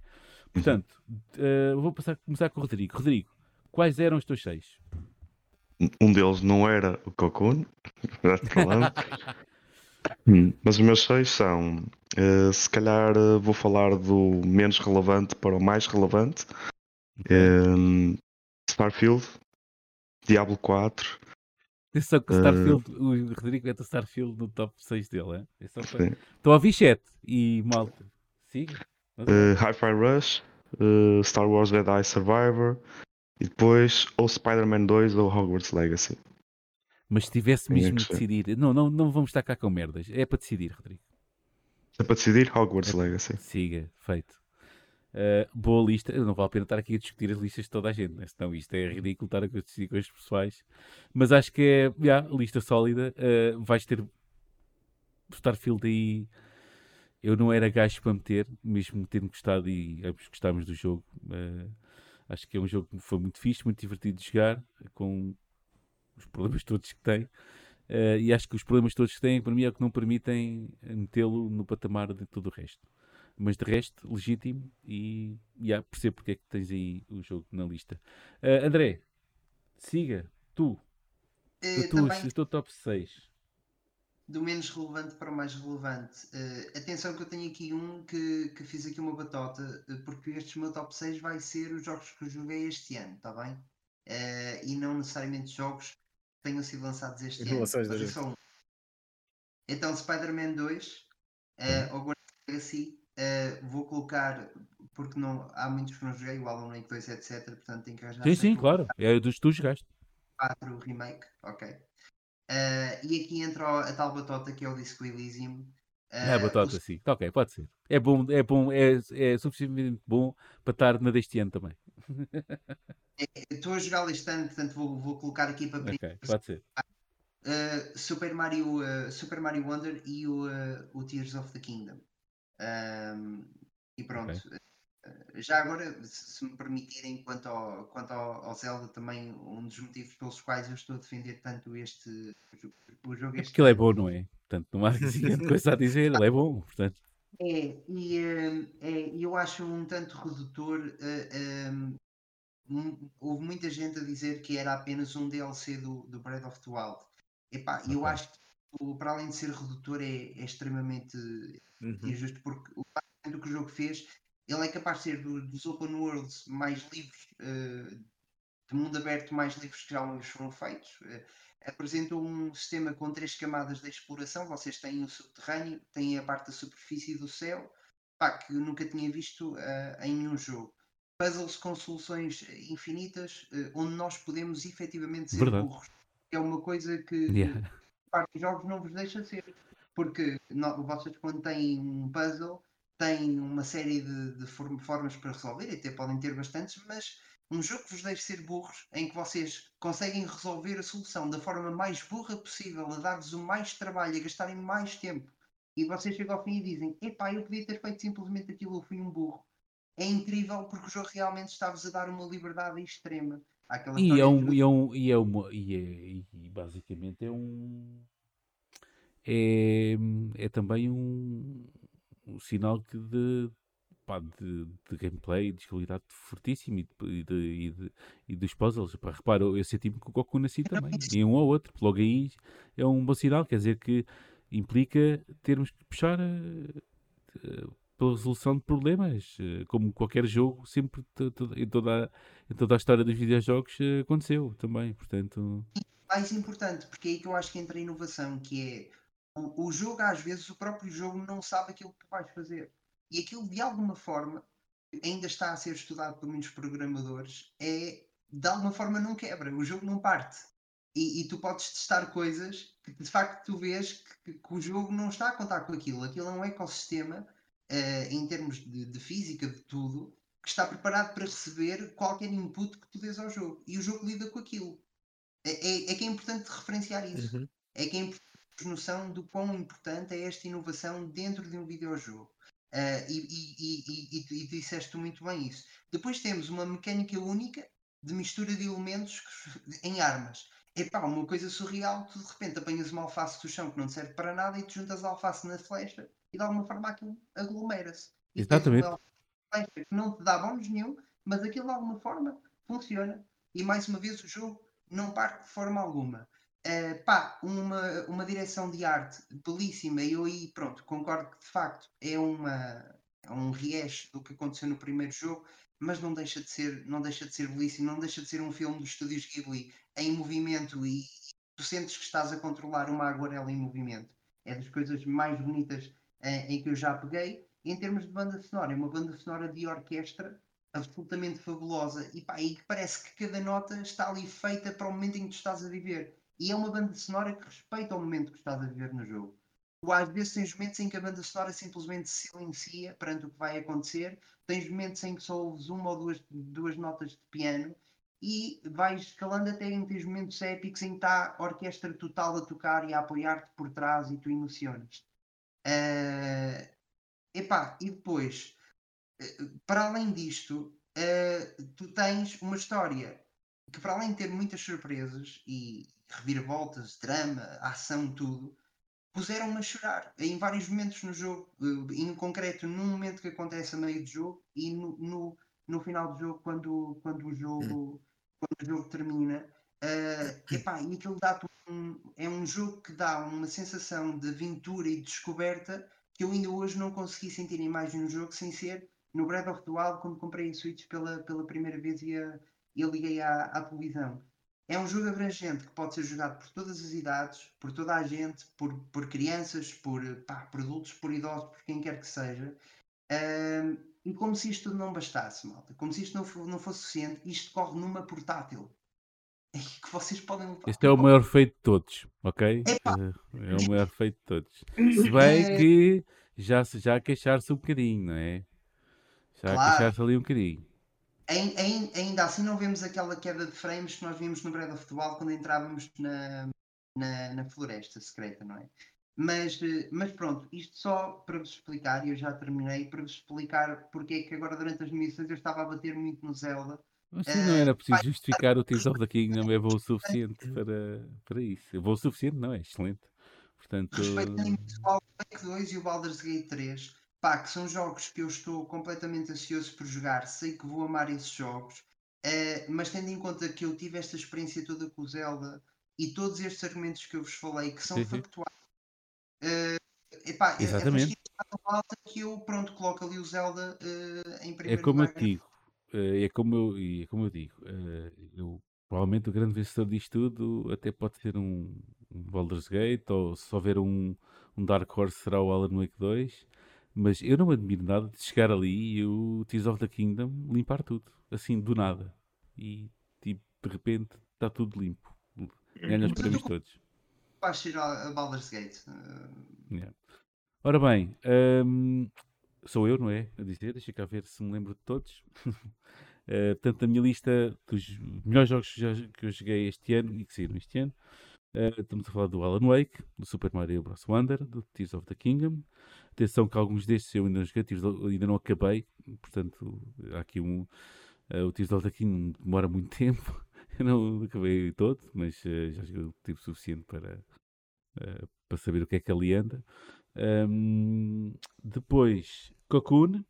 Portanto, ah, vou passar, começar com o Rodrigo. Rodrigo, quais eram os teus seis? Um deles não era o Cocoon, já te falamos. Hum, Mas os meus seis são, eh, se calhar eh, vou falar do menos relevante para o mais relevante. Em, Starfield, Diablo 4, Atenção que o. Starfield, o Rodrigo mete o Starfield no top 6 dele, é? É só para- Estou a chat e malta. Siga. eh, Hi-Fi Rush, uh, Star Wars Jedi Survivor e depois ou Spider-Man 2 ou Hogwarts Legacy. Mas se tivesse Tinha mesmo de decidir, não, não, não vamos estar cá com merdas. É para decidir, Rodrigo. É para decidir Hogwarts É- Legacy. Siga, feito. Uh, boa lista. Não vale a pena estar aqui a discutir as listas de toda a gente, né? senão isto é ridículo estar a decidir coisas pessoais. Mas acho que é já, lista sólida. Uh, vais ter Starfield aí. Eu não era gajo para meter, mesmo tendo gostado e ambos gostámos do jogo. Uh, acho que é um jogo que foi muito fixe, muito divertido de jogar, com os problemas todos que tem. E acho que os problemas todos que têm, para mim, é o que não permitem metê-lo no patamar de tudo o resto. Mas de resto, legítimo e já percebo porque é que tens aí o jogo na lista. Uh, André, siga, tu, Eh, o tu, também o teu top 6. do menos relevante para o mais relevante. Eh, atenção que eu tenho aqui um que, que fiz aqui uma batota, eh, porque este meu top 6 vai ser os jogos que eu joguei este ano, está bem? Eh, e não necessariamente jogos que tenham sido lançados este ano. Revelações da Mas é só um. Então, Spider-Man 2, eh, Hogwarts Legacy, eh, vou colocar, porque não, há muitos que não joguei, o Alan Wake 2, etc. Portanto, tenho que arranjar Sim, sim, claro. É dos que tu jogaste. 4 remake, ok. Eh, e aqui entra a tal batota que é o Disco Elysium. É a Eh, batata, o- sim. Tá ok, pode ser. É bom, é bom, é, é suficientemente bom para estar na deste ano também. Estou a jogá-lo este ano, portanto vou, vou colocar aqui para Ok, pode ser. eh, Super, Mario, eh, Super Mario Wonder e o, o Tears of the Kingdom. Ahm, e pronto. Eh, já agora, se me permitirem, quanto, ao, quanto ao, ao Zelda, também um dos motivos pelos quais eu estou a defender tanto este o jogo É este porque ele é bom, não é? Portanto, não há assim coisa a dizer, ele é bom, portanto. É, e eh, é, eu acho um tanto redutor. eh, ehm, houve muita gente a dizer que era apenas um DLC do, do Breath of the Wild. Epá, eu Ok. acho que para além de ser redutor é, é extremamente Uhum. injusto porque o facto do que o jogo fez, ele é capaz de ser do- dos open worlds mais livres, eh, de mundo aberto mais livres que já foram feitos. Eh, apresentou um sistema com três camadas de exploração. Vocês têm o subterrâneo, têm a parte da superfície e do céu, pá, que eu nunca tinha visto eh, em nenhum jogo. Puzzles com soluções infinitas, onde nós podemos efetivamente ser Verdade. burros. É uma coisa que Yeah. parte dos jogos não vos deixa ser. Porque no- vocês, quando têm um puzzle, têm uma série de, de form- formas para resolver, e até podem ter bastantes, mas um jogo que vos deixe ser burros, em que vocês conseguem resolver a solução da forma mais burra possível, a dar-vos o mais trabalho, a gastarem mais tempo, e vocês chegam ao fim e dizem: Epá, eu podia ter feito simplesmente aquilo, eu fui um burro. É incrível porque o jogo realmente está-vos a dar uma liberdade extrema. Àquela E é um, e é um, e é uma, e, é, e basicamente é um, é, é também um, um sinal que de, pá, de, de gameplay, de jogabilidade fortíssimo e, de, e, de, e, dos puzzles. Pá, repara, eu senti-me com o Goku nasci também, em um ou outro, logo aí é um bom sinal, quer dizer que implica termos que puxar eh, pela resolução de problemas, eh, como qualquer jogo, sempre em toda, a- em toda a história dos videojogos eh, aconteceu também, portanto... mais importante, porque é aí que eu acho que entra a inovação, que é o, o jogo, às vezes, o próprio jogo não sabe aquilo que tu vais fazer. E aquilo, de alguma forma, ainda está a ser estudado por muitos programadores, é de alguma forma não quebra, o jogo não parte. E, e tu podes testar coisas que de facto tu vês que, que o jogo não está a contar com aquilo. Aquilo é um ecossistema, eh, em termos de, de física, de tudo, que está preparado para receber qualquer input que tu dês ao jogo. E o jogo lida com aquilo. É, é- é que é importante referenciar isso. Uhum. É que é importante noção do quão importante é esta inovação dentro de um videojogo. Ah, e, e, e, e, disseste muito bem isso. Depois temos uma mecânica única de mistura de elementos em armas. É pá, uma coisa surreal, tu de repente apanhas uma alface do chão que não serve para nada e te juntas a alface na flecha e de alguma forma aquilo aglomera-se. Exatamente. flecha que não te dá bónus nenhum, mas aquilo de alguma forma funciona. E mais uma vez o jogo não parte de forma alguma. Eh, pá, uma, uma direção de arte belíssima, eu aí, pronto, concordo que de facto é, uma, é um rehash do que aconteceu no primeiro jogo, mas não deixa de ser, não deixa de ser belíssimo, não deixa de ser um filme dos estúdios Ghibli em movimento e tu sentes que estás a controlar uma aguarela em movimento. É das coisas mais bonitas eh, em que eu já peguei. Em termos de banda sonora, é uma banda sonora de orquestra absolutamente fabulosa e, pá, e parece que cada nota está ali feita para o momento em que tu estás a viver. E é uma banda sonora que respeita o momento que estás a viver no jogo. Tu às vezes tens momentos em que a banda sonora simplesmente silencia perante o que vai acontecer, tens momentos em que só ouves uma ou duas, duas notas de piano e vais escalando até em teres momentos épicos em que está a orquestra total a tocar e a apoiar-te por trás e tu emocionas. Uh, epá, e depois, uh, para além disto, uh, tu tens uma história que, para além de ter muitas surpresas e reviravoltas, drama, ação, tudo, puseram-me a chorar em vários momentos no jogo, em concreto num momento que acontece a meio do jogo e no, no, no final do jogo quando, quando o jogo quando o jogo termina. Uh, epá, e aquilo dá um, é um jogo que dá uma sensação de aventura e de descoberta que eu ainda hoje não consegui sentir em mais um jogo sem ser no Breath of the Wild quando comprei a Switch pela, pela primeira vez e, a, e a liguei à, à televisão. É um jogo abrangente que pode ser jogado por todas as idades, por toda a gente, por, por crianças, por, pá, por adultos, por idosos, por quem quer que seja. Uh, e como se isto não bastasse, malta, como se isto não, não fosse suficiente, isto corre numa portátil. Que vocês podem Este é o maior feito de todos, ok? Epá. É o maior feito de todos. Se bem é... que já, já queixar-se um bocadinho, não é? Já claro. queixar-se ali um bocadinho. Ainda assim não vemos aquela queda de frames que nós vimos no Breath of the Wild quando entrávamos na, na, na floresta secreta, não é? Mas, eh, mas pronto, isto só para vos explicar, e eu já terminei, para vos explicar porque é que agora durante as missões eu estava a bater muito no Zelda. Mas sim, não era preciso justificar o Tears of the Kingdom é bom o suficiente para, para isso. É bom o suficiente, não é? Excelente. Portanto... Respeitando o Baldur's Gate 2 e o Baldur's Gate 3, pá, que são jogos que eu estou completamente ansioso por jogar, sei que vou amar esses jogos, uh, mas tendo em conta que eu tive esta experiência toda com o Zelda e todos estes argumentos que eu vos falei, que são sim, factuais Uh, epá, é, é Exatamente. É, que eu pronto, coloco ali o Zelda uh, em é primeiro É como lugar. eu digo, é como eu, é como eu digo, eu, provavelmente o grande vencedor disto tudo até pode ser um, um Baldur's Gate ou se houver um, um Dark Horse será o Alan Wake 2 mas eu não admiro nada de chegar ali e o Tears of the Kingdom limpar tudo, assim, do nada. E, tipo, de repente está tudo limpo. Ganha os prémios todos vais ir a Baldur's Gate. Uh... Yeah. Ora bem, um, sou eu, não é? A dizer, deixa cá ver se me lembro de todos. uh, portanto, a minha lista dos melhores jogos que eu joguei este ano e que saíram este ano. Uh, estamos a falar do Alan Wake, do Super Mario Bros. Wonder, do Tears of the Kingdom. Atenção que alguns destes eu ainda não joguei, ainda não acabei, portanto, há aqui um. Uh, o Tears of the Kingdom demora muito tempo. Eu não acabei todo, mas uh, já joguei o tempo suficiente para, uh, para saber o que é que ali anda. Um, depois, Cocoon.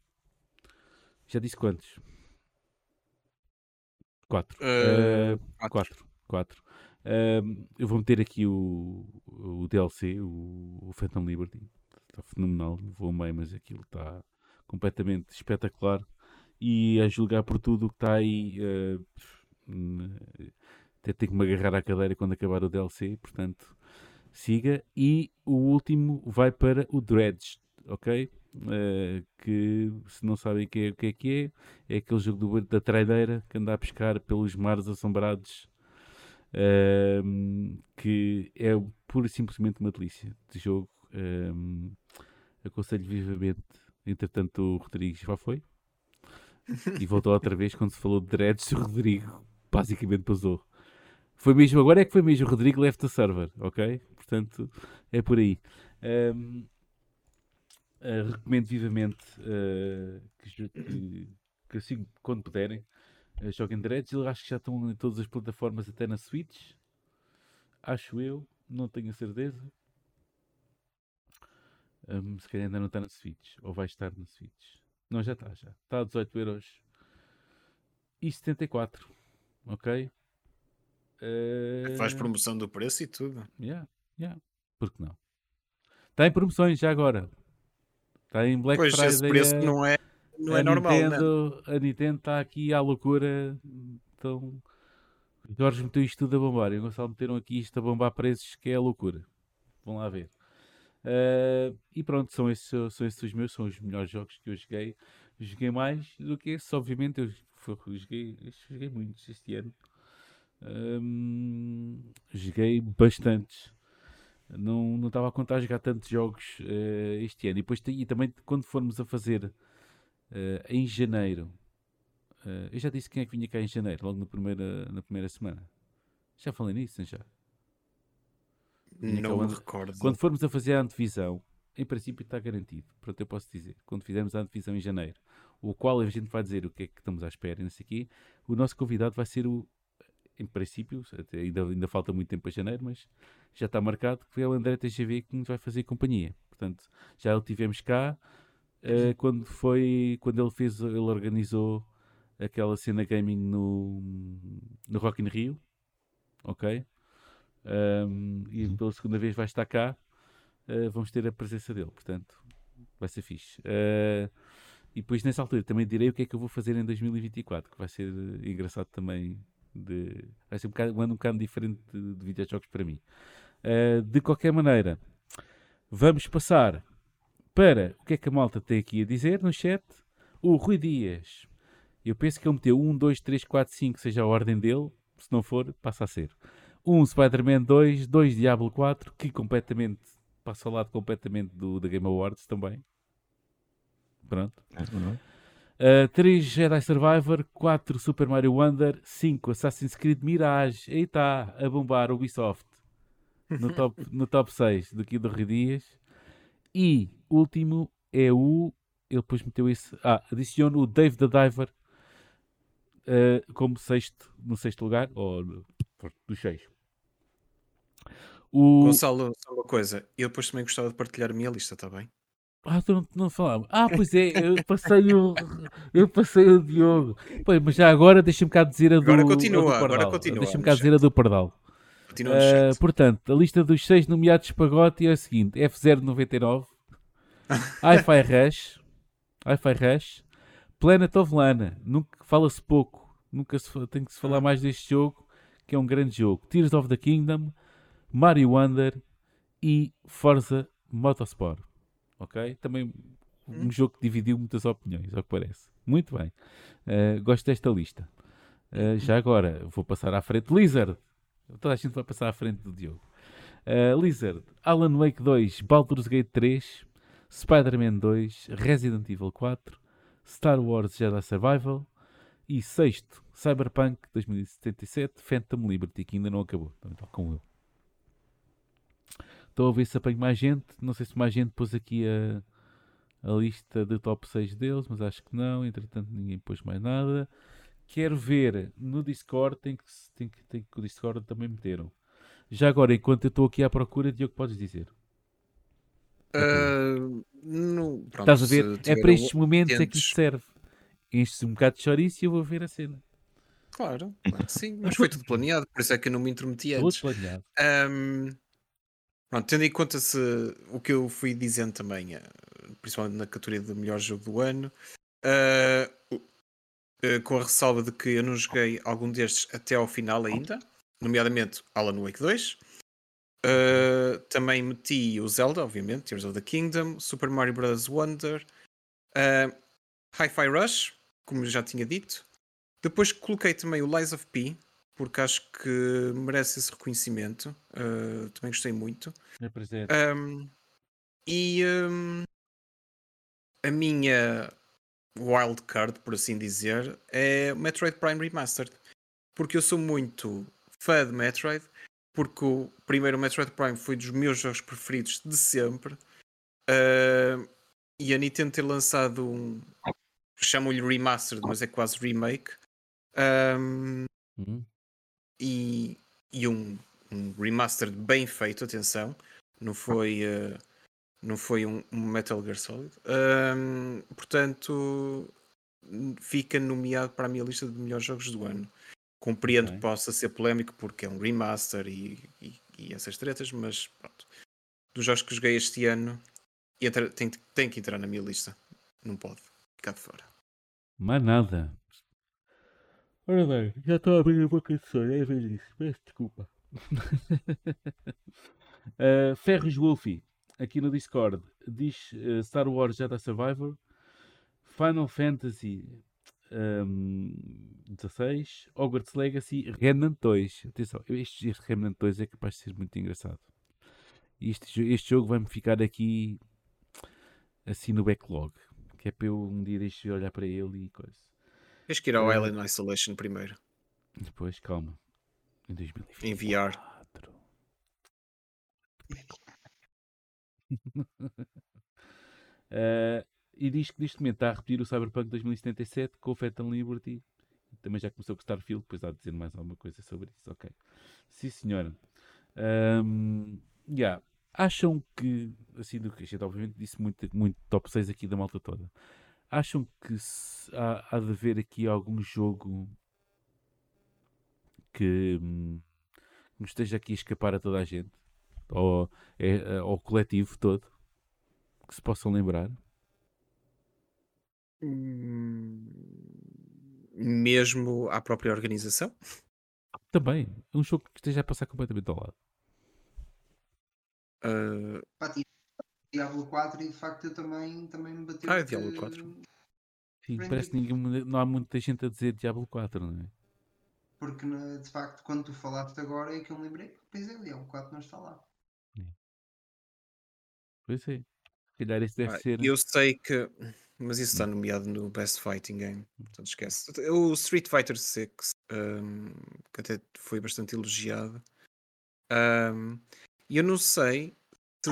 Já disse quantos? Quatro. Uh, quatro. Quatro. eu vou meter aqui o, o DLC, o, o Phantom Liberty. Está fenomenal. Vou meio, mas aquilo está completamente espetacular. E a julgar por tudo o que está aí. Uh, até tenho que me agarrar à cadeira quando acabar o DLC, portanto, siga. E o último vai para o Dredge, ok? Uh, que se não sabem o que, é, que é que é, é aquele jogo do, da traideira que anda a pescar pelos mares assombrados. Uh, que é pura e simplesmente uma delícia de jogo. Uh, aconselho vivamente. Entretanto, o Rodrigues já foi e voltou outra vez quando se falou de Dredge. O Rodrigo basicamente passou. Foi mesmo, agora é que foi mesmo o Rodrigo left the server, ok? Portanto, é por aí. Um, uh, eh, recomendo vivamente uh, que, que, que, assim, quando puderem, uh, joguem Dredge. Eu acho que já estão em todas as plataformas, até na Switch. Acho eu, não tenho a certeza. Um, se calhar ainda não está na Switch, ou vai estar na Switch. Não, já está, já. Está a 18 euros e 74 ok? Uh... Faz promoção do preço e tudo. Yeah, yeah. Por que não? Está em promoções já agora. Está em Black pois Friday. Esse preço não é, não é normal, né? Nintendo, A Nintendo está aqui à loucura. Então, Jorge meteu isto tudo a bombar. E o Gonçalo meteram aqui isto a bombar preços, que é a loucura. Vão lá ver. Uh, e pronto, são esses, são esses os meus, são os melhores jogos que eu joguei. joguei mais do que esse. Obviamente, eu, joguei, joguei muitos este ano. Hum, joguei bastantes. Não, não estava a contar jogar tantos jogos uh, este ano. E, depois, e também, quando formos a fazer uh, em janeiro, eu já disse quem é que vinha cá em janeiro, logo na primeira, na primeira semana. Já falei nisso, já? Não me recordo. Quando formos a fazer a antevisão, em princípio está garantido. Pronto, eu posso dizer. Quando fizermos a antevisão em janeiro, o qual a gente vai dizer o que é que estamos à espera, não sei aqui, o nosso convidado vai ser o, em princípio, ainda, ainda falta muito tempo para janeiro, mas já está marcado que é o André TGV que nos vai fazer companhia. Portanto, já o tivemos cá uh, quando foi, quando ele fez, ele organizou aquela cena gaming no, no Rock in Rio, ok? Um, e uhum. pela segunda vez vai estar cá uh, vamos ter a presença dele, portanto vai ser fixe. Uh, e depois nessa altura também direi o que é que eu vou fazer em 2024, que vai ser engraçado também. De, vai ser um, bocado, um ano um bocado diferente de, de videojogos para mim. Uh, de qualquer maneira, vamos passar para o que é que a malta tem aqui a dizer no chat. O Rui Dias, eu penso que ele meteu 1, 2, 3, 4, 5, seja a ordem dele. Se não for, passa a ser. 1 Spider-Man 2, 2 Diablo 4, que completamente passa ao lado completamente do, da Game Awards também. Pronto. Uh, 3 Jedi Survivor, 4 Super Mario Wonder, 5 Assassin's Creed Mirage. Aí está, a bombar Ubisoft no top, no top 6 do Kid Dias. E último é o. Ele depois meteu isso. Ah, adiciona o Dave the Diver uh, como sexto, no sexto lugar, ou dos 6. O... Gonçalo, só uma coisa. Eu depois também gostava de partilhar a minha lista, está bem? Ah, tu não, não falava. Ah, pois é, eu passei o, eu passei o Diogo. Pois, mas já agora deixa-me cá dizer a do, agora continua, do Pardal. Agora continua. Deixa-me cá dizer a do Pardal. Continua uh, portanto, a lista dos seis nomeados de Pagote é a seguinte: F099, Hi-Fi Rush, Hi-Fi Rush, Planet of Lana. Nunca fala-se pouco, nunca se, tem que se falar mais deste jogo, que é um grande jogo. Tears of the Kingdom, Mario Wonder e Forza Motorsport. Ok? Também um hum. jogo que dividiu muitas opiniões, ao que parece. Muito bem. Uh, gosto desta lista. Uh, já agora vou passar à frente. Lizard. Toda a gente vai passar à frente do Diogo. Uh, Lizard, Alan Wake 2, Baldur's Gate 3, Spider-Man 2, Resident Evil 4, Star Wars Jedi Survival e sexto, Cyberpunk 2077, Phantom Liberty, que ainda não acabou. Também está com ele. Estou a ver se apanho mais gente. Não sei se mais gente pôs aqui a, a lista de top 6 deles, mas acho que não. Entretanto, ninguém pôs mais nada. Quero ver no Discord. Tem que, tem que, tem que o Discord também meteram. Já agora, enquanto eu estou aqui à procura, Diogo, podes dizer? Uh, no, pronto, Estás a ver? É para estes momentos é que serve. Enche-se um bocado de chouriço e eu vou ver a cena. Claro, claro sim, mas foi tudo planeado, por isso é que eu não me intrometi antes. Tudo planeado. Um, Pronto, tendo em conta se, o que eu fui dizendo também, eh, principalmente na categoria de melhor jogo do ano, uh, uh, com a ressalva de que eu não joguei algum destes até ao final ainda, nomeadamente Alan Wake 2. Uh, também meti o Zelda, obviamente, Tears of the Kingdom, Super Mario Bros. Wonder, Hi-Fi Rush, como já tinha dito. Depois coloquei também o Lies of P, porque acho que merece esse reconhecimento. Uh, também gostei muito. É um, e um, a minha wild card, por assim dizer, é Metroid Prime Remastered. Porque eu sou muito fã de Metroid, porque o primeiro Metroid Prime foi dos meus jogos preferidos de sempre. Uh, e a Nintendo ter lançado um. Chamam-lhe Remastered, mas é quase remake. Um, uhum e, e um, um remaster bem feito, atenção, não foi, uh, não foi um, um, Metal Gear Solid. Um, portanto, fica nomeado para a minha lista de melhores jogos do ano. Compreendo okay. que possa ser polémico porque é um remaster e, e, e essas tretas, mas pronto. Dos jogos que joguei este ano, entra, tem, tem que entrar na minha lista. Não pode ficar de fora. Mais nada. Ora bem, já estou a abrir a boca de sonho, é isso. Peço desculpa. uh, Ferros Wolfie, aqui no Discord, diz uh, Star Wars Jedi Survivor, Final Fantasy um, 16, Hogwarts Legacy, Remnant 2. Atenção, este, este Remnant 2 é capaz de ser muito engraçado. Este, este jogo vai-me ficar aqui assim no backlog. Que é para eu um dia deixar olhar para ele e coisa. Tens que ir ao Eh, Alien Isolation primeiro. Depois, calma. Em 2024. Em VR. Eh, e diz que neste momento está a repetir o Cyberpunk 2077 com o Phantom Liberty. Também já começou com Starfield, depois há de dizer mais alguma coisa sobre isso. Ok. Sim, senhora. Ahm, yeah. Acham que, assim do que a gente obviamente disse muito, muito top 6 aqui da malta toda. Acham que se- há, há de haver aqui algum jogo que hum, nos esteja aqui a escapar a toda a gente? Ou é, ao coletivo todo? Que se possam lembrar? Hum, Mesmo à própria organização? Também. Um jogo que esteja a passar completamente ao lado. Ti- Diablo 4 e de facto eu também, também me bateu. Ah, é Diablo 4. Sim, Friendly. parece que ninguém, não há muita gente a dizer Diablo 4, não é? Porque de facto quando tu falaste agora é que eu me lembrei. Pois é, o Diablo 4 não está lá. Pois é. Se calhar isso deve pá, ser. Eu sei que. Mas isso está nomeado no Best Fighting Game. Portanto, esquece. O Street Fighter VI, um, que até foi bastante elogiado. Um, E eu não sei se.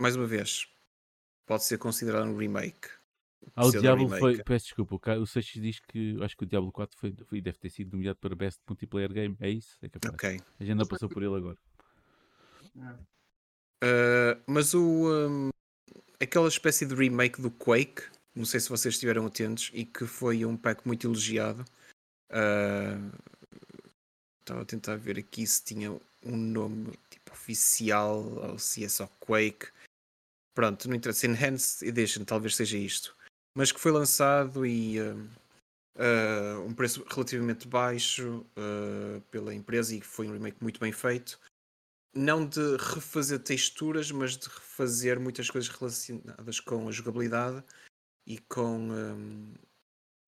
Mais uma vez, pode ser considerado um remake. Ah, o Diablo remake. foi. Peço desculpa, o, o Seixas diz que acho que o Diablo 4 foi, foi- deve ter sido nomeado para Best Multiplayer Game. É isso? É capaz. Ok. A gente não passou por ele agora. Uh, mas o. um, aquela espécie de remake do Quake, não sei se vocês estiveram atentos, e que foi um pack muito elogiado. Uh, Estava a tentar ver aqui se tinha um nome tipo oficial ou se é só Quake. Pronto, não interessa. Enhanced Edition, talvez seja isto. Mas que foi lançado e um, uh, um preço relativamente baixo uh, pela empresa e que foi um remake muito bem feito não de refazer texturas, mas de refazer muitas coisas relacionadas com a jogabilidade e com um,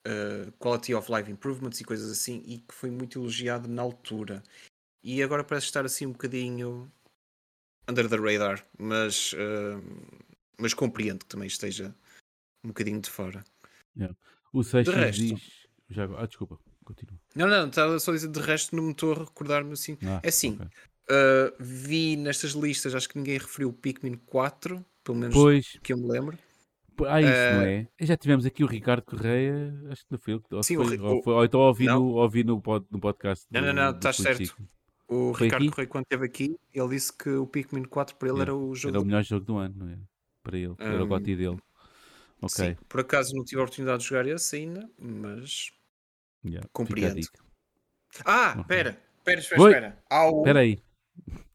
uh, quality of life improvements e coisas assim, e que foi muito elogiado na altura. E agora parece estar assim um bocadinho under the radar, mas, uh, mas compreendo que também esteja um bocadinho de fora. O Seixas resto- diz. Já, ah, desculpa, continua. Não, não, estava só a dizer de resto, não me estou a recordar-me assim. Ah, É assim, ok. Uh, vi nestas listas, acho que ninguém referiu o Pikmin 4, pelo menos Pois, que eu me lembro. Ah, isso, não Eh, é? Já tivemos aqui o Ricardo Correia, acho que não foi ele que ou Sim, foi, o ou, foi- ou então ouvi, Não. no, ouvi no, pod- no podcast. Não, do- não, não, estás certo. O Foi Ricardo aqui? Correia, quando esteve aqui, ele disse que o Pikmin 4 para ele Yeah. era o jogo. Era o do- melhor jogo do ano, não é? Para ele, era o Hum, GOTY dele. Ok, Sim, por acaso não tive a oportunidade de jogar esse ainda, mas. yeah, compreendo. Ah, espera, espera, espera, Oi. espera. Espera aí,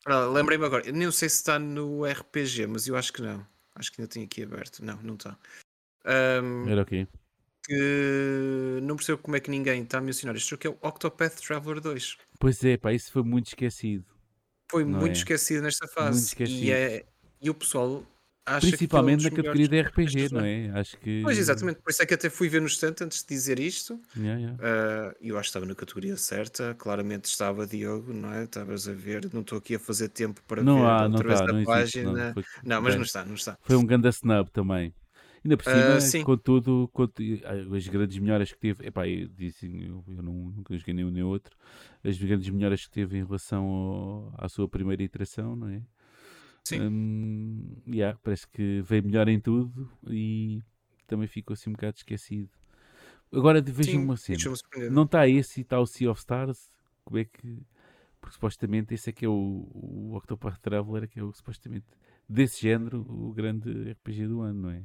Ah, Lembrei-me agora, eu nem sei se está no RPG, mas eu acho que não. Acho que ainda tem aqui aberto. Não, não está. Ahm, era o quê? Que não percebo como é que ninguém está a mencionar jogo, que é o Octopath Traveler 2. Pois é, pá, isso foi muito esquecido. Foi muito é? esquecido nesta fase. esquecido. E, é, e o pessoal acha que Principalmente dos na categoria de RPG, não é? Acho que. Pois, exatamente. Por isso é que até fui ver no stand antes de dizer isto. Yeah, yeah. Ah, eu acho que estava na categoria certa. Claramente estava, Diogo, não é? Estavas a ver. Não estou aqui a fazer tempo para Não ver há, não através está, da não existe. página. Não, foi, Não, mas não está, não está. foi um ganda snub também. Ainda por Ah, cima, sim. contudo, contu- ah, as grandes melhoras que teve, epá, eu, disse, eu, eu não, nunca joguei nenhum nem outro, as grandes melhoras que teve em relação ao- à sua primeira iteração, não é? Sim. Hum, yeah, parece que veio melhor em tudo e também ficou assim um bocado esquecido. Agora Sim, uma cena. Não está esse e está o Sea of Stars? Como é que. Porque supostamente esse é que é o, o Octopath Traveler, que é o, supostamente desse género o grande RPG do ano, não é?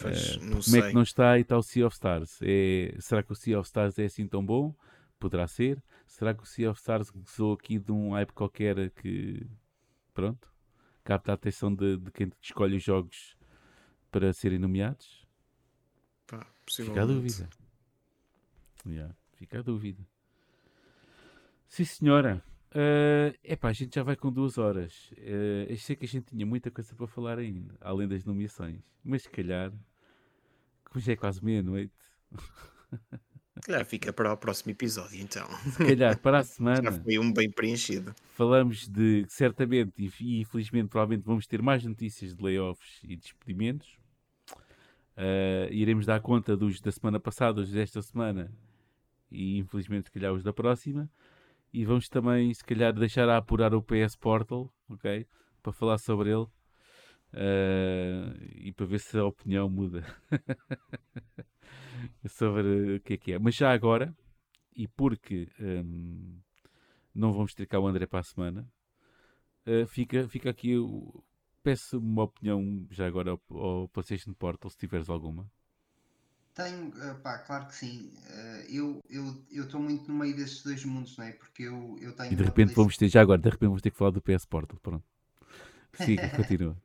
Pois, não Como sei. é que não está e está o Sea of Stars? É, será que o Sea of Stars é assim tão bom? Poderá ser. Será que o Sea of Stars gozou aqui de um hype qualquer que. Pronto. Capta a atenção de, de quem escolhe os jogos para serem nomeados? Pá, Fica a dúvida. Yeah, fica a dúvida. Sim, senhora. É epá, a gente já vai com duas horas. Uh, eu sei que a gente tinha muita coisa para falar ainda, além das nomeações. Mas se calhar que já é quase meia-noite. calhar fica para o próximo episódio, então. Se calhar para a Já semana foi um bem preenchido. falamos de certamente e, e infelizmente provavelmente vamos ter mais notícias de layoffs e despedimentos. Uh, iremos dar conta dos da semana passada, os desta semana e infelizmente se calhar os da próxima. E vamos também se calhar deixar a apurar o PS Portal, ok? Para falar sobre ele. Uh, e para ver se a opinião muda sobre o que é que é. Mas já agora, e porque um, não vamos cá o André para a semana, uh, fica, fica aqui. peço uma opinião já agora ao, ao PlayStation Portal, se tiveres alguma. Tenho, eh, pá, claro que sim. Eh, eu estou muito no meio desses dois mundos, não é? Porque eu, eu tenho. E de repente vamos ter, já agora, de repente vamos ter que falar do PS Portal. Pronto. Siga, continua.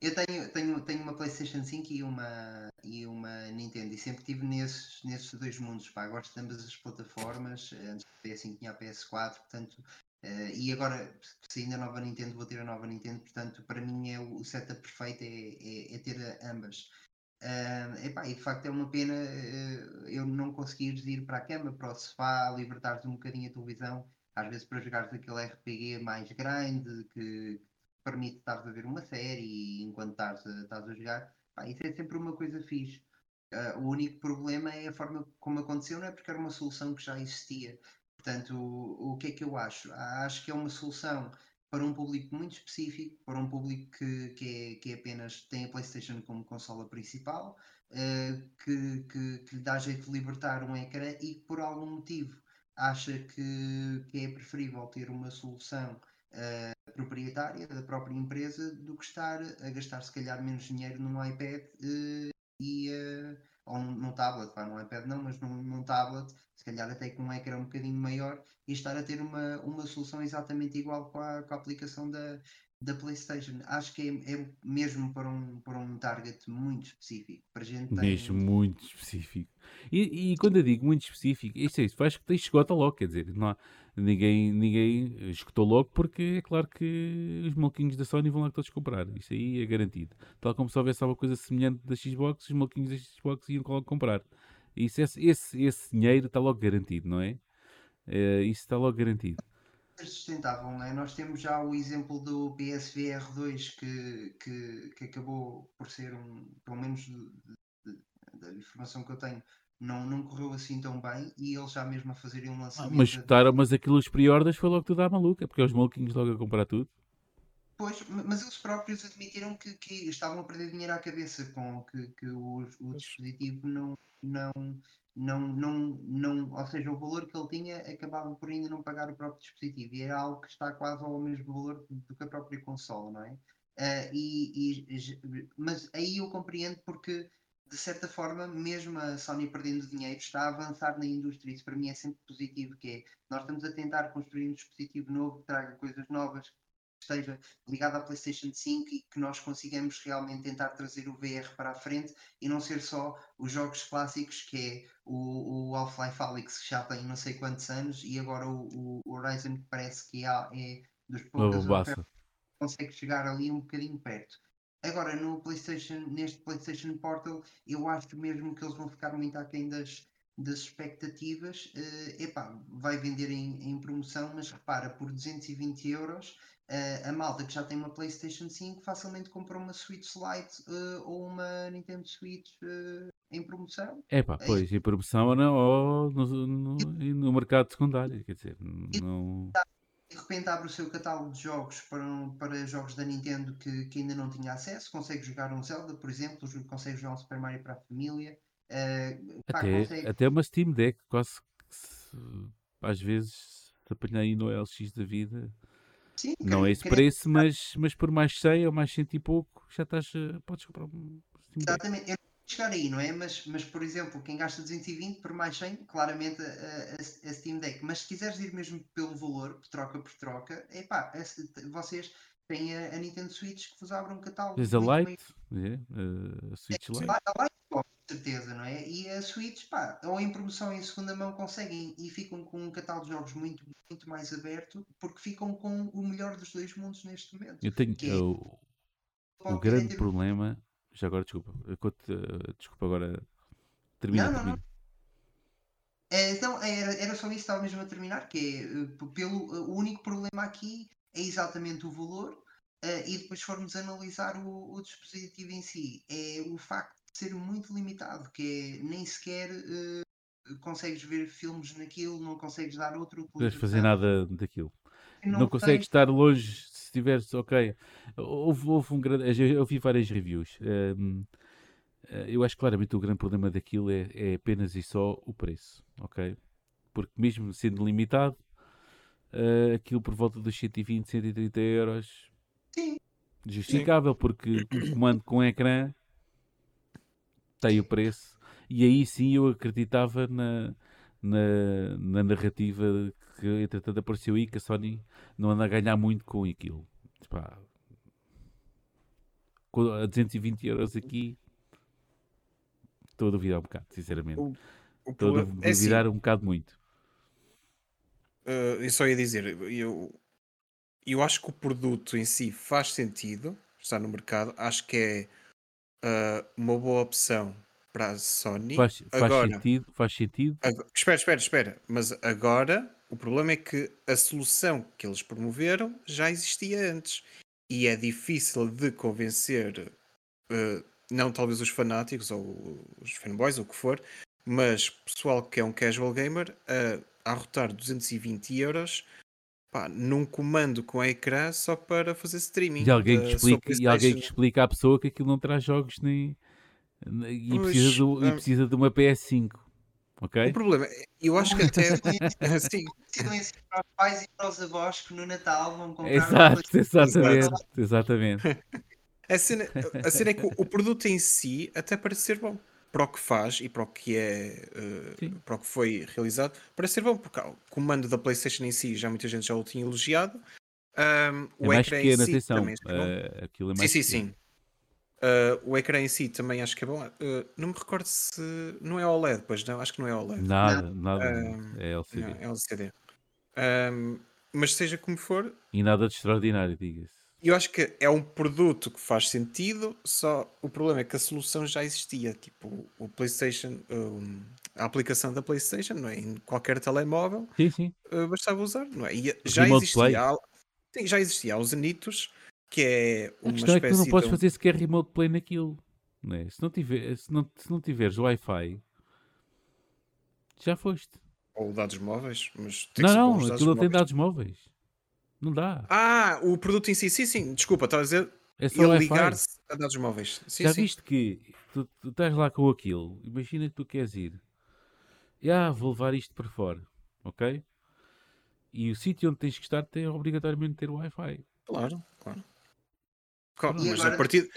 Eu tenho, tenho, tenho uma PlayStation 5 e uma, e uma Nintendo e sempre estive nesses, nesses dois mundos. Pá, gosto de ambas as plataformas. Antes da PS5 tinha a PS4, portanto. eh, e agora, saindo a nova Nintendo, vou ter a nova Nintendo, portanto, para mim é o, setup perfeito é, é, é ter ambas. Ah, epá, e de facto é uma pena eh, eu não conseguires ir para a cama, para o sofá, libertares um bocadinho a televisão, às vezes para jogares aquele RPG mais grande que permite estares a ver uma série enquanto estás a, a jogar. Pá, isso é sempre uma coisa fixe. Ah, o único problema é a forma como aconteceu, não é porque era uma solução que já existia. Portanto, o, o que é que eu acho? Ah, Acho que é uma solução para um público muito específico, para um público que, que, é, que é apenas tem a PlayStation como consola principal, eh, que, que, que lhe dá jeito de libertar um ecrã e que por algum motivo acha que, que é preferível ter uma solução eh, proprietária da própria empresa do que estar a gastar se calhar menos dinheiro num iPad eh, e ou num, num tablet, vá, num iPad não, mas num, num tablet, se calhar até com um ecrã um bocadinho maior e estar a ter uma, uma solução exatamente igual com a, com a aplicação da, da PlayStation. Acho que é, é mesmo para um, para um target muito específico. Para gente tem... Mesmo muito específico. E, e quando eu digo muito específico, isso é isso, faz que esgota logo, quer dizer, não há, ninguém, ninguém esgotou logo porque é claro que os maluquinhos da Sony vão lá todos comprar, isso aí é garantido. Tal como se houvesse alguma coisa semelhante da Xbox, os maluquinhos da Xbox iam logo comprar. Isso, esse, esse, esse dinheiro está logo garantido, não é? É, isso está logo garantido. sustentável, não é? Nós temos já o exemplo do PSVR 2 que, que, que acabou por ser um, pelo menos de- de- da informação que eu tenho, não, não correu assim tão bem e eles já mesmo a fazerem um Ah, lançamento. mas, escutaram, mas aquilo, os pre-orders, foi logo tudo à maluca, porque é os maluquinhos logo a comprar tudo. Pois, ma- mas eles próprios admitiram que, que estavam a perder dinheiro à cabeça com que, que o, o dispositivo não, não, não, não, não, ou seja, o valor que ele tinha acabava por ainda não pagar o próprio dispositivo e era algo que está quase ao mesmo valor do que a própria consola, não é? Ah, e, e mas aí eu compreendo porque de certa forma, mesmo a Sony perdendo dinheiro, está a avançar na indústria. Isso para mim é sempre positivo, que é nós estamos a tentar construir um dispositivo novo que traga coisas novas, esteja ligado à PlayStation 5 e que nós consigamos realmente tentar trazer o VR para a frente e não ser só os jogos clássicos que é o, o Half-Life Alyx que já tem não sei quantos anos e agora o, o Horizon que parece que é, é dos ofertas que consegue chegar ali um bocadinho perto. Agora no PlayStation, neste PlayStation Portal, eu acho mesmo que eles vão ficar muito aquém das, das expectativas. Eh, epá, vai vender em, em promoção, mas repara, por 220 euros eh, a malta que já tem uma PlayStation 5 facilmente compra uma Switch Lite eh, ou uma Nintendo Switch em promoção. É pá, É pois, em promoção ou, não, ou no, no, no mercado secundário, quer dizer, não... de repente abre o seu catálogo de jogos para, para jogos da Nintendo que, que ainda não tinha acesso, consegue jogar um Zelda, por exemplo, consegue jogar um Super Mario para a família, eh, pá, Até, consegue- até uma Steam Deck, quase que se, às vezes, se apanhar aí no LX da vida, Sim, não é esse preço, mas, mas por mais 100 ou mais 100 e pouco, já estás, podes comprar um Steam Deck. Exatamente, vou chegar aí, não é? Mas, mas, por exemplo, quem gasta 220 por mais 100, claramente a, a- a Steam Deck. Mas se quiseres ir mesmo pelo valor, troca por troca, epá, esse- vocês têm a, a Nintendo Switch que vos abre um catálogo. Tens a Lite, é, eh, a Switch Lite. Lá- lá, com certeza, não é? E a Switch, pá, ou em promoção em segunda mão conseguem e ficam com um catálogo de jogos muito, muito mais aberto, porque ficam com o melhor dos dois mundos neste momento. Eu tenho, que é- o, o grande problema, já agora desculpa, eh, desculpa agora Termina, Não, não, termina. É, não, era, era só isso que estava mesmo a terminar, que é, eh, pelo, eh, o único problema aqui é exatamente o valor, eh, e depois formos analisar o, o dispositivo em si, é o facto de ser muito limitado, que é nem sequer eh, consegues ver filmes naquilo, não consegues dar outra Não utilização. fazer nada daquilo. Não, Não, consegues tens- estar longe se estiveres, ok. Houve, houve um grande. Eu vi várias reviews. hum, eh, eu acho claramente o grande problema daquilo é, é apenas e só o preço, ok? Porque mesmo sendo limitado, eh, aquilo por volta dos 120, 130 euros, Sim. justificável, porque um comando com ecrã tem o preço. E aí sim eu acreditava na, na, na narrativa que entretanto apareceu aí, que a Sony não anda a ganhar muito com aquilo. Pá, a 220 euros aqui, estou a duvidar um bocado, sinceramente. O- O Estou a é assim, duvidar um bocado muito. Uh, eu só ia dizer, eu, eu acho que o produto em si faz sentido estar no mercado, acho que é uh, uma boa opção para a Sony. Faz, faz Agora, sentido, faz sentido. ag- espera, espera, espera, mas agora o problema é que a solução que eles promoveram já existia antes e é difícil de convencer, uh, não talvez os fanáticos ou os fanboys ou o que for, mas pessoal que é um casual gamer a arrotar 220 euros pá, num comando com ecrã só para fazer streaming. E alguém, que da sua explica, e alguém que explica à pessoa que aquilo não traz jogos nem. E, Pois, precisa, do- e ah. precisa de uma PS5. Ok? O problema, eu acho que até assim, para os pais e para os avós que no Natal vão comprar Exato, PlayStation. exatamente. Exatamente. a cena, a cena é que o- o produto em si até parece ser bom. Para o que faz e para o que é Sim. para o que foi realizado, parece ser bom, porque o comando da Playstation em si já muita gente já o tinha elogiado. Ahm, É o mais ecrã em pequeno, si atenção. também é eh, aquilo é Sim, mais sim, pequeno. sim. Ah, o ecrã em si também acho que é bom. Ah, não me recordo se. Não é OLED, pois não? Acho que não é OLED. Nada, nada. Ah, é LCD. Não, é LCD. Mas seja como for, E nada de extraordinário, diga-se. eu acho que é um produto que faz sentido, só o problema é que a solução já existia. Tipo, o PlayStation, um, a aplicação da PlayStation, não é? Em qualquer telemóvel, Sim, sim. uh, bastava usar, não é? E já Remote Play. existia, há- sim, já existia há os Anitos, que é A uma questão é que tu não podes de um- fazer sequer remote play naquilo. Não é? se, não tiver, se, não, se não tiveres Wi-Fi, já foste. ou dados móveis, mas tem Não, não, aquilo não tem móveis. dados móveis. Não dá. Ah, o produto em si, sim, sim, desculpa, estava a dizer É só ligar-se a dados móveis. Sim, Já sim. viste que tu, tu estás lá com aquilo, imagina que tu queres ir. E, ah, vou levar isto para fora, ok? E o sítio onde tens que estar tem obrigatoriamente ter Wi-Fi. Claro, claro. Mas agora- a partir.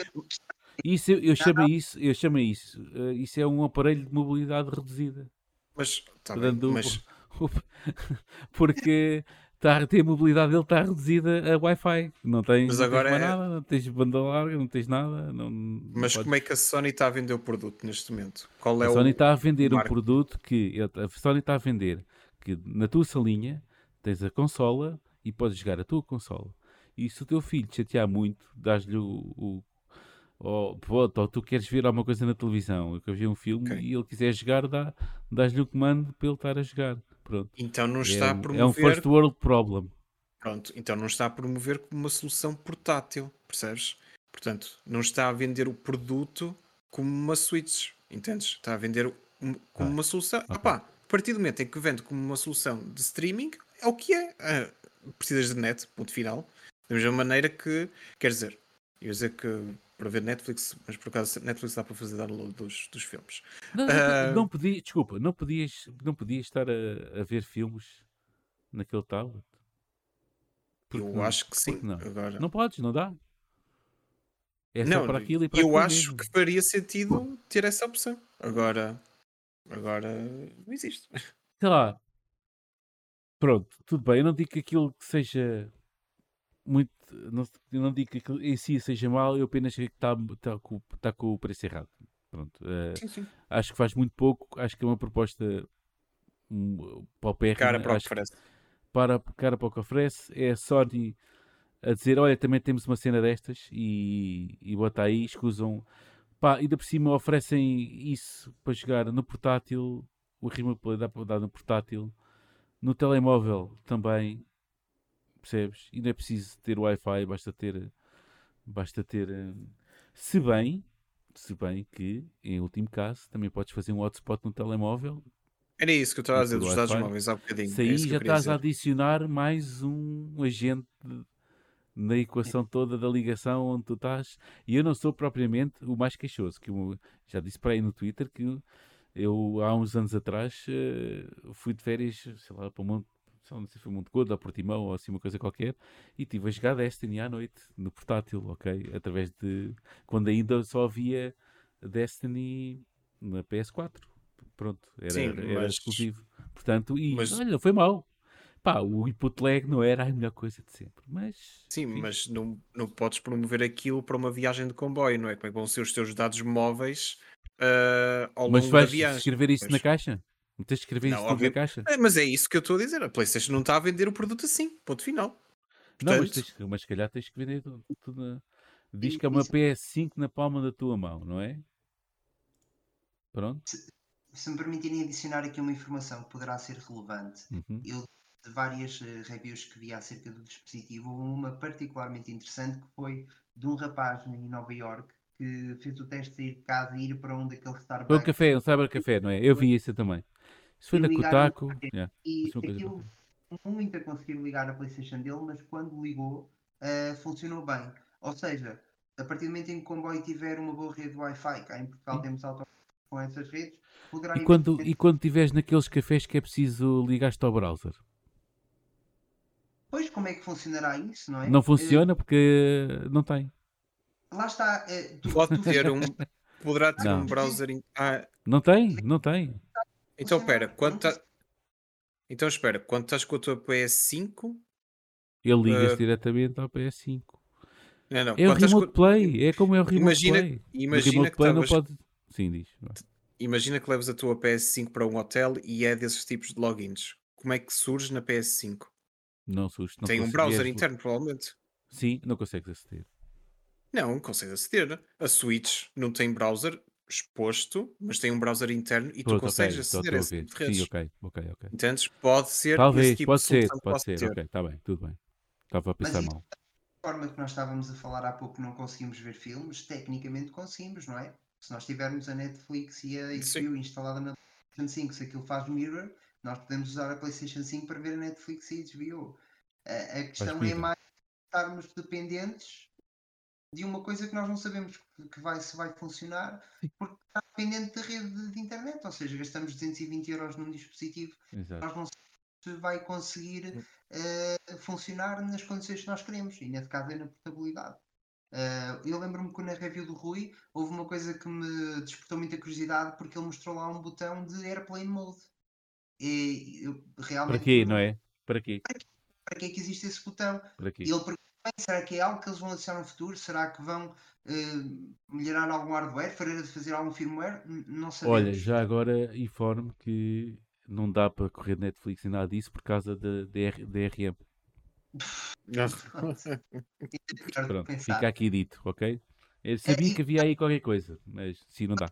Isso eu, eu chamo a isso, eu chamo a isso, eh, isso é um aparelho de mobilidade reduzida. Mas, tá bem, Portanto, mas porque tá, a ter a mobilidade dele está reduzida a Wi-Fi. Não tens, Mas não agora tens mais é- nada, não tens banda larga, não tens nada. Não, não Mas podes- como é que a Sony está a vender o produto neste momento? Qual é a o. Sony está a vender um marco? produto que a Sony está a vender que na tua salinha tens a consola e podes jogar a tua consola. E se o teu filho te chatear muito, dás-lhe o, o ou, ou tu queres ver alguma coisa na televisão, eu quero ver um filme Ok. e ele quiser jogar, dá, dás-lhe o comando para ele estar a jogar. Pronto. Então não É está a um, é um promover. first world problem. Pronto, então não está a promover como uma solução portátil, percebes? Portanto, não está a vender o produto como uma Switch, entendes? Está a vender como Ah, uma solução. ok. Opá, a partir do momento em que vende como uma solução de streaming, é o que é. Ah, precisas de net, ponto final. Da mesma maneira que, quer dizer, eu ia dizer que para ver Netflix, mas por acaso Netflix dá para fazer download dos, dos filmes. Não, Ah. não podia, desculpa, não podias, não podias estar a, a ver filmes naquele tablet? Porque eu não? acho que sim. Não? Agora. Não podes, não dá. É só Não, para aquilo e para eu acho mesmo. que faria sentido ter essa opção. Agora, agora não existe. Sei lá. Pronto, tudo bem. Eu não digo que aquilo que seja muito. Não, não digo que em si seja mal, eu apenas digo que está, está, com, está com o preço errado. Pronto. eh, Sim, sim. acho que faz muito pouco. Acho que é uma proposta um, paupérrima. Cara para o que oferece. para, cara para o que oferece. É a Sony a dizer: Olha, também temos uma cena destas e, e bota aí, escusam Pá, ainda por cima oferecem isso para jogar no portátil. O Remote Play dá para dar no portátil. No telemóvel também. Percebes? E não é preciso ter Wi-Fi, basta ter. Basta ter. eh, Se bem, se bem que, em último caso, também podes fazer um hotspot no telemóvel. Era isso que eu estava a dizer dos dados móveis há bocadinho. Se é aí eu já estás a dizer. adicionar mais um agente na equação toda da ligação onde tu estás. E eu não sou propriamente o mais queixoso, que eu já disse para aí no Twitter que eu há uns anos atrás eh, fui de férias, sei lá, para o Monte, não sei se foi Monte Gordo ou Portimão ou assim uma coisa qualquer, e tive a jogar Destiny à noite, no portátil, ok? Através de. quando ainda só havia Destiny na PS4. Pronto, era, Sim, era, era mas- exclusivo. Portanto, e mas- olha, foi mal. Pá, o input lag não era a melhor coisa de sempre, mas. Sim, enfim. mas não, não podes promover aquilo para uma viagem de comboio, não é? Como é que vão ser os teus dados móveis ah, ao Mas longo da vais viagem? escrever isso na caixa? Não tens de escrever Não, isso tudo na óbvio. caixa? É, mas é isso que eu estou a dizer. A PlayStation não está a vender o produto assim. Ponto final. Não, mas, Portanto, tens, mas se calhar tens que vender tudo. tudo na- Diz que é uma isso- PS5 na palma da tua mão, não é? Pronto. Se me permitirem adicionar aqui uma informação que poderá ser relevante, Uhum. eu de várias eh, reviews que vi acerca do dispositivo, houve uma particularmente interessante que foi de um rapaz em Nova York que fez o teste de sair de casa e ir para um daqueles Foi o Starbucks café, um cyber café, não é? Eu vi isso também. Isso foi E na ligaram- Kotaku. yeah. e Isso uma coisa aquilo muito a conseguir ligar a Playstation dele, mas quando ligou eh, funcionou bem. Ou seja, a partir do momento em que o comboio tiver uma boa rede Wi-Fi, cá em Portugal Sim. temos auto com essas redes, poderá E quando, e quando estiveres naqueles cafés que é preciso ligar-te ao browser? Pois, como é que funcionará isso, não é? Não Eh, funciona porque não tem. lá está. eh, tu- pode tu- ter um. Poderá ter Não. um browser. em- Ah, Não tem, não tem. Então espera, quando não tá... Então espera, quando estás com a tua PS5. Ele liga-se Eh, diretamente ao PS5. Não, não. É o Remote com- Play, é como é o Remote Imagina- Play. O Imagina Remote que Play não estavas- pode. Sim, diz. Imagina que levas a tua PS5 para um hotel e é desses tipos de logins. Como é que surge na PS5? Não susto. Não Tem um browser interno, provavelmente. Sim, não consegues aceder. Não, consegues aceder. A Switch não tem browser exposto, mas tem um browser interno e tu Pronto, consegues ok, estou- aceder a esse tipo de redes. Sim, ok, ok, ok. Entendes? Pode ser Talvez, tipo pode de ser, pode ser, ter. ok, está bem, tudo bem. Estava a Mas pensar isso- mal. forma que nós estávamos a falar há pouco, não conseguimos ver filmes, tecnicamente conseguimos, não é? Se nós tivermos a Netflix e a. HBO instalada na PlayStation 5, se aquilo faz mirror, nós podemos usar a PlayStation 5 para ver a Netflix e a HBO. A, a questão é mais estarmos dependentes de uma coisa que nós não sabemos que- vai, se vai funcionar, porque está dependente da rede de, de internet, ou seja, gastamos 220 euros num dispositivo Exato. nós não sabemos se vai conseguir eh, funcionar nas condições que nós queremos, e nesse caso é na portabilidade. Eh, eu lembro-me que na review do Rui houve uma coisa que me despertou muita curiosidade porque ele mostrou lá um botão de Airplane Mode. E eu realmente. Para quê, não é? Para quê? Para que é que existe esse botão? Para quê? Ele perguntou: "Bem, será que é algo que eles vão adicionar no futuro? Será que vão eh, melhorar algum hardware? Fazer, fazer algum firmware? Não sabemos. Olha, já agora informe que não dá para correr Netflix e nada disso por causa da DR DRM. Pronto, fica aqui dito, ok? Eu sabia e- que havia aí qualquer coisa, mas sim, não dá.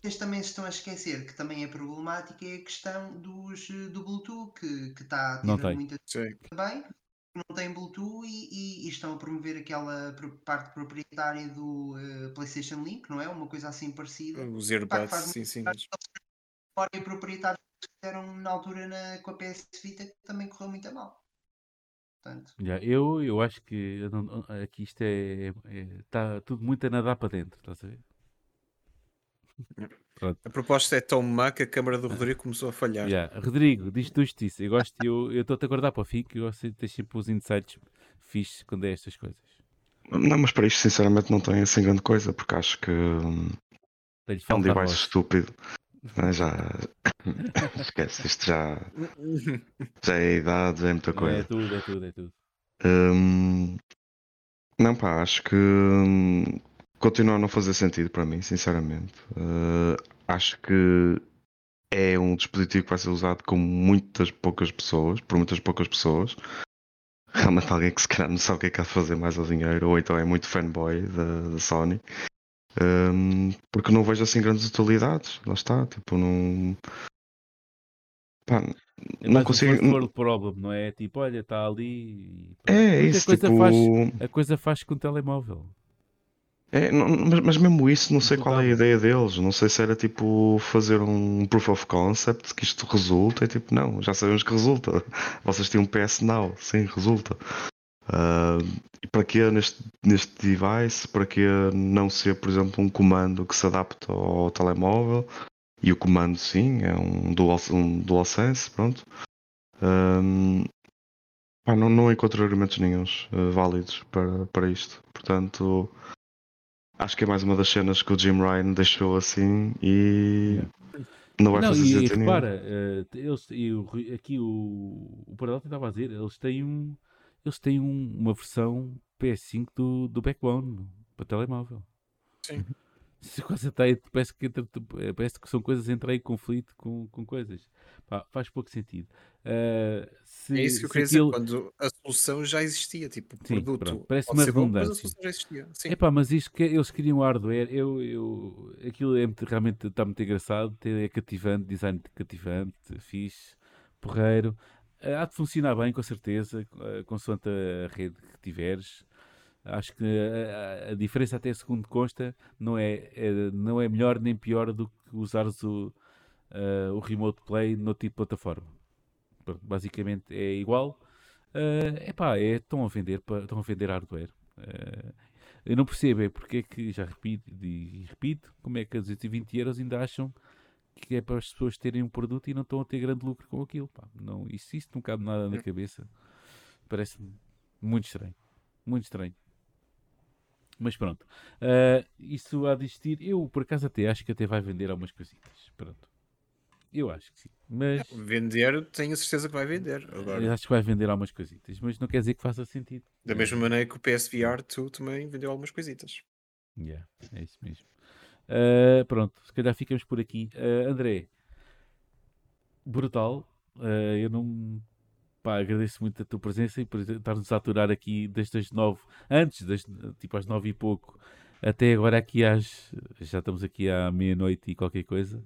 Vocês também se estão a esquecer que também é problemática é a questão dos, eh, do Bluetooth, que, está a Não ter muita Sim. também, não tem Bluetooth e, e- e estão a promover aquela parte proprietária do eh, PlayStation Link, não é? Uma coisa assim parecida. Os Pá, earbuds, faz sim, sim. Memória proprietária que fizeram na altura na, com a PS Vita que também correu muito a mal. Portanto, Já, eu, eu acho que aqui isto é, Está tudo muito a nadar para dentro, estás a ver? A proposta é tão má que a câmara do Rodrigo começou a falhar. Já, Rodrigo, diz tu justiça. Eu gosto, eu eu estou-te a guardar para o fim, que eu gosto de ter sempre os insights fixes quando é estas coisas. Não, mas para isto, sinceramente, não tem assim grande coisa, porque acho que hum, é um device estúpido. né, Já esquece, isto já, já é a idade, já é muita É coisa. tudo, é tudo, é tudo. Hum, não, pá, acho que hum, continua a não fazer sentido para mim, sinceramente. Uh, acho que é um dispositivo que vai ser usado com muitas poucas pessoas, por muitas poucas pessoas. Realmente alguém que se calhar não sabe o que é que há de fazer mais ao dinheiro, ou então é muito fanboy da, da Sony. Um, porque não vejo assim grandes utilidades. Lá está, tipo, não. Pá, É não mais um consigo. first world problem, não é? Tipo, olha, está ali. e. É, Porque isso, a coisa tipo. faz, a coisa faz com o telemóvel. É, não- mas, mas mesmo isso, não sei qual é a ideia deles. Não sei se era tipo fazer um proof of concept que isto resulta. É tipo, não, já sabemos que resulta. Vocês têm um PS Now, sim, resulta. Ah, e para que neste, neste device? Para que não ser, por exemplo, um comando que se adapta ao telemóvel? E o comando, sim, é um, dual, um DualSense, pronto. Pá, não, não encontro argumentos nenhuns eh, válidos para, para isto. Portanto, acho que é mais uma das cenas que o Jim Ryan deixou assim e não vai Não, fazer e, e sentido nenhum. repara, eh, eles, e o Rui- aqui o, o Paradox estava a dizer, eles têm, um, eles têm um- uma versão PS5 do, do Backbone para telemóvel. Sim. Se quase está aí, parece que, eh, parece que são coisas entrar em conflito com, com coisas. Pá, faz pouco sentido. Eh, se, É isso que eu queria aquilo- dizer, quando a solução já existia, tipo, o Sim, produto pronto, parece uma ser bom, mas redundância. Epá, mas isto que eles queriam hardware, eu, eu, aquilo é muito- realmente está muito engraçado, é cativante, design cativante, fixe, porreiro. Eh, Há de funcionar bem, com certeza, eh, consoante a rede que tiveres. Acho que a, a- a diferença, até segundo consta, não é, é- não é melhor nem pior do que usares o, eh, o Remote Play no tipo de plataforma. Pronto, basicamente é igual. Eh, epá, é, estão, a vender, estão a vender hardware. Eh, eu não percebo é porque é que, já repito e repito, como é que a 220 euros ainda acham que é para as pessoas terem um produto e não estão a ter grande lucro com aquilo. Pá. Não, isso, isso não cabe nada na cabeça. Parece-me muito estranho. Muito estranho. Mas pronto. Ah, isso há de existir. Eu, por acaso, até acho que até vai vender algumas coisitas. Pronto. Eu acho que sim. Mas Vender, tenho a certeza que vai vender. Agora, eu acho que vai vender algumas coisitas. Mas não quer dizer que faça sentido. da mesma maneira que o PSVR 2 também vendeu algumas coisitas. Yeah, é isso mesmo. Ah, pronto, se calhar ficamos por aqui. Ah, André, brutal. Ah, eu não. Pá, agradeço muito a tua presença e por estar-nos a aturar aqui desde as nove, antes, das, tipo às nove e pouco, até agora aqui às. Já estamos aqui à meia-noite e qualquer coisa.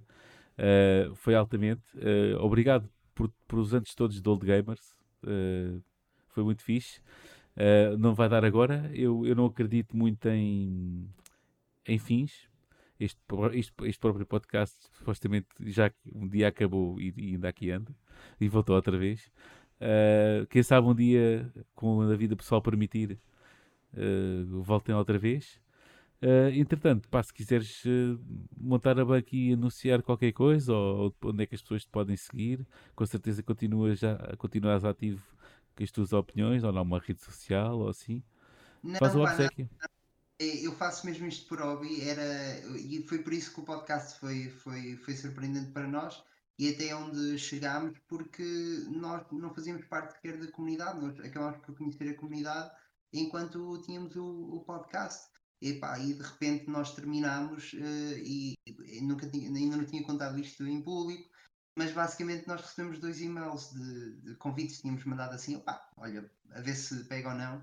Ah, foi altamente. Ah, obrigado por, por os anos todos de Old Gamers. Ah, foi muito fixe. Não vai dar agora. Eu, eu não acredito muito em, em fins. Este, este, este próprio podcast supostamente já um dia acabou e, e ainda aqui anda e voltou outra vez. Quem sabe um dia, com a vida pessoal permitir, voltem outra vez. Ah, entretanto, pá, se quiseres ah, montar a banca e anunciar qualquer coisa, ou, ou onde é que as pessoas te podem seguir, com certeza continuas, já, continuas ativo com as tuas opiniões, ou numa rede social, ou assim. Não, Faz o obsequio. É, Eu faço mesmo isto por hobby, era, e foi por isso que o podcast foi, foi, foi surpreendente para nós e até onde chegámos, porque nós não fazíamos parte sequer da comunidade, nós acabámos por conhecer a comunidade enquanto tínhamos o, o podcast. E, pá, e de repente nós terminámos eh, e, e nunca tinha, ainda não tinha contado isto em público, mas basicamente nós recebemos dois e-mails de, de convites, tínhamos mandado assim, opá, olha, a ver se pega ou não.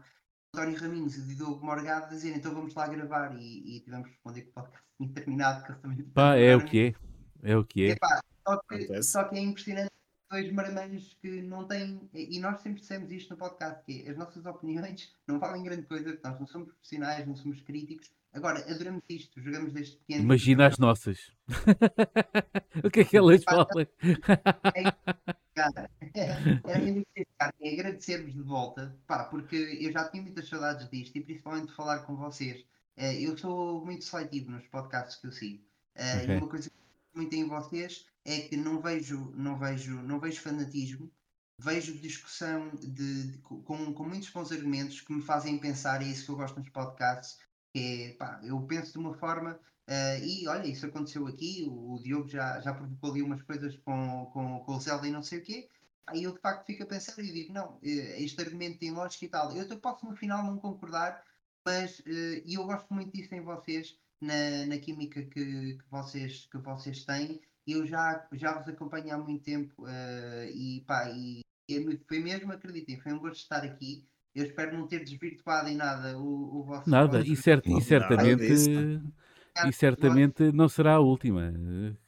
António Raminhos e Diogo Morgado a dizer então vamos lá gravar e, e tivemos que responder que o podcast tinha terminado que eles também Pá, é o que é. É o que é. Epá, só, que, só que é impressionante dois marmanjos que não têm e nós sempre dissemos isto no podcast que é, as nossas opiniões não valem grande coisa nós não somos profissionais, não somos críticos agora adoramos isto, jogamos desde pequeno Imagina as nossas. o que é que elas falam? Isso, cara, é agradecer-vos de volta, pá, porque eu já tinha muitas saudades disto e principalmente de falar com vocês. Eh, eu sou muito seletivo nos podcasts que eu sigo. Eh, Ok. E uma coisa que muito em vocês é que não vejo, não vejo, não vejo fanatismo, vejo discussão de, de- com, com muitos bons argumentos que me fazem pensar, é isso que eu gosto nos podcasts, que é, pá, eu penso de uma forma Uh, e olha, isso aconteceu aqui, o, o Diogo já, já provocou ali umas coisas com, com, com o Zelda e não sei o quê. Aí eu de facto fico a pensar e digo, não, eh, este argumento tem lógica e tal. Eu até posso no final não concordar, mas e eu gosto muito disso em vocês, na, na química que, que, vocês, que vocês têm. Eu já, já vos acompanho há muito tempo eh, e pá, e, e foi mesmo, acreditem, foi um gosto estar aqui. Eu espero não ter desvirtuado em nada o, o vosso Nada, e, cert, e certamente, e certamente não será a última.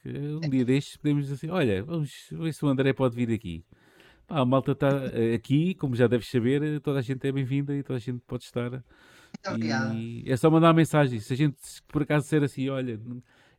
Eh, Um dia destes podemos dizer assim: olha, vamos ver se o André pode vir aqui. Pá, a malta está aqui, como já deves saber, eh, toda a gente é bem-vinda e toda a gente pode estar. Obrigado. E é só mandar uma mensagem. Se a gente se por acaso disser assim: olha,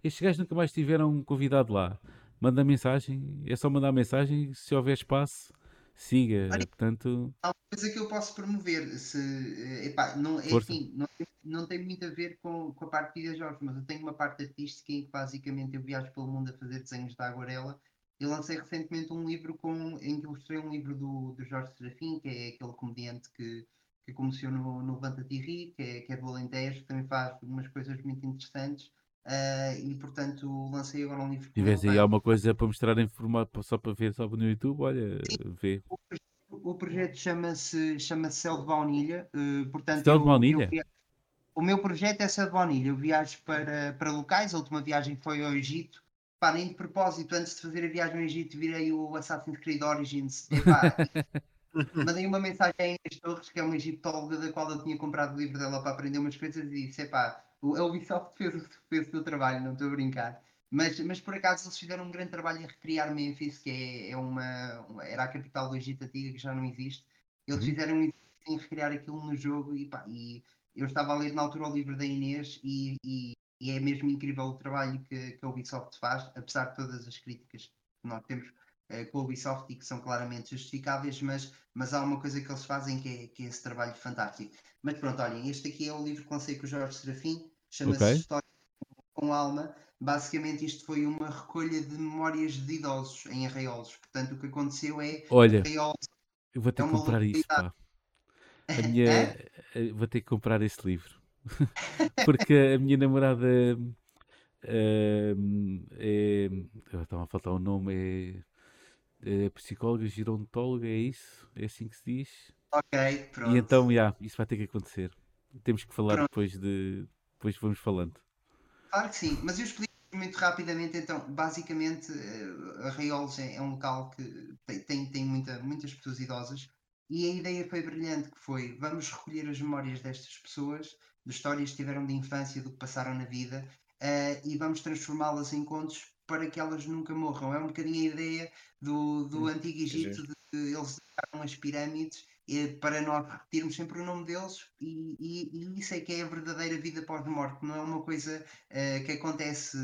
estes gajos nunca mais tiveram convidado lá, manda mensagem. É só mandar mensagem. Se houver espaço, siga. Olha, Portanto, Há uma coisa que eu posso promover, se, eh, epá, não, é assim, não, tem- não tem muito a ver com, com a parte de videojogos, mas eu tenho uma parte artística em que basicamente eu viajo pelo mundo a fazer desenhos de aguarela. Eu lancei recentemente um livro com, em que ilustrei um livro do, do Jorge Serafim, que é aquele comediante que, que começou no, no Levanta-te e Ri, que é, que é do Alentejo, que também faz umas coisas muito interessantes. ah, e portanto lancei agora um livro se com tiveres ele. aí alguma coisa para mostrar em formato só para ver só no YouTube, olha, vê. O O projeto chama-se chama Céu de Baunilha. eh, portanto, Céu de Baunilha? eu o meu projeto é Céu de Baunilha. Eu viajo para, para locais. A última viagem foi ao Egito. Pá, nem de propósito, antes de fazer a viagem ao Egito, virei o Assassin's Creed Origins. Epá, mandei uma mensagem à Inês Torres, que é uma egiptóloga da qual eu tinha comprado o livro dela para aprender umas coisas, e disse: epá, o- a Ubisoft fez, o- fez o seu trabalho, não estou a brincar. Mas, mas por acaso eles fizeram um grande trabalho em recriar Memphis, que é, é uma, era a capital do Egito antiga, que já não existe. Eles Uhum. fizeram isso em recriar aquilo no jogo e, pá, e eu estava a ler na altura o livro da Inês e, e- e é mesmo incrível o trabalho que, que a Ubisoft faz, apesar de todas as críticas que nós temos com a Ubisoft e que são claramente justificáveis, mas, mas há uma coisa que eles fazem que é, que é esse trabalho fantástico. Mas pronto, olhem, este aqui é o livro que lancei com o Jorge Serafim, chama-se Ok. História com Alma. Basicamente, isto foi uma recolha de memórias de idosos em arraiolos. Portanto, o que aconteceu é Olha, arraiolos. eu vou ter É que uma comprar isso, pá. A minha, eh, vou ter que comprar esse livro. Porque a minha namorada ehm, é. Estava a faltar o nome, é, é psicóloga, gerontóloga, é isso? É assim que se diz? Ok, pronto. E então, já, isso vai ter que acontecer. Temos que falar Pronto. depois de. Depois vamos falando. Claro que sim, mas eu explico muito rapidamente. Então, basicamente, eh, Arraiolos é, é um local que tem, tem, tem muita, muitas pessoas idosas e a ideia foi brilhante, que foi, vamos recolher as memórias destas pessoas, de histórias que tiveram de infância, do que passaram na vida, eh, e vamos transformá-las em contos para que elas nunca morram. É um bocadinho a ideia do, do Hum, Antigo Egito, de que eles deixaram as pirâmides eh, para nós repetirmos sempre o nome deles e, e- e isso é que é a verdadeira vida pós-morte, não é uma coisa eh, que acontece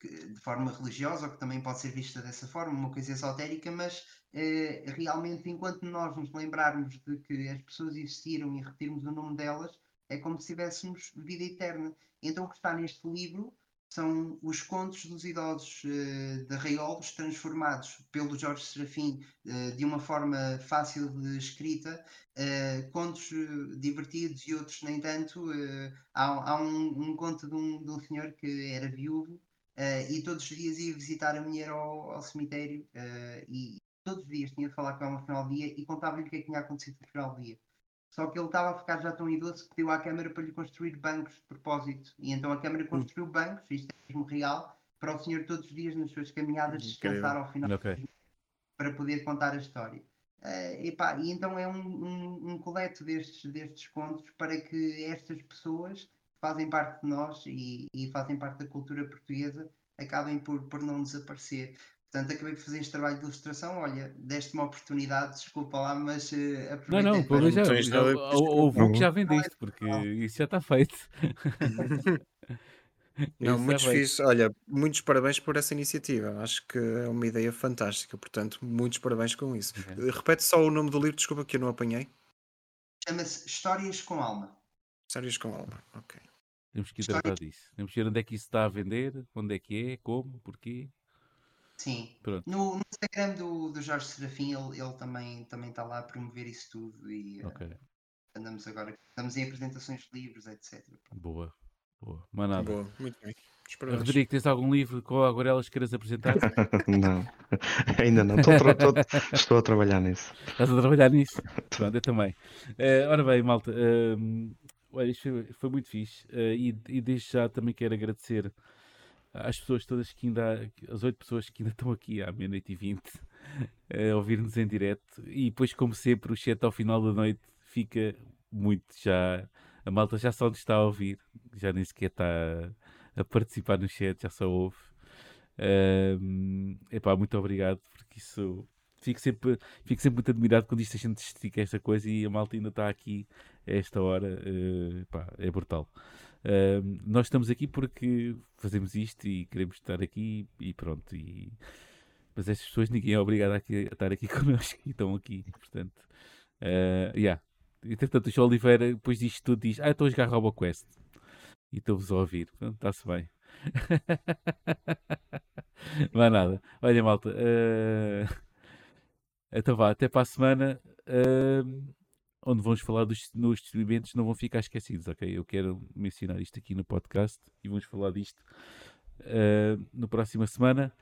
que- de forma religiosa ou que também pode ser vista dessa forma, uma coisa esotérica, mas eh, realmente enquanto nós nos lembrarmos de que as pessoas existiram e repetirmos o nome delas, é como se tivéssemos vida eterna. Então o que está neste livro são os contos dos idosos eh, de Arraiolos transformados pelo Jorge Serafim eh, de uma forma fácil de escrita, eh, contos divertidos e outros nem tanto. há há um, um conto de um, de um senhor que era viúvo e todos os dias ia visitar a mulher ao, ao cemitério e todos os dias tinha de falar com ela no final do dia e contava-lhe o que é que tinha acontecido no final do dia. Só que ele estava a ficar já tão idoso que pediu à Câmara para lhe construir bancos de propósito. E então a Câmara construiu bancos, isto é mesmo real, para o senhor todos os dias nas suas caminhadas Incrível. descansar ao final Ok. para poder contar a história. Eh, epá, e então é um, um, um colete destes, destes contos para que estas pessoas que fazem parte de nós e, e fazem parte da cultura portuguesa acabem por, por não desaparecer. Portanto, acabei de fazer este trabalho de ilustração. Olha, deste-me a oportunidade, desculpa lá, mas uh, Não, aproveitei não, para- pelo menos já, Não tens já, hou- houve um que já vendeste, Não, porque isso já está feito. Não, Isso muito já veio. fixe. Olha, muitos parabéns por essa iniciativa. Acho que é uma ideia fantástica. Portanto, muitos parabéns com isso. Eh, Repete só o nome do livro, desculpa que eu não apanhei. Chama-se Histórias com Alma. Histórias com alma. Ok. Temos que ir tratar disso. Temos que ver onde é que isso está a vender, onde é que é, como, porquê. Sim. Pronto. No, no Instagram do, do Jorge Serafim, ele, ele também também está lá a promover isso tudo e eh, Ok, andamos agora, estamos em apresentações de livros, etc. boa. Boa. Mais nada. Boa, muito bem. Rodrigo, tens algum livro com aguarelas que queiras apresentar? não, ainda não. Estou, estou- estou a trabalhar nisso. Estás a trabalhar nisso? Pronto, eu também. Eh, ora bem, malta, olha, isto foi, foi muito fixe eh, e, e desde já também quero agradecer às pessoas todas que ainda, as oito pessoas que ainda estão aqui à meia-noite e vinte a ouvir-nos em direto e depois, como sempre, o chat ao final da noite fica muito já A malta já só nos está a ouvir, já nem sequer está a, a participar no chat, já só ouve. Um, epá, muito obrigado, porque isso fico sempre, fico sempre muito admirado quando isto a gente estica esta coisa e a malta ainda está aqui a esta hora. Uh, epá, é brutal. Uh, nós estamos aqui porque fazemos isto e queremos estar aqui e pronto. E... Mas estas pessoas ninguém é obrigado a, aqui, a estar aqui connosco e estão aqui, portanto. Uh, yeah. Entretanto, o João Oliveira, depois disto tudo, diz: Ah, estou a jogar RoboQuest. E estou-vos a ouvir. Está-se bem. Não há nada. Olha, malta. Uh... Então vá, até para a semana. Uh... Onde vamos falar dos nos experimentos, não vão ficar esquecidos, ok? Eu quero mencionar isto aqui no podcast e vamos falar disto uh... na próxima semana.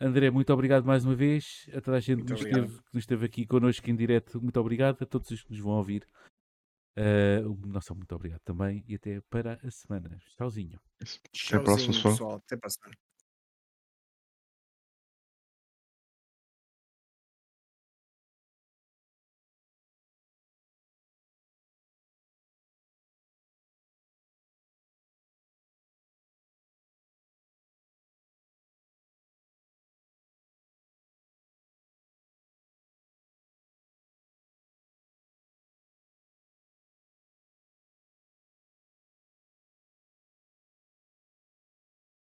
André, muito obrigado mais uma vez. A toda a gente que nos, esteve, que nos, esteve, aqui connosco em direto, muito obrigado. A todos os que nos vão ouvir. Uh, nossa, muito obrigado também. E até para a semana. Tchauzinho. Até a próxima, pessoal. Até para a semana.